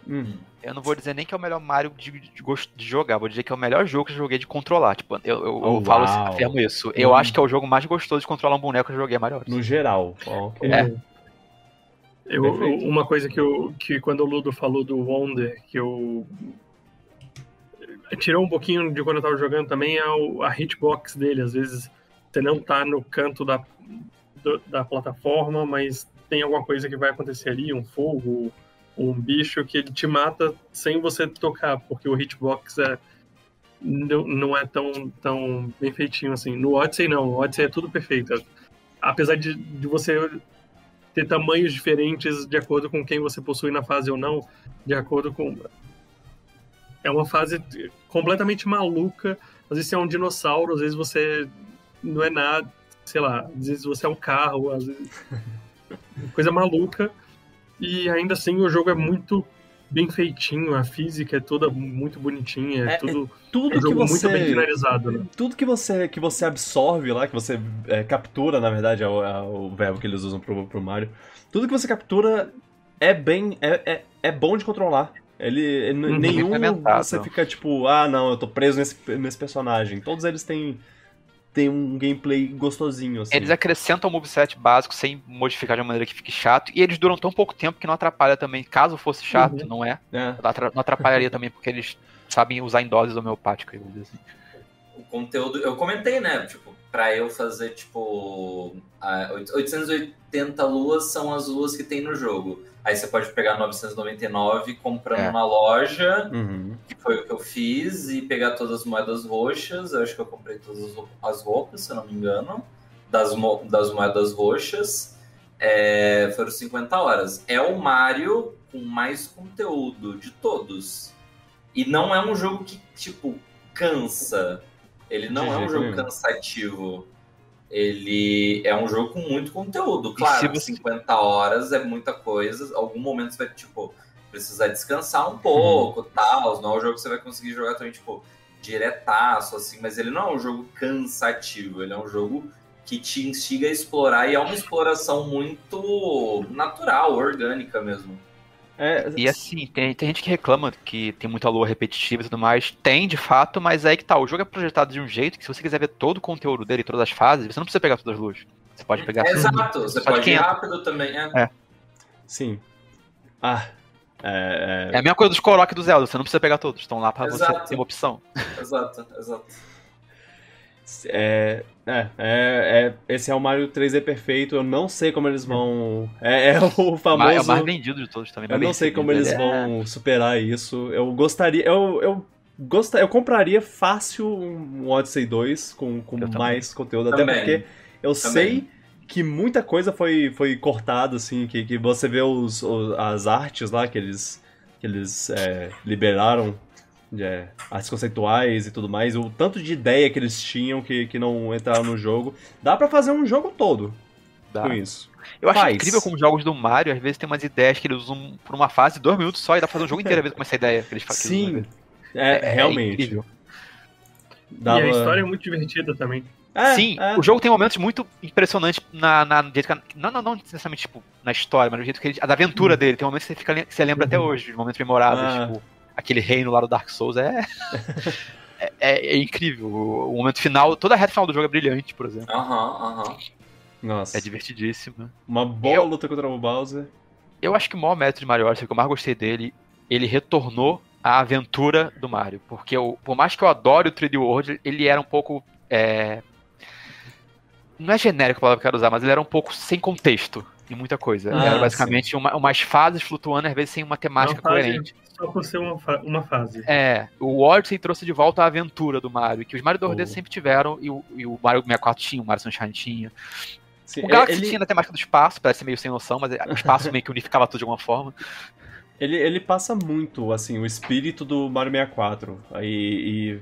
Hum. Eu não vou dizer nem que é o melhor Mario de, de, gosto- de jogar, vou dizer que é o melhor jogo que eu joguei de controlar. Tipo, eu, eu, Oh, eu falo, uau. afirmo isso. Eu Hum. acho que é o jogo mais gostoso de controlar um boneco que eu joguei Mario Odyssey. No geral. ok. É. Eu, Perfeito. uma coisa que, eu, que quando o Ludo falou do Wonder, que eu. Tirou um pouquinho de quando eu tava jogando também é o- a hitbox dele. Às vezes você não tá no canto da, do- da plataforma, mas tem alguma coisa que vai acontecer ali, um fogo, um bicho que ele te mata sem você tocar, porque o hitbox é, não, não é tão, tão bem feitinho assim. No Odyssey, não. No Odyssey é tudo perfeito. Apesar de, de você ter tamanhos diferentes de acordo com quem você possui na fase ou não, de acordo com. É uma fase completamente maluca. Às vezes você é um dinossauro, às vezes você não é nada, sei lá, às vezes você é um carro, às vezes. coisa maluca. E ainda assim o jogo é muito bem feitinho, a física é toda muito bonitinha, é, é tudo, é tudo é um que você, muito bem finalizado. Né? Tudo que você, que você absorve lá, que você é, captura, na verdade, é o, é o, verbo que eles usam pro, pro Mario. Tudo que você captura é bem. é, é, é bom de controlar. Ele. Uhum, nenhum você fica tipo, ah não, eu tô preso nesse, nesse personagem. Todos eles têm tem um gameplay gostosinho. Assim. Eles acrescentam o moveset básico sem modificar de uma maneira que fique chato. E eles duram tão pouco tempo que não atrapalha também. Caso fosse chato, uhum. não é. é. Não atrapalharia também porque eles sabem usar em doses homeopáticas. Assim. O conteúdo. Eu comentei, né? Tipo, pra eu fazer, tipo. 880 luas são as luas que tem no jogo. Aí você pode pegar 999 comprando é. na loja, uhum. que foi o que eu fiz, e pegar todas as moedas roxas. Eu acho que eu comprei todas as roupas, se eu não me engano, das, das moedas roxas. É, foram 50 horas. É o Mario com mais conteúdo de todos. E não é um jogo que, tipo, cansa. Ele não de é um jogo cansativo ele é um jogo com muito conteúdo. Claro, você... 50 horas é muita coisa. Algum momento você vai, tipo, precisar descansar um pouco, uhum. tal. Não é um jogo que você vai conseguir jogar também, tipo, diretaço, assim. Mas ele não é um jogo cansativo. Ele é um jogo que te instiga a explorar. E é uma exploração muito natural, orgânica mesmo. É, e assim, tem, tem gente que reclama que tem muita lua repetitiva e tudo mais. Tem, de fato, mas aí que tá. O jogo é projetado de um jeito que se você quiser ver todo o conteúdo dele, todas as fases, você não precisa pegar todas as luas. Você pode pegar. É, exato, você pode ir rápido também, é. é. Sim. Ah. É, é... é a mesma coisa dos Korok do Zelda, você não precisa pegar todos, estão lá pra exato. você ter uma opção. Exato, exato. É, é, é, é, esse é o Mario 3D perfeito. Eu não sei como eles vão. É, é o famoso. É o mais vendido de todos também. Eu não sei como eles vão superar isso. Eu gostaria. Eu, eu, gostaria, eu compraria fácil um Odyssey 2 com, com mais conteúdo. Também. Até porque eu também. sei que muita coisa foi, foi cortada, assim. Que, que você vê os, os as artes lá que eles, que eles é, liberaram é, artes conceituais e tudo mais, o tanto de ideia que eles tinham que, que não entraram no jogo. Dá para fazer um jogo todo Dá. com isso. Eu acho Faz. incrível como jogos do Mario, às vezes tem umas ideias que eles usam por uma fase, dois minutos só, e dá pra fazer um jogo inteiro com essa ideia que eles fazem. Sim, é, é, realmente. É Dava... E a história é muito divertida também. É, Sim, é. o jogo tem momentos muito impressionantes na, na, não, não, não necessariamente tipo, na história, mas no jeito que ele. da aventura hum. dele. Tem momentos que você, fica, que você lembra até uhum. hoje, de momentos memoráveis, ah. tipo aquele reino lá do Dark Souls é, é, é, é, incrível. O momento final, toda a reta final do jogo é brilhante, por exemplo. Aham, aham. Nossa. É divertidíssimo. Uma boa eu, luta contra o Bowser. Eu acho que o maior método de Mario Odyssey, que eu mais gostei dele, ele retornou à aventura do Mario. Porque eu, por mais que eu adore o 3D World, ele era um pouco. É... Não é genérico a palavra que eu quero usar, mas ele era um pouco sem contexto em muita coisa. Ah, era basicamente uma, umas fases flutuando, às vezes sem uma temática coerente só por ser uma, fa uma fase. É, o Odyssey trouxe de volta a aventura do Mario, que os Mario 2D oh. sempre tiveram, e o, e o Mario 64 tinha, o Mario Sunshine tinha. Sim, o Galaxy ele... tinha a temática do espaço, parece meio sem noção, mas o espaço meio que unificava tudo de alguma forma. Ele, ele passa muito, assim, o espírito do Mario 64. E,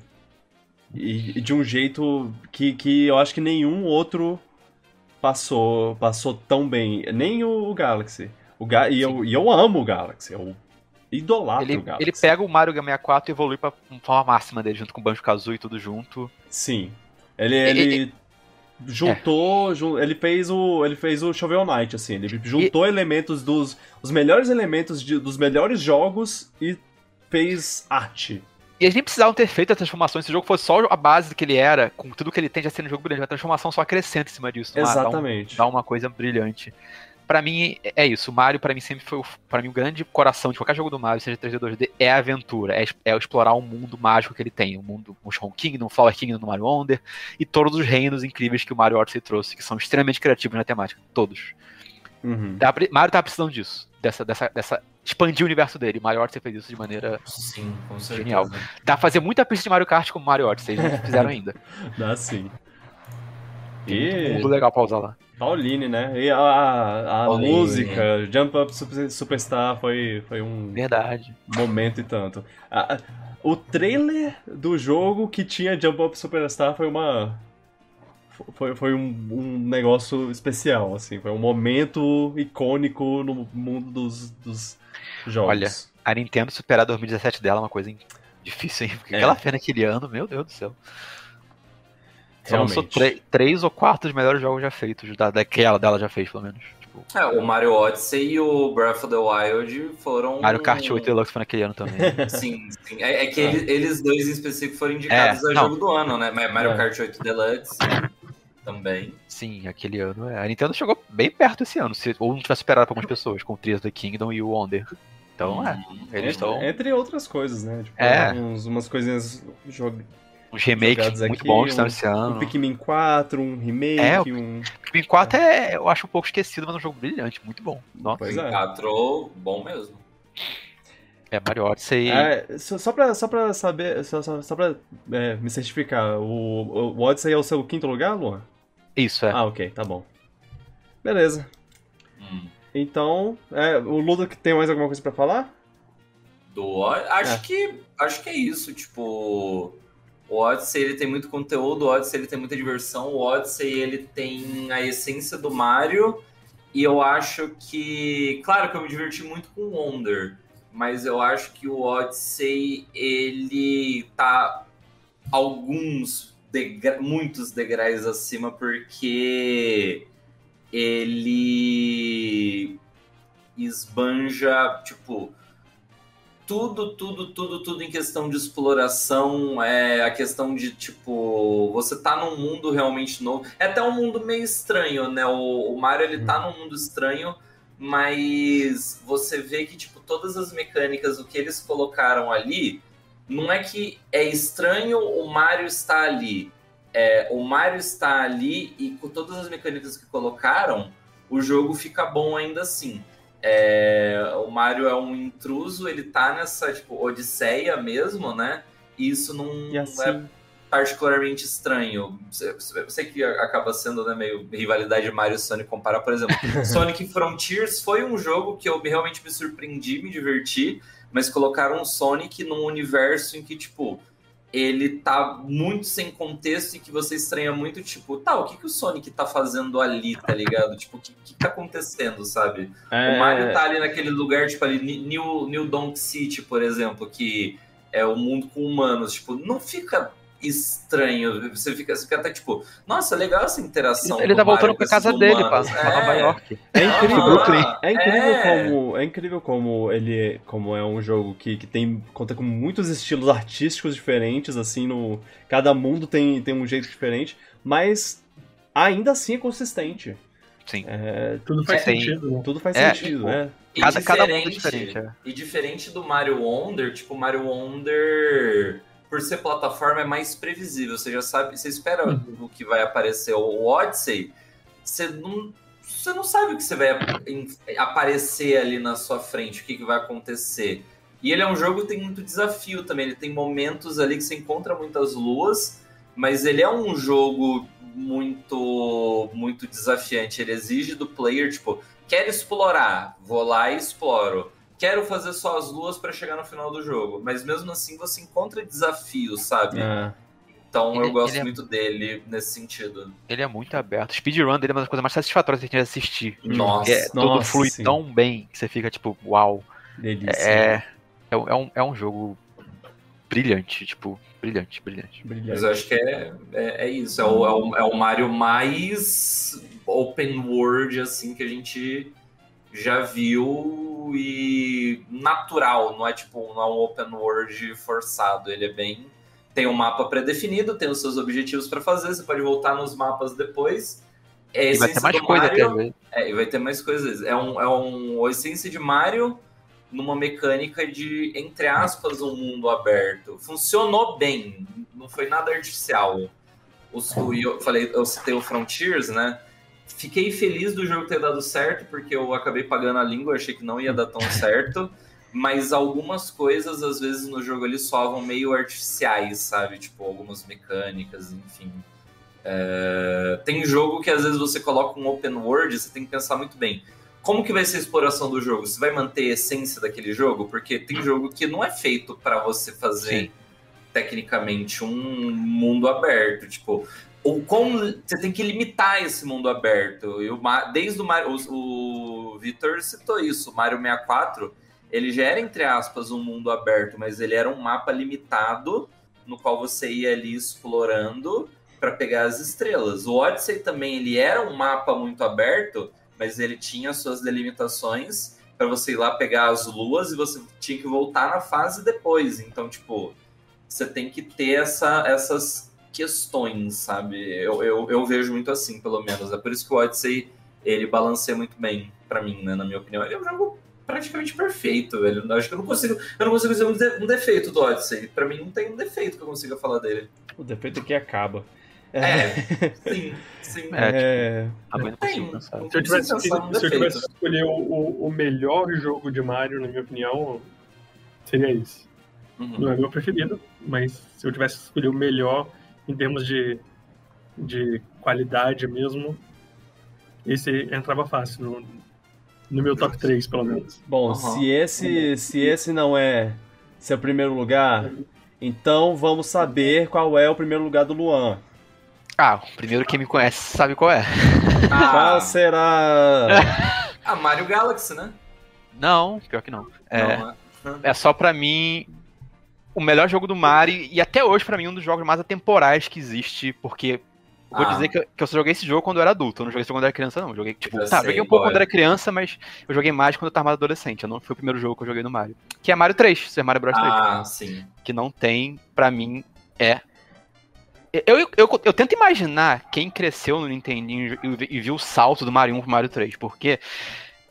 e, e, de um jeito que, que eu acho que nenhum outro passou passou tão bem. Nem o, o Galaxy. O Ga e, eu, e eu amo o Galaxy. Eu idolatro ele, o Galaxy. Ele pega o Mario 64 e evolui pra forma máxima dele, junto com o Banjo-Kazooie e tudo junto. Sim. Ele, ele, ele juntou, é. ele fez o ele fez o Shovel Knight assim, ele juntou e... elementos dos os melhores elementos de, dos melhores jogos e fez arte. E eles nem precisavam ter feito a transformação. Se o jogo fosse só a base que ele era, com tudo que ele tem já sendo um jogo brilhante, a transformação só acrescenta em cima disso. Exatamente. Dá, um, dá uma coisa brilhante para mim é isso. O Mario para mim sempre foi para mim o grande coração de qualquer jogo do Mario, seja 3D 2D, é a aventura, é, é explorar o mundo mágico que ele tem, o mundo Mushroom Kingdom, Flower Kingdom no Mario Wonder e todos os reinos incríveis que o Mario Odyssey trouxe, que são extremamente criativos na temática, todos. Uhum. Tá, Mario tá precisando disso, dessa, dessa, dessa expandir o universo dele. Mario Odyssey fez isso de maneira Sim, com certeza. Genial. Dá pra fazer muita pista de Mario Kart com Mario Odyssey, eles não fizeram ainda. Dá sim. Tem E muito mundo legal pra usar lá. Pauline, né? E a, a, Pauline. música, Jump Up Super- Superstar foi, foi um Verdade. momento e tanto. A- a- o trailer do jogo que tinha Jump Up Superstar foi uma. Foi, foi um, um negócio especial, assim. Foi um momento icônico no mundo dos, dos jogos. Olha, A Nintendo superar 2017 dela é uma coisa difícil, hein? Porque É. ela fez naquele ano, meu Deus do céu. Só lançou Realmente. tre- três ou quatro dos melhores jogos já feitos, da, daquela dela já fez, pelo menos. Tipo, É, o Mario Odyssey e o Breath of the Wild foram. Mario Kart 8 Deluxe foi naquele ano também. Sim, sim. É, é que ele- eles dois em específico foram indicados É, a não. jogo do ano, né? Mario É. Kart 8 Deluxe também. Sim, aquele ano. é. A Nintendo chegou bem perto esse ano, se, ou não tivesse superado pra algumas pessoas, com o Tears of the Kingdom e o Wonder. Então, é. Uhum. Eles Entre, estão. entre outras coisas, né? Tipo, É. uns- umas coisinhas. Jog... Uns remakes muito aqui, bons que um- esse Um ano. Pikmin 4, um remake, É, o um. Pikmin 4 é, eu acho um pouco esquecido, mas é um jogo brilhante, muito bom. Nossa, Pois é. 4, bom mesmo. é Mario Odyssey. É, só, só, pra, só pra saber, só, só, só pra é, me certificar, o, o Odyssey é o seu quinto lugar, Luan? Isso, é. Ah, ok, tá bom. Beleza. Hum. Então, é, o Ludo que tem mais alguma coisa pra falar? Do acho É. que acho que é isso, tipo, o Odyssey ele tem muito conteúdo, o Odyssey ele tem muita diversão, o Odyssey ele tem a essência do Mario e eu acho que, claro que eu me diverti muito com o Wonder, mas eu acho que o Odyssey ele tá alguns degra muitos degraus acima porque ele esbanja, tipo, tudo, tudo, tudo, tudo em questão de exploração, é a questão de, tipo, você tá num mundo realmente novo. É até um mundo meio estranho, né? O, o Mario, ele tá num mundo estranho, mas você vê que, tipo, todas as mecânicas, o que eles colocaram ali, não é que é estranho o Mario estar ali. É, o Mario está ali e com todas as mecânicas que colocaram, o jogo fica bom ainda assim. É, o Mario é um intruso, ele tá nessa, tipo, odisseia mesmo, né? E isso não E é assim. particularmente estranho. Eu sei que acaba sendo né, meio rivalidade Mario e Sonic comparar, por exemplo. Sonic Frontiers foi um jogo que eu realmente me surpreendi, me diverti, mas colocaram um Sonic num universo em que, tipo, ele tá muito sem contexto e que você estranha muito, tipo, tá, o que, que o Sonic tá fazendo ali, tá ligado? Tipo, o que, que tá acontecendo, sabe? É, O Mario tá ali naquele lugar, tipo, ali, New, New Donk City, por exemplo, que é o mundo com humanos, tipo, não fica estranho. Você fica, você fica até tipo, nossa, legal essa interação. Ele tá voltando pra casa dele, pra, humanos. pra Nova É. York. É incrível, Ah, é incrível é. como é incrível como ele como é um jogo que, que tem conta com muitos estilos artísticos diferentes assim no cada mundo tem, tem um jeito diferente, mas ainda assim é consistente. Sim. É, Tudo faz Tem- sentido, né? tudo faz É, sentido, tipo, né? E Cada, cada mundo é diferente-. É. E diferente do Mario Wonder, tipo, Mario Wonder, por ser plataforma, é mais previsível. Você já sabe, você espera o que vai aparecer. O Odyssey, você não, você não sabe o que você vai aparecer ali na sua frente, o que, que vai acontecer. E ele é um jogo que tem muito desafio também. Ele tem momentos ali que você encontra muitas luas, mas ele é um jogo muito, muito desafiante. Ele exige do player, tipo, quero explorar, vou lá e exploro. Quero fazer só as luas para chegar no final do jogo. Mas mesmo assim você encontra desafios, sabe? É. Então Ele- eu gosto é- muito dele nesse sentido. Ele é muito aberto. Speedrun dele é uma das coisas mais satisfatórias que a gente assistir. Nossa, É, tudo nossa, flui sim. tão bem que você fica tipo, uau. Delícia. É, é, um- é um, é um jogo brilhante, tipo, brilhante, brilhante. Mas Brilhante. eu acho que é, é, é isso. É o, é, o, é o Mario mais open world, assim, que a gente já viu e natural. Não é tipo, não é um open world forçado. Ele é bem. Tem um mapa pré-definido, tem os seus objetivos para fazer. Você pode voltar nos mapas depois. É E vai ter essência mais coisa Mario. velho. É, e vai ter mais coisas. É um, é um a essência de Mario numa mecânica de, entre aspas, um mundo aberto. Funcionou bem, não foi nada artificial. Os, o, eu falei, eu citei o Frontiers, né? Fiquei feliz do jogo ter dado certo, porque eu acabei pagando a língua, achei que não ia dar tão certo. Mas algumas coisas, às vezes, no jogo eles sovam meio artificiais, sabe? Tipo, algumas mecânicas, enfim. É... Tem jogo que às vezes você coloca um open world, você tem que pensar muito bem. Como que vai ser a exploração do jogo? Você vai manter a essência daquele jogo? Porque tem jogo que não é feito para você fazer Sim. tecnicamente um mundo aberto. Tipo, ou como você tem que limitar esse mundo aberto. Eu, desde o Mario, o, o Vitor citou isso, o Mario 64, ele já era, entre aspas, um mundo aberto, mas ele era um mapa limitado no qual você ia ali explorando para pegar as estrelas. O Odyssey também ele era um mapa muito aberto, mas ele tinha suas delimitações para você ir lá pegar as luas e você tinha que voltar na fase depois. Então, tipo, você tem que ter essa, essas questões, sabe? Eu, eu, eu, vejo muito assim, pelo menos. É por isso que o Odyssey, ele balanceia muito bem para mim, né? Na minha opinião. Ele é um jogo praticamente perfeito, velho. Acho que eu não consigo, eu não consigo dizer um, de, um defeito do Odyssey. Para mim não tem um defeito que eu consiga falar dele. O defeito é que acaba. É, sim, sim. É, tipo, é... Tem, se eu tivesse, que, se eu tivesse que escolher o, o melhor jogo de Mario, na minha opinião, seria esse. Uhum. Não é meu preferido, mas se eu tivesse que escolher o melhor, em termos de, de qualidade mesmo, esse entrava fácil no, no meu top 3, pelo menos. Bom, uhum. se esse se esse não é seu primeiro lugar, então vamos saber qual é o primeiro lugar do Luan. Ah, o primeiro quem me conhece sabe qual é. Ah. Qual será? ah, Mario Galaxy, né? Não, pior que não. É, não, é. é só pra mim o melhor jogo do Mario e até hoje para mim um dos jogos mais atemporais que existe, porque vou ah. dizer que eu, que eu, só joguei esse jogo quando eu era adulto, eu não joguei esse jogo quando eu era criança não, eu joguei tipo, eu tá, joguei um pouco quando eu era criança, mas eu joguei mais quando eu tava mais adolescente, eu não foi o primeiro jogo que eu joguei no Mario, que é Mario 3, Super Mario Bros 3. Ah, sim. Que não tem, para mim é eu, eu, eu, eu, tento imaginar quem cresceu no Nintendinho e, e viu o salto do Mario 1 pro Mario 3, porque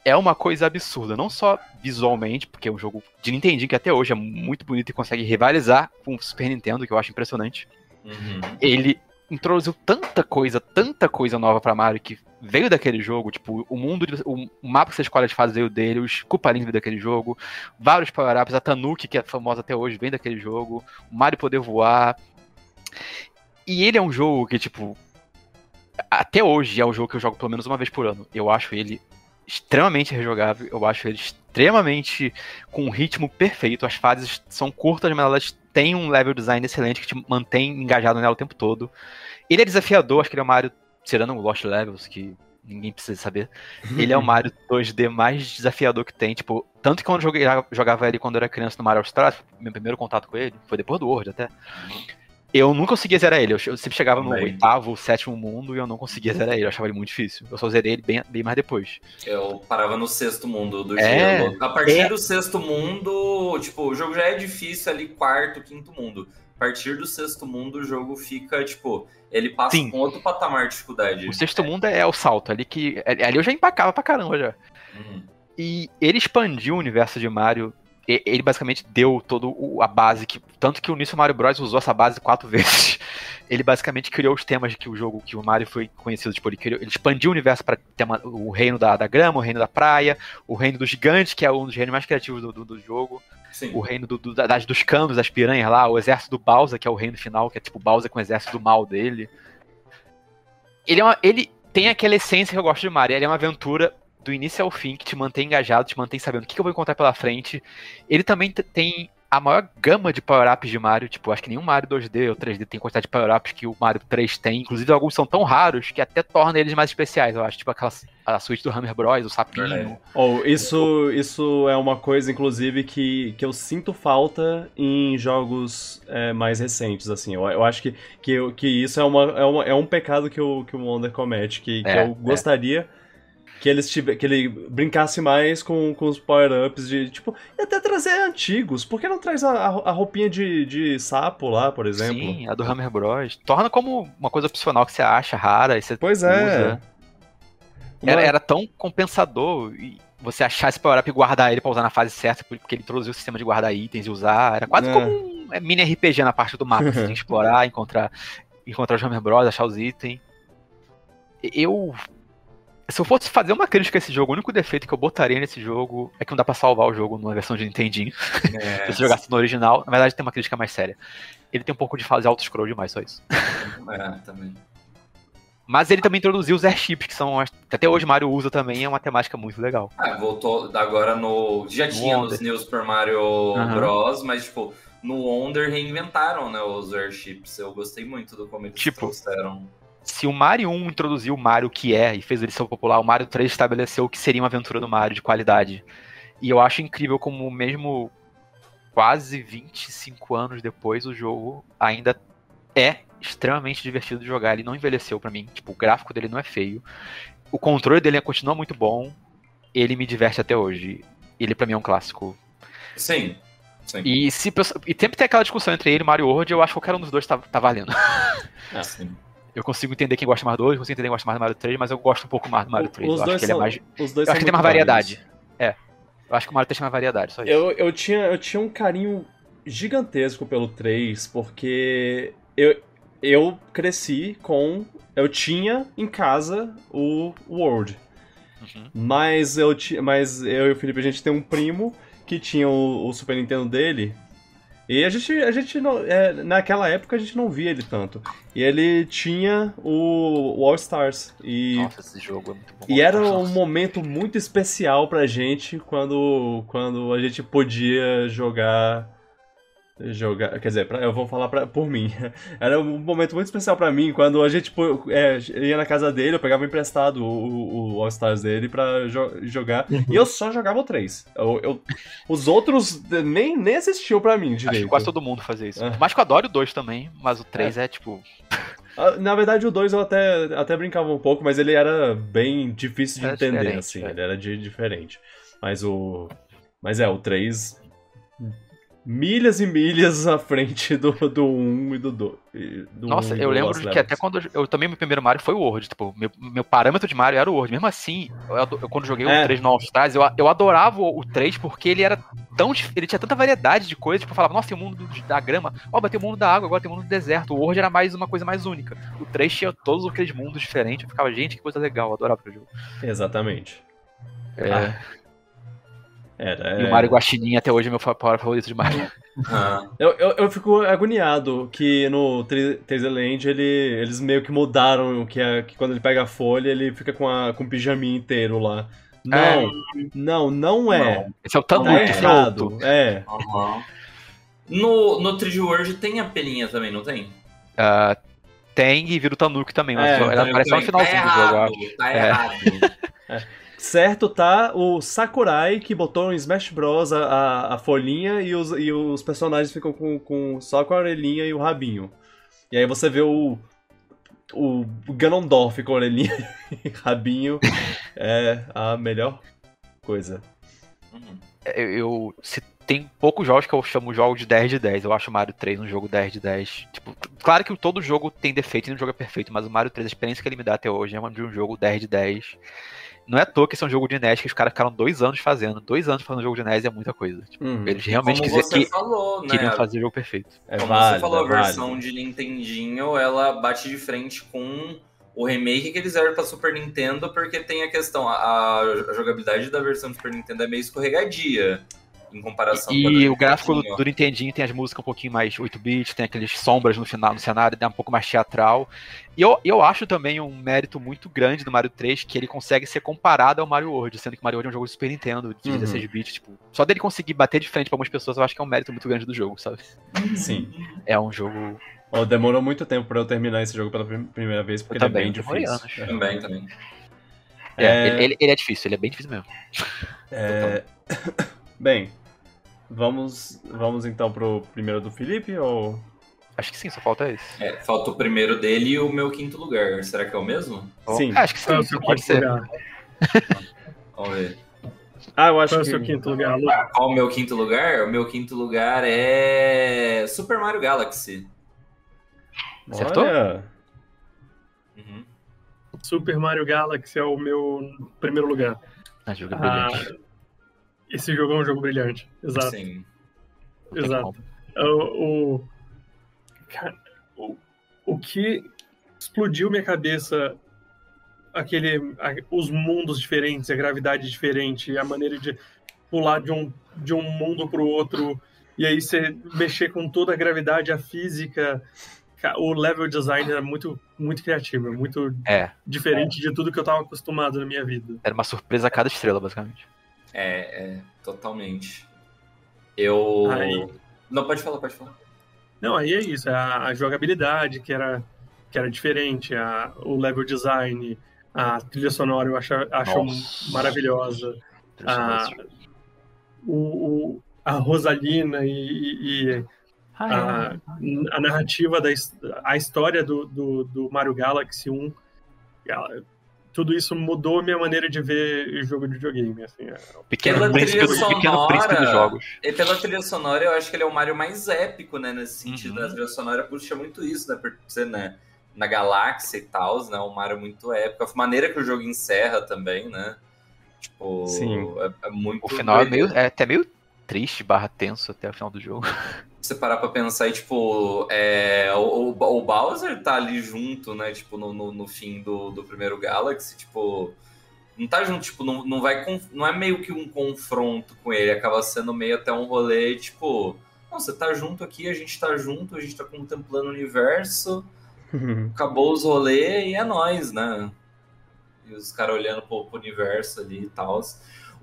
é uma coisa absurda, não só visualmente, porque é um jogo de Nintendo que até hoje é muito bonito e consegue rivalizar com o Super Nintendo, que eu acho impressionante. Uhum. Ele introduziu tanta coisa, tanta coisa nova para Mario que veio daquele jogo, tipo, o mundo, o, mapa que você escolhe de fase veio dele, os Koopalins veio daquele jogo, vários power-ups, a Tanuki, que é famosa até hoje, vem daquele jogo, o Mario poder voar. E ele é um jogo que, tipo, até hoje é um jogo que eu jogo pelo menos uma vez por ano. Eu acho ele extremamente rejogável. Eu acho ele extremamente com um ritmo perfeito. As fases são curtas, mas elas têm um level design excelente que te mantém engajado nela o tempo todo. Ele é desafiador, acho que ele é o Mario, tirando o Lost Levels, que ninguém precisa saber. Ele é o Mario 2D mais desafiador que tem. Tipo, tanto que quando eu joguei, jogava ele quando eu era criança no Mario Stars, meu primeiro contato com ele, foi depois do World até. Eu nunca conseguia zerar ele. Eu, sempre chegava no Bem. oitavo, sétimo mundo e eu não conseguia zerar ele. Eu achava ele muito difícil. Eu só zerei ele bem, bem mais depois. Eu parava no sexto mundo do é, gelo. A partir é... do sexto mundo, tipo, o jogo já é difícil ali, quarto, quinto mundo. A partir do sexto mundo, o jogo fica, tipo, ele passa Sim. com outro patamar de dificuldade. O sexto é. mundo é o salto, ali que. Ali eu já empacava pra caramba já. Uhum. E ele expandiu o universo de Mario ele basicamente deu toda a base que tanto que o New Mario Bros usou essa base quatro vezes. Ele basicamente criou os temas que o jogo que o Mario foi conhecido, tipo, ele, criou, ele expandiu o universo para o reino da, da, grama, o reino da praia, o reino do gigante, que é um dos reinos mais criativos do, do, do jogo. Sim. O reino do, do, das, dos campos, das piranhas lá, o exército do Bowser, que é o reino final, que é tipo Bowser com o exército do mal dele. Ele, é uma, ele tem aquela essência que eu gosto de Mario, ele é uma aventura do início ao fim, que te mantém engajado, te mantém sabendo o que, que eu vou encontrar pela frente. Ele também tem a maior gama de power-ups de Mario, tipo, acho que nenhum Mario 2D ou 3D tem quantidade de power-ups que o Mario 3 tem. Inclusive, alguns são tão raros que até torna eles mais especiais, eu acho. Tipo aquela a suíte do Hammer Bros, o sapinho. É. Oh, isso, isso é uma coisa, inclusive, que, que eu sinto falta em jogos é, mais recentes, assim. Eu, eu acho que, que, que isso é, uma, é, uma, é um pecado que o, que o Wonder comete, que, que é, eu gostaria... É que eles tive, que ele brincasse mais com, com os power-ups de, tipo, e até trazer antigos. Por que não traz a, a roupinha de, de sapo lá, por exemplo? Sim, a do Hammer Bros. Torna como uma coisa opcional que você acha rara e você Pois é. usa. é. Era, era tão compensador e você achar esse power-up e guardar ele pra usar na fase certa, porque ele introduziu o sistema de guardar itens e usar. Era quase é. como um é, mini RPG na parte do mapa. Você tem que explorar, encontrar, encontrar os Hammer Bros, achar os itens. Eu se eu fosse fazer uma crítica a esse jogo, o único defeito que eu botaria nesse jogo é que não dá pra salvar o jogo numa versão de Nintendinho. É, se você jogasse no original, na verdade tem uma crítica mais séria. Ele tem um pouco de fazer auto-scroll demais, só isso. é, também. Mas ele também introduziu os airships, que são. até hoje Mario usa também, é uma temática muito legal. Ah, voltou agora no. Já tinha nos New Super Mario Aham. Bros, mas tipo, no Wonder reinventaram, né, os airships. Eu gostei muito do como eles Tipo, trouxeram. Se o Mario 1 introduziu o Mario que é e fez ele ser popular, o Mario 3 estabeleceu o que seria uma aventura do Mario de qualidade. E eu acho incrível como mesmo quase 25 anos depois o jogo ainda é extremamente divertido de jogar. Ele não envelheceu pra mim. Tipo, o gráfico dele não é feio. O controle dele continua muito bom. Ele me diverte até hoje. Ele pra mim é um clássico. Sim, sim. E, se, e sempre tem aquela discussão entre ele e Mario World, eu acho que qualquer um dos dois tá, tá valendo. Ah, sim. Eu consigo entender quem gosta mais do 2, consigo entender quem gosta mais do Mario 3, mas eu gosto um pouco mais do Mario 3. Os eu acho dois que ele são, é mais. os dois Eu acho que tem mais variedade. É. Eu acho que o Mario 3 tem mais variedade, só isso. Eu, eu, tinha, eu tinha um carinho gigantesco pelo 3, porque eu, eu cresci com. Eu tinha em casa o World. Uhum. Mas eu, mas eu e o Felipe, a gente tem um primo que tinha o, o Super Nintendo dele. E a gente, a gente não, é, naquela época a gente não via ele tanto. E ele tinha o, o All Stars. E Nossa, esse jogo é muito bom. e era um momento muito especial pra gente quando, quando a gente podia jogar. Jogar. Quer dizer, pra- eu vou falar pra, por mim. Era um momento muito especial pra mim quando a gente pô, é, ia na casa dele, eu pegava emprestado o, o All Stars dele pra jo- jogar. Uhum. E eu só jogava o 3. Eu, eu- os outros nem, nem assistiam pra mim Acho direito. que quase todo mundo fazia isso. É. Mais que eu adore o 2 também, mas o 3 é, tipo. Ah, Na verdade, o 2 eu até, até brincava um pouco, mas ele era bem difícil de Era entender, assim. é. Ele era de, diferente. Mas o. Mas é, o 3. Milhas e milhas à frente do, do 1 e do 2. Do Nossa, 1 e eu do lembro que até quando eu, eu também meu primeiro Mario foi o World, tipo, meu, meu parâmetro de Mario era o World. Mesmo assim, eu, eu quando joguei É. o 3 no All Stars, eu, eu adorava o, o 3 porque ele era tão ele tinha tanta variedade de coisas, tipo, eu falava, nossa, tem o mundo do- da grama, ó, mas tem o mundo da água, agora tem o mundo do deserto. O World era mais uma coisa mais única. O 3 tinha todos aqueles mundos diferentes, eu ficava, gente, que coisa legal, eu adorava o jogo. Exatamente. É, Ah, Era. E é. o Mario Guaxinim até hoje é meu favorito de Mario. Ah, Eu, eu, eu fico agoniado que no Tre- Taser Land ele, eles meio que mudaram que, é, que quando ele pega a folha ele fica com, a, com o pijaminha inteiro lá. Não, não, não é. Esse é o Tá Tanuki, é errado. É. aham. No, no 3D World tem a peninha também, não tem? Ah, tem e vira o Tanuki também, mas É, ela aparece só no tem. finalzinho tá do jogo, errado. Tá É. Certo tá o Sakurai que botou em Smash Bros a, a, folhinha e os, e os personagens ficam com, com só com a orelhinha e o rabinho. E aí você vê o. O Ganondorf com a orelhinha e rabinho. É a melhor coisa. Uhum. eu, eu- se tem poucos jogos que eu chamo jogo de 10 de 10. Eu acho Mario 3 um jogo 10 de 10. Tipo, claro que todo jogo tem defeito e nenhum jogo é perfeito, mas o Mario 3, a experiência que ele me dá até hoje é de um jogo 10 de 10. Não é à toa que esse é um jogo de NES que os caras ficaram dois anos fazendo. Dois anos fazendo um jogo de NES é muita coisa. Tipo, Uhum. eles realmente Como quiser, você que, falou, né? queriam fazer o jogo perfeito. É Como válido, você falou, é a versão válido. de Nintendinho, ela bate de frente com o remake que eles fizeram pra Super Nintendo, porque tem a questão, a, a jogabilidade da versão do Super Nintendo é meio escorregadia, em comparação com a E o gráfico do, Nintendinho. do Nintendinho tem as músicas um pouquinho mais 8-bit, tem aqueles sombras no final, no cenário, dá um pouco mais teatral. E eu, eu acho também um mérito muito grande do Mario 3 que ele consegue ser comparado ao Mario World, sendo que o Mario World é um jogo de Super Nintendo, de Uhum. 16 bits, tipo, só dele conseguir bater de frente pra algumas pessoas, eu acho que é um mérito muito grande do jogo, sabe? Sim. É um jogo Ó, demorou muito tempo pra eu terminar esse jogo pela prim- primeira vez, porque Eu ele é bem difícil. anos. Também, também. é, É. Ele, ele- ele é difícil, ele é bem difícil mesmo. É, Bem, vamos, vamos então pro primeiro do Felipe ou. Acho que sim, só falta esse. É, falta o primeiro dele e o meu quinto lugar. Será que é o mesmo? Sim. É, acho que é sim, seu pode quinto ser. lugar? Vamos ver. Ah, eu acho Qual é o que. seu quinto lugar, Lu? Qual o meu quinto lugar? O meu quinto lugar é Super Mario Galaxy. Acertou? Olha, Uhum. Super Mario Galaxy é o meu primeiro lugar. Ah, jogo é Ah, brilhante. Esse jogo é um jogo brilhante. Exato. Sim. Exato. como. O, o, o, o que explodiu minha cabeça aquele, a- os mundos diferentes, a gravidade diferente, a maneira de pular de um, de um mundo para o outro, e aí você mexer com toda a gravidade, a física. Ca- O level design era muito, muito criativo, muito É, diferente de tudo que eu estava acostumado na minha vida. era uma surpresa a cada estrela, basicamente. É, é, totalmente. Eu. Aí- Não, pode falar, pode falar. Não, aí é isso, é a, a jogabilidade que era, que era diferente, a, o level design, a trilha sonora eu acho, acho Nossa. maravilhosa. a, o, o- a Rosalina e, e- e Ah, a, a narrativa da a história do, do, do Mario Galaxy 1, ela- tudo isso mudou a minha maneira de ver jogo de videogame. Assim, é. pequeno, Pela príncipe, trilha do- pequeno príncipe dos sonora, jogos. E pela trilha sonora, eu acho que ele é o Mario mais épico, né? Nesse sentido, Uhum. a trilha sonora puxa muito isso, né? Por ser, né? Na galáxia e tal, né? Um Mario muito épico. A maneira que o jogo encerra também, né? Tipo, Sim. É, é muito. O final é, doideira. meio, é até meio triste, barra tenso até o final do jogo. você parar pra pensar e, tipo, é, o, o, Bowser tá ali junto, né? Tipo, no, no, no fim do, do primeiro Galaxy, tipo. Não tá junto, tipo, não, não vai. Não é meio que um confronto com ele, acaba sendo meio até um rolê, tipo. Não, você tá junto aqui, a gente tá junto, a gente tá contemplando o universo, acabou os rolês e é nóis, né? E os caras olhando pro, pro universo ali e tal.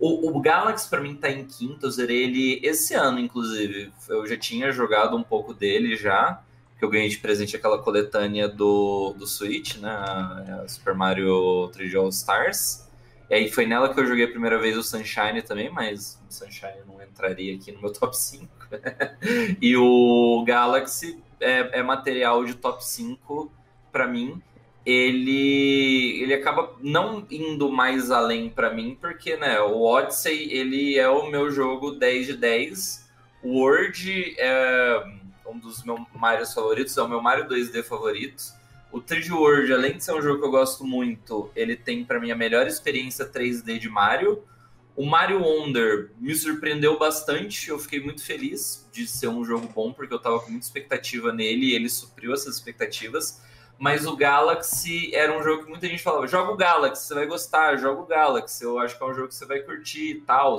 O, o Galaxy, pra mim, tá em quinto. Eu zerei ele esse ano, inclusive. Eu já tinha jogado um pouco dele já. Que eu ganhei de presente aquela coletânea do, do Switch, né? Super Mario 3D All Stars. E aí foi nela que eu joguei a primeira vez o Sunshine também, mas o Sunshine não entraria aqui no meu top 5. e o Galaxy é, é material de top 5 pra mim ele ele acaba não indo mais além pra mim, porque né, o Odyssey ele é o meu jogo 10 de 10. O Word é um dos meus Marios favoritos, é o meu Mario 2D favorito. O 3D World, além de ser um jogo que eu gosto muito, ele tem pra mim a melhor experiência 3D de Mario. O Mario Wonder me surpreendeu bastante, eu fiquei muito feliz de ser um jogo bom, porque eu tava com muita expectativa nele e ele supriu essas expectativas. Mas o Galaxy era um jogo que muita gente falava: joga o Galaxy, você vai gostar, joga o Galaxy. Eu acho que é um jogo que você vai curtir e tal.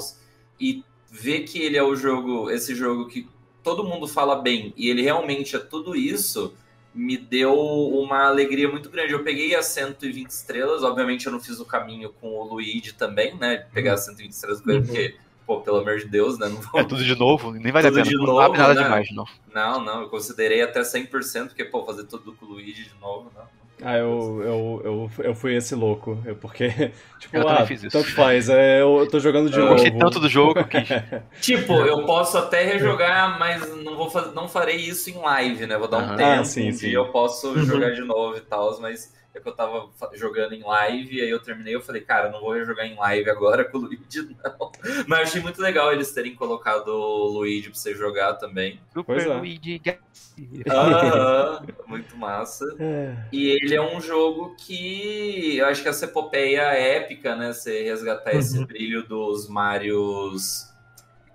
E ver que ele é o jogo, esse jogo que todo mundo fala bem e ele realmente é tudo isso, me deu uma alegria muito grande. Eu peguei as 120 estrelas, obviamente eu não fiz o caminho com o Luigi também, né? Pegar as 120 estrelas com ele, Uhum. porque, pô, pelo amor de Deus, né? Não vou É tudo de novo, nem vale Tudo a pena. de não novo, nada né? demais, não. Não, não, eu considerei até 100%, porque, pô, fazer tudo com o Luigi de novo, não. Ah, eu, eu, eu, eu fui esse louco. Eu, porque, tipo, Eu também ah, fiz isso. tanto faz. É, eu tô jogando de Eu Eu novo. gostei tanto do jogo que eu. Tipo, eu posso até rejogar, mas não vou fazer, não farei isso em live, né? Vou dar um Aham. tempo, Ah, sim, um sim. dia eu posso Uhum. jogar de novo e tal, mas é que eu tava jogando em live, aí eu terminei, eu falei, cara, eu não vou jogar em live agora com o Luigi, não. Mas eu achei muito legal eles terem colocado o Luigi pra você jogar também. Pois Super é. Luigi Aham, muito massa. É. E ele é um jogo que eu acho que essa epopeia épica, né? Você resgatar esse Uhum. brilho dos Marios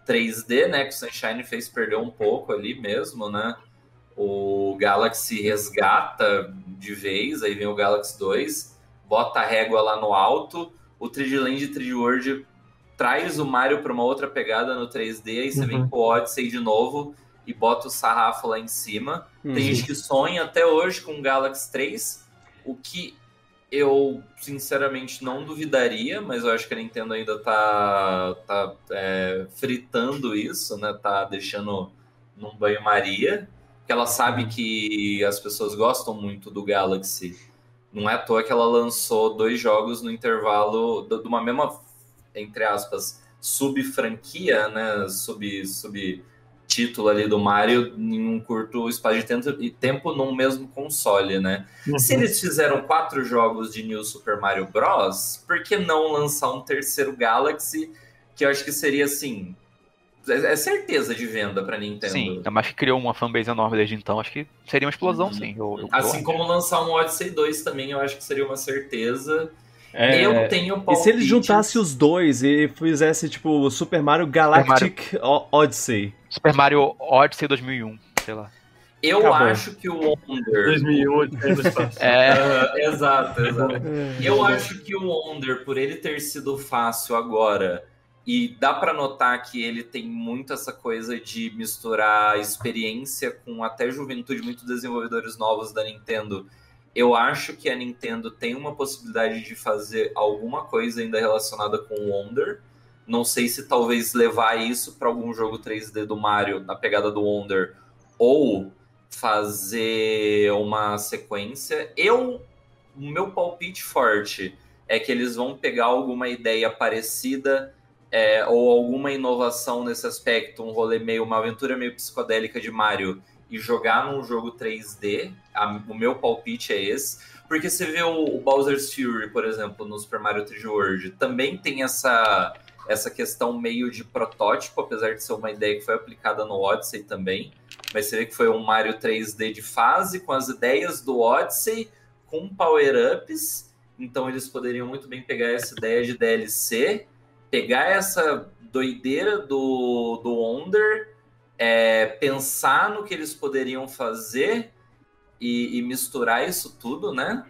3D, né? Que o Sunshine fez perder um pouco ali mesmo, né? O Galaxy resgata de vez, aí vem o Galaxy 2, bota a régua lá no alto. O 3D Land e 3D World traz o Mario para uma outra pegada no 3D, aí você vem Uhum. com o Odyssey de novo e bota o sarrafo lá em cima. Tem Uhum. gente que sonha até hoje com o Galaxy 3, o que eu sinceramente não duvidaria, mas eu acho que a Nintendo ainda tá, tá é, fritando isso, né? Tá deixando num banho-maria. Porque ela sabe que as pessoas gostam muito do Galaxy. Não é à toa que ela lançou dois jogos no intervalo de uma mesma, entre aspas, sub-franquia, né? Sub, sub título ali do Mario em um curto espaço de tempo, tempo num mesmo console, né? Uhum. Se eles fizeram quatro jogos de New Super Mario Bros., por que não lançar um terceiro Galaxy? Que eu acho que seria assim. É é certeza de venda pra Nintendo. Sim, que criou uma fanbase enorme desde então. Acho que seria uma explosão, Uhum. sim. Eu, eu- Assim como lançar um Odyssey 2 também, eu acho que seria uma certeza. É, Eu tenho E se palpites. eles juntassem os dois e fizesse, tipo, Super Mario Galactic O- Odyssey? Super Mario Odyssey 2001, sei lá. Eu Acabou. acho que o Wonder. 2008, é. É, exato, exato. É. Eu acho que o Wonder, por ele ter sido fácil agora, e dá pra notar que ele tem muito essa coisa de misturar experiência com até juventude, muitos desenvolvedores novos da Nintendo. Eu acho que a Nintendo tem uma possibilidade de fazer alguma coisa ainda relacionada com o Wonder. Não sei se talvez levar isso para algum jogo 3D do Mario na pegada do Wonder ou fazer uma sequência. Eu, o meu palpite forte é que eles vão pegar alguma ideia parecida é, ou alguma inovação nesse aspecto, um rolê meio, uma aventura meio psicodélica de Mario e jogar num jogo 3D. A- o meu palpite é esse. Porque você vê o, o Bowser's Fury, por exemplo, no Super Mario 3D World, também tem essa, essa questão meio de protótipo, apesar de ser uma ideia que foi aplicada no Odyssey também. Mas você vê que foi um Mario 3D de fase, com as ideias do Odyssey, com power-ups. Então eles poderiam muito bem pegar essa ideia de DLC, pegar essa doideira do, do Wonder, é, pensar no que eles poderiam fazer e, e misturar isso tudo, né?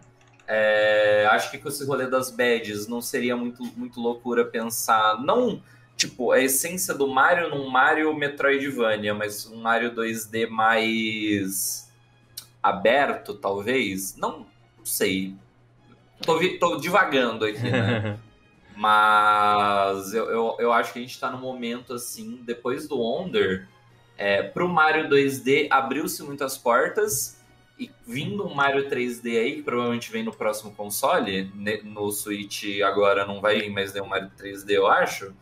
É, acho que com esse rolê das badges não seria muito, muito loucura pensar, não tipo, a essência do Mario num Mario Metroidvania, mas um Mario 2D mais aberto, talvez? Não, não sei. Tô, tô divagando aqui, né? Mas eu, eu, eu acho que a gente tá num momento assim, depois do Wonder, é, pro Mario 2D abriu-se muitas portas e vindo um Mario 3D aí, que provavelmente vem no próximo console, no Switch agora não vai vir mais nenhum Mario 3D, eu acho.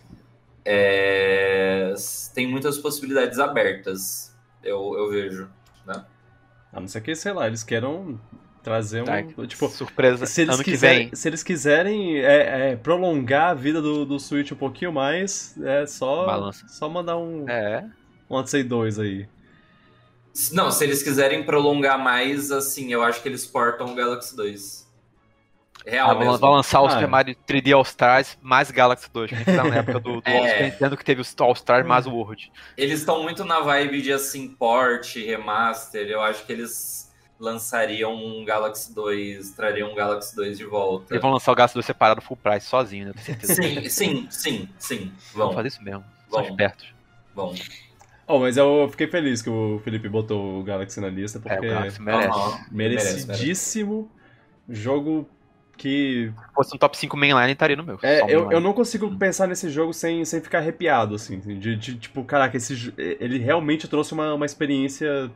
é, tem muitas possibilidades abertas, eu, eu vejo. A não ser que, sei lá, eles queiram trazer um. Tá, Tipo, surpresa. se eles, ano que quiserem, vem. se eles quiserem é, é, prolongar a vida do, do Switch um pouquinho mais, é só, Balança. só mandar um, É. um Odyssey 2 aí. Não, se eles quiserem prolongar mais, assim, eu acho que eles portam o Galaxy 2. Real Ah, mesmo. vai lançar o Ah, Super. Mario 3D All Stars mais Galaxy 2, que a gente tá na época do, do É. Nintendo que teve o All Stars mais o World. Eles estão muito na vibe de assim, port, remaster. Eu acho que eles lançariam um Galaxy 2, trariam um Galaxy 2 de volta. Eles vão lançar o Galaxy 2 separado full price, sozinho, né? Com certeza. Sim, sim, sim, sim. Vão Vão, fazer isso mesmo. São Bom. espertos. vão. Oh, mas eu fiquei feliz que o Felipe botou o Galaxy na lista, É, porque o Galaxy merece. Aham. merecidíssimo jogo que. Se fosse um top 5 mainline, estaria no meu. É, eu, mainline. eu não consigo pensar nesse jogo sem, sem ficar arrepiado, assim. De, de, tipo, caraca, esse, ele realmente trouxe uma, uma experiência.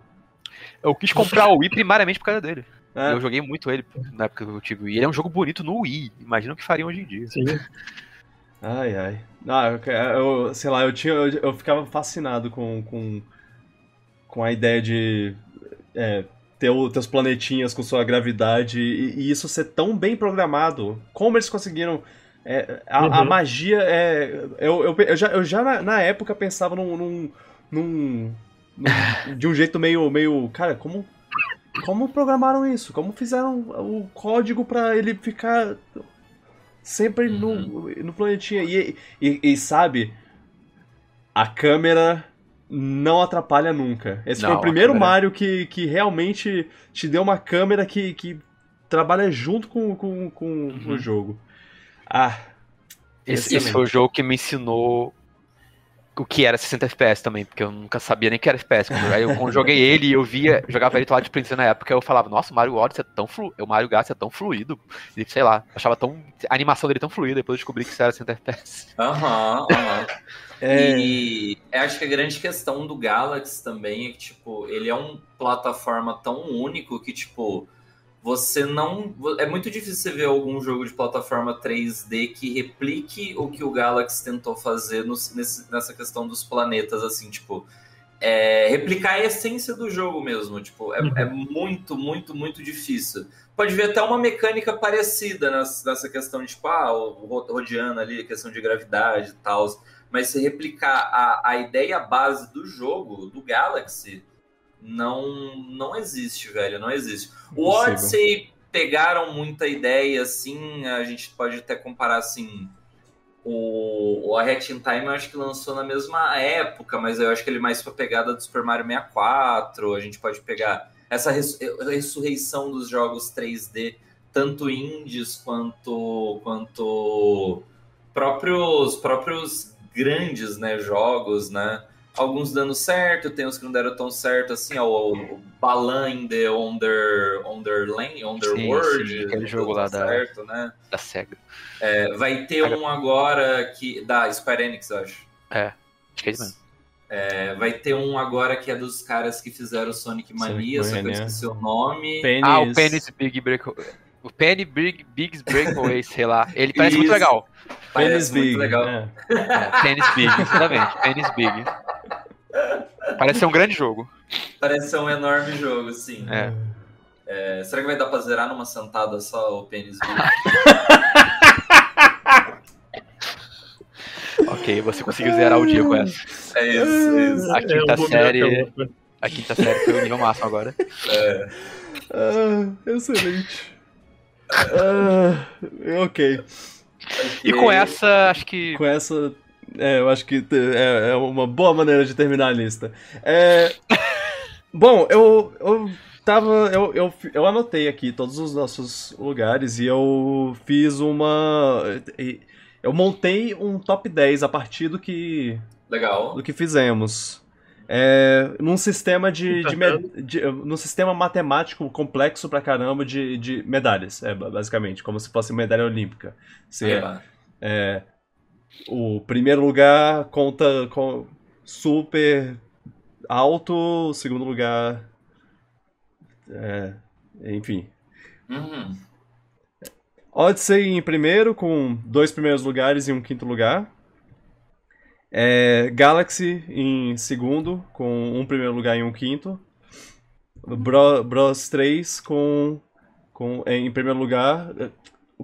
Eu quis comprar o Wii primariamente por causa dele. né? Eu joguei muito ele na época que eu tive o Wii. Ele é um jogo bonito no Wii. Imagina o que fariam hoje em dia. Sim. Ai, ai. Ah, eu, eu- sei lá, eu, tinha, eu, eu ficava fascinado com, com, com a ideia de é, ter os teus planetinhas com sua gravidade e, e isso ser tão bem programado. Como eles conseguiram. é, a, a Uhum. magia é. Eu, eu, eu já, eu já na, na época pensava num, num- num- de um jeito meio. meio cara, como. Como programaram isso? Como fizeram o código pra ele ficar sempre no, no planetinha? E, e, e sabe, a câmera não atrapalha nunca. Esse foi Não, o primeiro câmera- Mario que, que realmente te deu uma câmera que, que trabalha junto com, com, com Uhum. o jogo. Ah, Esse, esse foi o jogo que me ensinou o que era 60 FPS também, porque eu nunca sabia nem que era FPS. Quando, aí eu, quando joguei ele, eu via, jogava ele Twilight Princess na época, eu falava, nossa, o Mario Odyssey é tão fluido, o Mario Galaxy é tão fluido, e sei lá, achava tão, a animação dele tão fluida, depois eu descobri que isso era 60 FPS. Aham, aham. É, E eu acho que a grande questão do Galaxy também é que, tipo, ele é um plataforma tão único que, tipo, você não. É muito difícil você ver algum jogo de plataforma 3D que replique o que o Galaxy tentou fazer no- nesse- nessa questão dos planetas, assim, tipo. é, replicar a essência do jogo mesmo, tipo, é, Uhum. é muito, muito, muito difícil. Pode ver até uma mecânica parecida nessa, nessa questão de, tipo, ah, o ro- rodeando ali, a questão de gravidade e tal. Mas se replicar a, a ideia base do jogo, do Galaxy, não, não existe, velho. Não existe. O. Odyssey pegaram muita ideia, assim, a gente pode até comparar assim. O, o A Hat in Time eu acho que lançou na mesma época, mas eu acho que ele é mais pra pegada do Super Mario 64. A gente pode pegar essa res, ressurreição dos jogos 3D, tanto indies quanto, quanto próprios, próprios grandes né, jogos, né? Alguns dando certo, tem uns que não deram tão certo, assim, ó, o Balan in the Under, Underland, Underworld. Sim, sim, aquele jogo lá da, certo, né? da SEGA. É, vai ter um agora que. Da Square Enix, eu acho. É, acho que é isso mesmo. É, vai ter um agora que é dos caras que fizeram Sonic Mania, só que eu esqueci o nome. Penis. Ah, o Penis Big Break. O Penny Big Bigs Breakaway, sei lá. Ele parece muito legal. Parece Penis muito Big. legal. é. É, Penis Big, exatamente. Penis Big. Parece ser um grande jogo. Parece ser um enorme jogo, sim. É. É, será que vai dar pra zerar numa sentada só o pênis? Ok, você conseguiu zerar o dia com essa. é isso, é isso. A É, quinta vou série-. A quinta série foi o nível máximo agora. É. Ah, excelente. Ah, ok. E com essa, acho que. Com essa, é, eu acho que é, é uma boa maneira de terminar a lista. É, bom, eu, eu tava. Eu, eu, eu anotei aqui todos os nossos lugares e eu fiz uma. Eu montei um top 10 a partir do que, Legal. do que fizemos. É, num sistema de, de, me- de- num sistema matemático complexo pra caramba de, de medalhas, é, basicamente, como se fosse medalha olímpica. Você, é, o primeiro lugar conta com super alto, o segundo lugar. é, enfim. Uhum. Odyssey em primeiro, com dois primeiros lugares e um quinto lugar. É, Galaxy em segundo, com um primeiro lugar e um quinto. Bro, Bros 3 com, com, em primeiro lugar.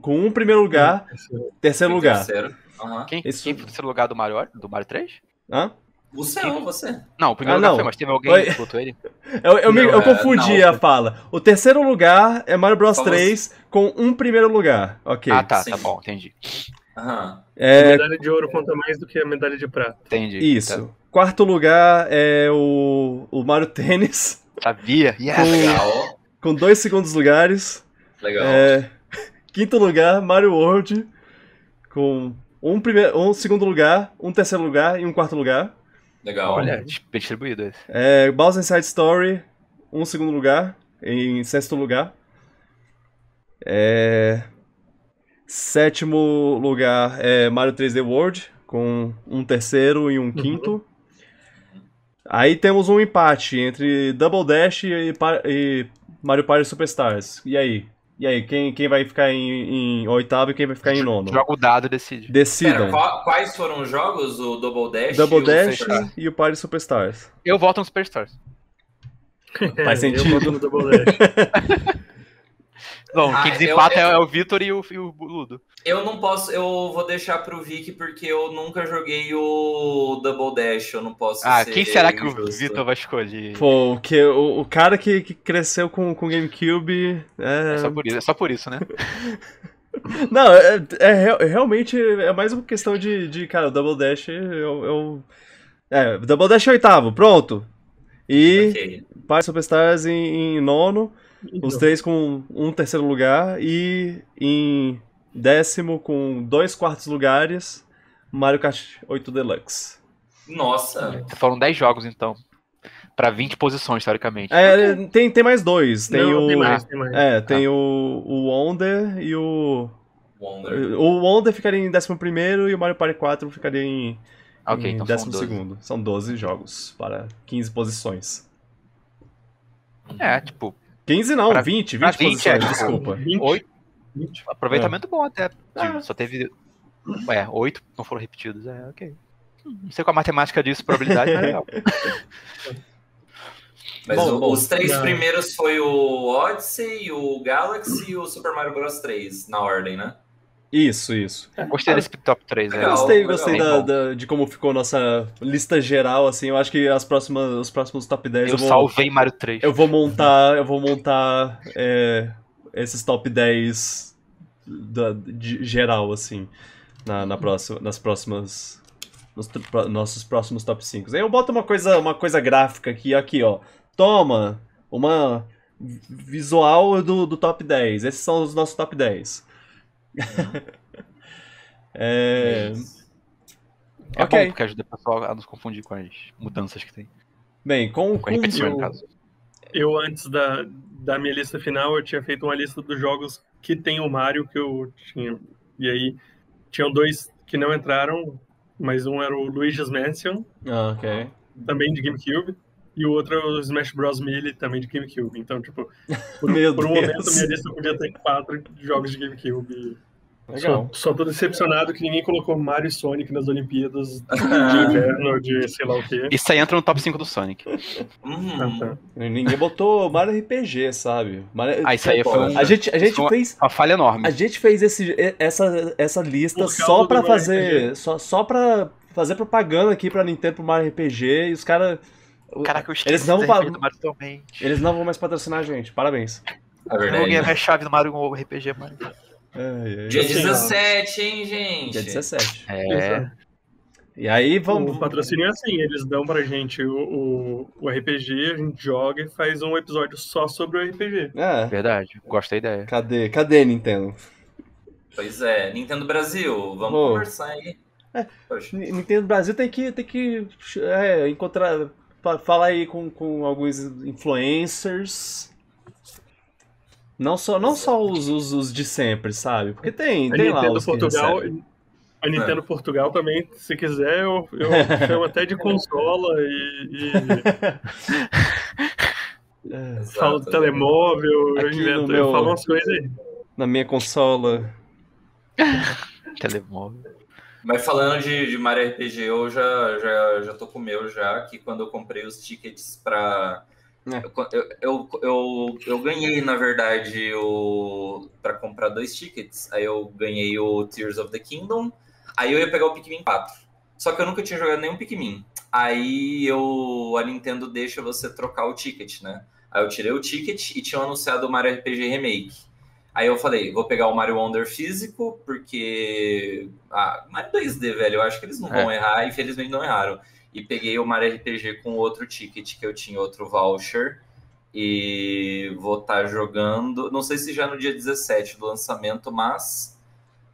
Com um primeiro lugar, terceiro Em lugar. Terceiro. Quem, Isso- quem foi o terceiro lugar do Mario, do Mario 3? Hã? Você ou você? Não, o primeiro Ah, lugar não. foi, mas teve alguém Foi- que botou ele? Eu, eu, me- Não, eu é, confundi não. a fala. O terceiro lugar é Mario Bros Só 3 com um primeiro lugar. Ok. Ah, tá, sim. tá bom, entendi. A É, medalha de ouro conta mais do que a medalha de prata. Entendi. isso. Quarto lugar é o, o Mario Tênis, Tá, sabia? Yes. Com- Legal. com dois segundos lugares. Legal. É, quinto lugar, Mario World, com um, primeiro, um segundo lugar, um terceiro lugar e um quarto lugar. Legal. Olha, bem distribuído esse. É, Bowser Inside Story, um segundo lugar, em sexto lugar. É, sétimo lugar é Mario 3D World, com um terceiro e um quinto. Aí temos um empate entre Double Dash e, e Mario Party Superstars. E aí? E aí, quem, quem vai ficar em, em oitavo e quem vai ficar em nono? Joga o dado e decide. Pera, Decidam. qua- quais foram os jogos? O Double Dash? Double e o Dash e o Party Superstars. Eu voto no Superstars. Faz sentido. Eu boto no Double Dash. Não, Ah, quem eu- desempata eu- é, é o Vitor e o, e o Ludo. Eu não posso, eu vou deixar pro Vic porque eu nunca joguei o Double Dash, eu não posso Ah, ser quem será que o injusto. Vitor vai escolher? Pô, o, que, o, o cara que, que cresceu com o GameCube. É... É só por isso, é só por isso, né? Não, é, é real- realmente é mais uma questão de, de cara, o Double Dash eu, eu- É, Double Dash é oitavo, pronto. E Ok. Party Superstars em, em nono, Então, os três com um terceiro lugar, e em décimo com dois quartos lugares, Mario Kart 8 Deluxe. Nossa, Foram 10 jogos, então. Pra 20 posições, teoricamente. É, tem, tem mais dois, tem não, o. tem mais, tem mais. É, tem o, o Wonder e o. Wonder. O Wonder ficaria em 11 e o Mario Party 4 ficaria em, ok, em então são 12 12. segundo. São 12 jogos para 15 posições. É, tipo, 15 não, Pra- 20, 20 pra 20, posições, é, desculpa. 20, 8. 20. Aproveitamento bom até. Ah. Só teve. É, 8 não foram repetidos. É, ok. Não sei qual a matemática disso, probabilidade, mas é legal. Mas Bom, o- bom, os três não. primeiros foi o Odyssey, o Galaxy e o Super Mario Bros 3, na ordem, né? Isso, isso. Gostei desse top 3, né? Legal. gostei, legal. gostei da, da- de como ficou nossa lista geral, assim. Eu acho que as próximas, os próximos top 10 Eu eu vou, salvei Mario 3. eu vou montar. Eu vou montar é, esses top 10 da, de geral, assim. na, na próxima, nas próximas. Nos nossos próximos top 5. Aí eu boto uma coisa, uma coisa gráfica aqui, aqui, ó. Toma! Uma vi- visual do, do top 10. Esses são os nossos top 10. é, É Ok. bom, porque ajuda o pessoal a nos confundir com as mudanças que tem. bem, com, Com com, as repetições, no caso. Eu, antes da, da minha lista final, eu tinha feito uma lista dos jogos que tem o Mario que eu tinha. E aí, tinham dois que não entraram, mas um era o Luigi's Mansion, Ah, ok. também de GameCube, e o outro é o Smash Bros. Melee, também de GameCube. Então, tipo, por, Meu por um momento, minha lista podia ter quatro jogos de GameCube. Legal. Só, só tô decepcionado que ninguém colocou Mario e Sonic nas Olimpíadas de inverno, de sei lá o quê. Isso aí entra no top 5 do Sonic. uhum. Ah, tá. Ninguém botou Mario RPG, sabe? Mario... Ah, isso aí foi um- A gente, a gente é uma- fez. Uma falha enorme. A gente fez esse, essa, essa lista só pra fazer. RPG. Só, só pra fazer propaganda aqui pra Nintendo pro Mario RPG e os caras. Caraca, eu esqueci Eles não totalmente. Eles não vão mais patrocinar a gente. Parabéns. É Eu verdade. ganhei a minha chave do Mario RPG, mano. Dia Assim, ó. 17, hein, gente? Dia 17. É. E aí vamos. O patrocínio é assim, eles dão pra gente o, o, o RPG, a gente joga e faz um episódio só sobre o RPG. É. Verdade. Gosto da ideia. Cadê? Cadê Nintendo? Pois é, Nintendo Brasil, vamos Pô. conversar aí. É. Nintendo Brasil tem que, tem que é, encontrar. fa- Falar aí com, com alguns influencers. Não só, não só os, os, os de sempre, sabe? Porque tem, A tem lá Nintendo os que Portugal, a Nintendo Portugal também, se quiser, eu, eu chamo até de consola e, e É, falo do telemóvel, eu Aqui invento, meu- eu falo umas coisas aí. Na minha consola. Telemóvel. Mas falando de, de Mario RPG, eu já, já, já tô com o meu já, que quando eu comprei os tickets pra. É. Eu, eu, eu, eu, ganhei, na verdade, o. pra comprar dois tickets. Aí eu ganhei o Tears of the Kingdom. Aí eu ia pegar o Pikmin 4. Só que eu nunca tinha jogado nenhum Pikmin. Aí eu. A Nintendo deixa você trocar o ticket, né? Aí eu tirei o ticket e tinham anunciado o Mario RPG Remake. Aí eu falei, vou pegar o Mario Wonder físico, porque. Ah, Mario 2D, velho, eu acho que eles não vão errar, infelizmente não erraram. E peguei o Mario RPG com outro ticket que eu tinha, outro voucher. E vou estar jogando. Não sei se já no dia 17 do lançamento, mas.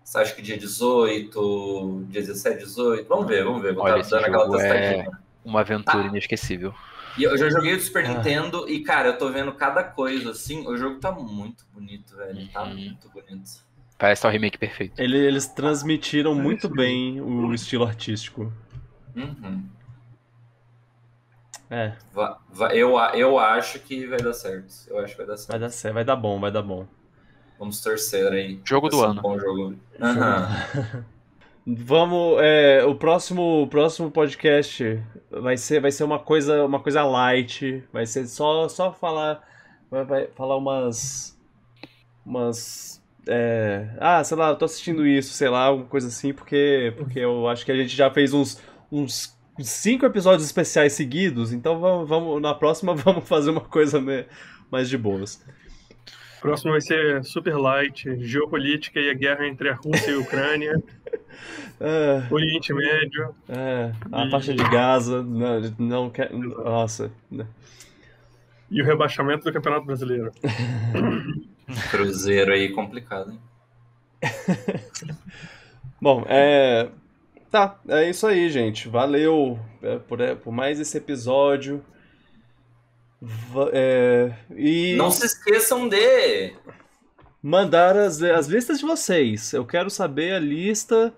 Você acha que dia 18, dia 17, 18? Vamos ver, vamos ver. Vou Olha, estar esse dando aquela jogo é- testadinha. Uma aventura Tá. inesquecível. E eu já joguei o Super Ah. Nintendo e, cara, eu tô vendo cada coisa assim. O jogo tá muito bonito, velho. Tá Uhum. muito bonito. Parece só o remake perfeito. Ele- eles transmitiram muito bem o estilo artístico. Uhum. É, Va- va- eu, eu acho que vai dar certo. Eu acho que vai dar certo. vai dar certo, vai dar bom, vai dar bom. Vamos torcer aí. Jogo Vai do ser um ano. Bom jogo. Aham. Vamos, é, o próximo, o próximo podcast vai ser, vai ser uma coisa, uma coisa light, vai ser só, só falar, vai, vai falar umas, umas, é, ah, sei lá, eu tô assistindo isso, sei lá, alguma coisa assim, porque, porque eu acho que a gente já fez uns, uns cinco episódios especiais seguidos, então vamos, vamos na próxima vamos fazer uma coisa mais de boas. Próximo vai ser Super Light, Geopolítica e a guerra entre a Rússia e a Ucrânia, Ah, Oriente Médio. é, a E- faixa de Gaza, não, não quer, nossa, E o rebaixamento do Campeonato Brasileiro. Cruzeiro aí complicado, hein? Bom, é. Tá, é isso aí, gente. Valeu é, por, é, por mais esse episódio. É, e Não se esqueçam de. mandar as, as listas de vocês. Eu quero saber a lista.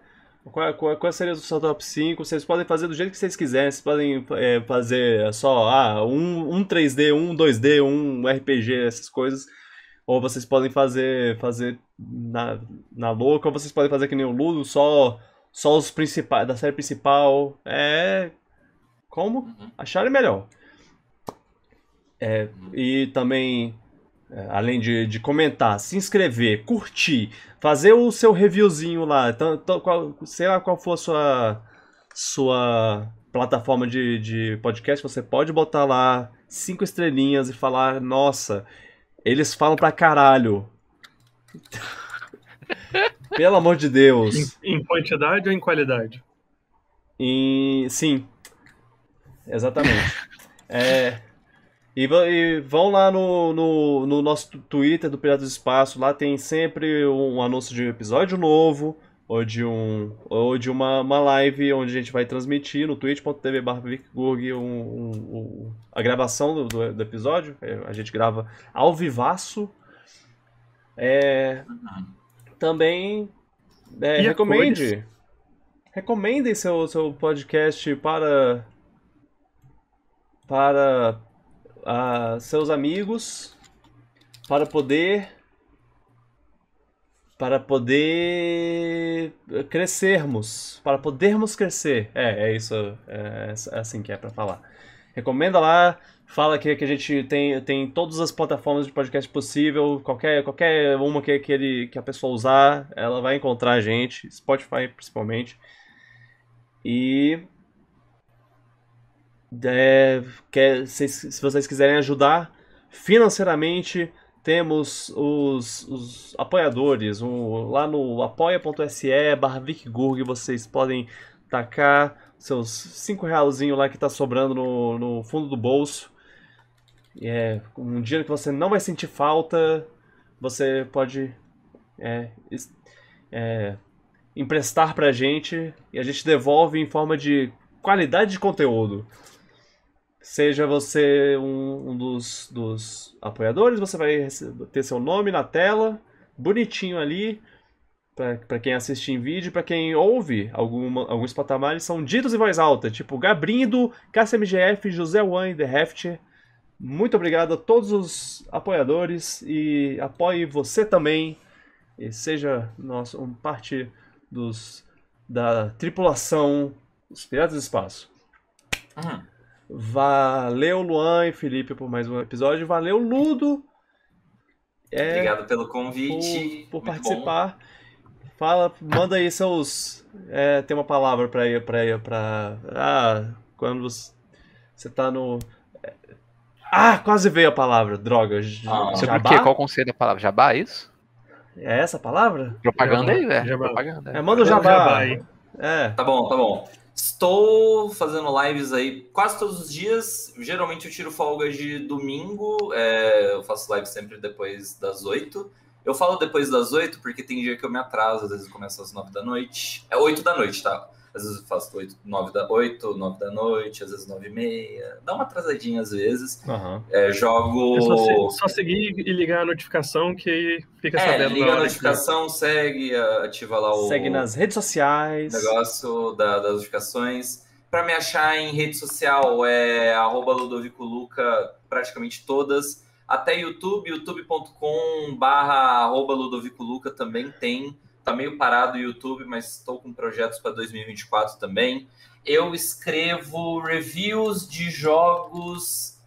Qual, qual, qual seria o seu top 5? Vocês podem fazer do jeito que vocês quiserem. Vocês podem é, fazer só ah, um, um 3D, um 2D, um RPG, essas coisas. Ou vocês podem fazer fazer na, na louca, ou vocês podem fazer que nem o Ludo, só, só os principais, da série principal. É. Como Uhum. acharem melhor. É, e também, é, além de, de comentar, se inscrever, curtir, fazer o seu reviewzinho lá, qual, sei lá qual for a sua, sua plataforma de, de podcast, você pode botar lá cinco estrelinhas e falar, nossa, eles falam pra caralho. Pelo amor de Deus. Em, em quantidade ou em qualidade? Em... Sim. Exatamente. é... E, e, vão lá no, no, no, nosso Twitter do Piratas do Espaço, lá tem sempre um anúncio de um episódio novo, ou de, um, ou de uma, uma live onde a gente vai transmitir no twitch.tv um, um, um, a gravação do, do, do, episódio. É, a gente grava ao vivaço. É, também é, recomende. Recomendem seu, seu podcast para para uh, seus amigos para poder para poder crescermos, para podermos crescer. É, é isso, é, é assim que é para falar. Recomenda lá, fala que, que a gente tem, tem todas as plataformas de podcast possível, qualquer, qualquer uma que, que, ele, que a pessoa usar, ela vai encontrar a gente, Spotify principalmente. E é, quer, se, se vocês quiserem ajudar financeiramente, temos os, os apoiadores. Um, lá no apoia.se barra vocês podem tacar seus 5 realzinhos lá que tá sobrando no, no fundo do bolso. É, um dia que você não vai sentir falta, você pode é, é, emprestar pra gente e a gente devolve em forma de qualidade de conteúdo. Seja você um, um dos, dos, apoiadores, você vai ter seu nome na tela, bonitinho ali, para quem assiste em vídeo, para quem ouve alguma, alguns patamares, são ditos em voz alta, tipo Gabrindo, KCMGF, José Wan The Heft. Muito obrigado a todos os apoiadores e apoie você também e seja nosso, um parte dos, da tripulação dos Piratas do Espaço. Uhum. Valeu, Luan e Felipe, por mais um episódio. Valeu, Ludo. É, Obrigado pelo convite. Por, por participar. Bom. Fala, manda aí seus. É, tem uma palavra para ir para. Ah, quando você tá no. Ah, quase veio a palavra, droga. Ah, Sobre o quê? Qual o conceito da palavra? Jabá, é isso? É essa a palavra? Propaganda aí, velho. Propaganda. É, manda o jabá. jabá aí. É. Tá bom, tá bom. Estou fazendo lives aí quase todos os dias. Geralmente eu tiro folgas de domingo. É, eu faço live sempre depois das oito. Eu falo depois das oito porque tem dia que eu me atraso, às vezes começa às nove da noite. É oito da noite, tá? Às vezes eu faço 8, 9 da 8, 9 da noite, às vezes 9 e meia. Dá uma atrasadinha às vezes. Uhum. É, jogo. É só, só, seguir e ligar a notificação que fica é, sabendo. Liga a notificação, que... segue, ativa lá o. Segue nas redes sociais. Negócio da, das notificações. Para me achar em rede social é arroba Ludovico Luca, praticamente todas. Até YouTube, youtube.com barra Ludovico Luca também tem tá meio parado o YouTube, mas estou com projetos para 2024 também. Eu escrevo reviews de jogos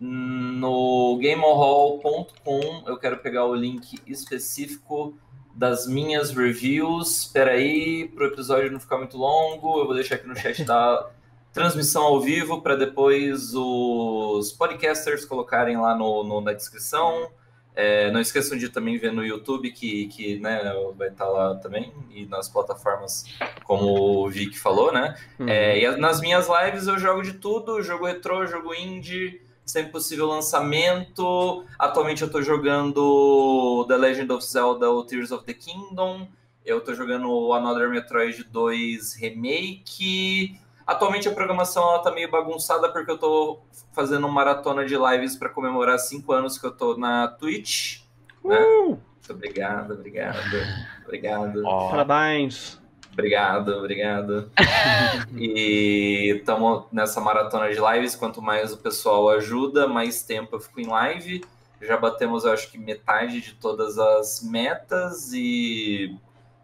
no gamerhall.com. Eu quero pegar o link específico das minhas reviews. Espera aí, para o episódio não ficar muito longo, eu vou deixar aqui no chat da transmissão ao vivo para depois os podcasters colocarem lá no, no na descrição. É, não esqueçam de também ver no YouTube, que, que né, vai estar tá lá também, e nas plataformas, como o Vic falou, né? Uhum. É, e nas minhas lives eu jogo de tudo, jogo retrô, jogo indie, sempre possível lançamento. Atualmente eu estou jogando The Legend of Zelda Tears of the Kingdom. Eu estou jogando Another Metroid 2 Remake. Atualmente a programação ela tá meio bagunçada porque eu tô fazendo uma maratona de lives para comemorar cinco anos que eu tô na Twitch. Né? Uh! Muito obrigado, obrigado, obrigado. Oh. Parabéns. Obrigado, obrigado. e estamos nessa maratona de lives. Quanto mais o pessoal ajuda, mais tempo eu fico em live. Já batemos, eu acho que metade de todas as metas e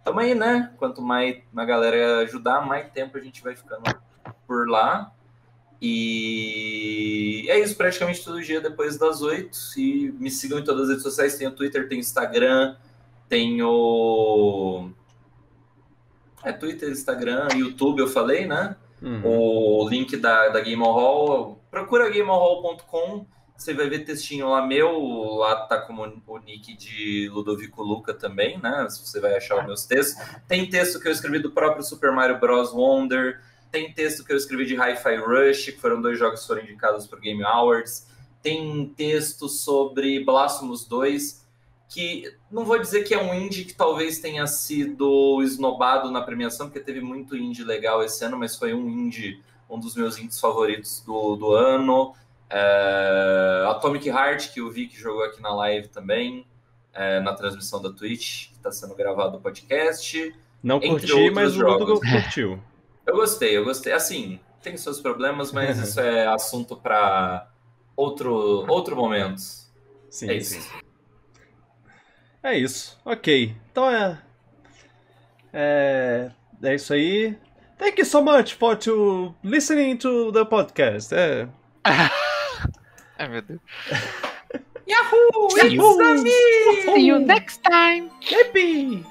tamo aí, né? Quanto mais a galera ajudar, mais tempo a gente vai ficando por lá. E é isso, praticamente todo dia depois das oito. E me sigam em todas as redes sociais. Tem o Twitter, tem o Instagram, tem o. É Twitter, Instagram, YouTube, eu falei, né? Uhum. O link da, da Game Hall. Procura gamehall.com. Você vai ver textinho lá meu, lá tá como o nick de Ludovico Luca também, né? Você vai achar os meus textos. Tem texto que eu escrevi do próprio Super Mario Bros. Wonder. Tem texto que eu escrevi de Hi-Fi Rush, que foram dois jogos que foram indicados para Game Awards. Tem texto sobre Blasphemous 2, que não vou dizer que é um indie que talvez tenha sido esnobado na premiação, porque teve muito indie legal esse ano, mas foi um indie, um dos meus indies favoritos do, do ano. É, Atomic Heart, que eu vi que jogou aqui na live também, é, na transmissão da Twitch, que está sendo gravado o podcast. Não curti, mas o Ludo curtiu. Eu gostei, eu gostei. Assim, tem seus problemas, mas isso é assunto para outro, outro momento. Sim, é isso. Sim. É isso. Ok. Então é. É, é isso aí. Thank you so much for to listening to the podcast. É. Ai, meu Deus. Yahoo! See you. See you next time! Yippee!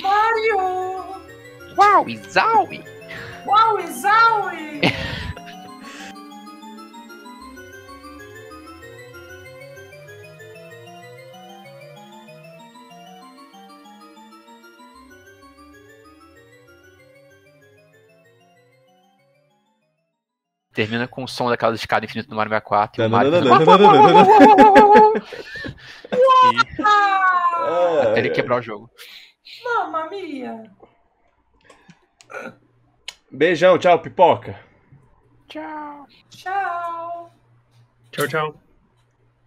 Mario! Wow, Zowie! Wow, Zowie! Termina com o som daquela escada infinita do Mario 64. Não, e o Mario não, fazendo- não, não, não, não, não. e- até ele quebrar o jogo. Mamma mia! Beijão, tchau, pipoca. Tchau. Tchau! Tchau, tchau.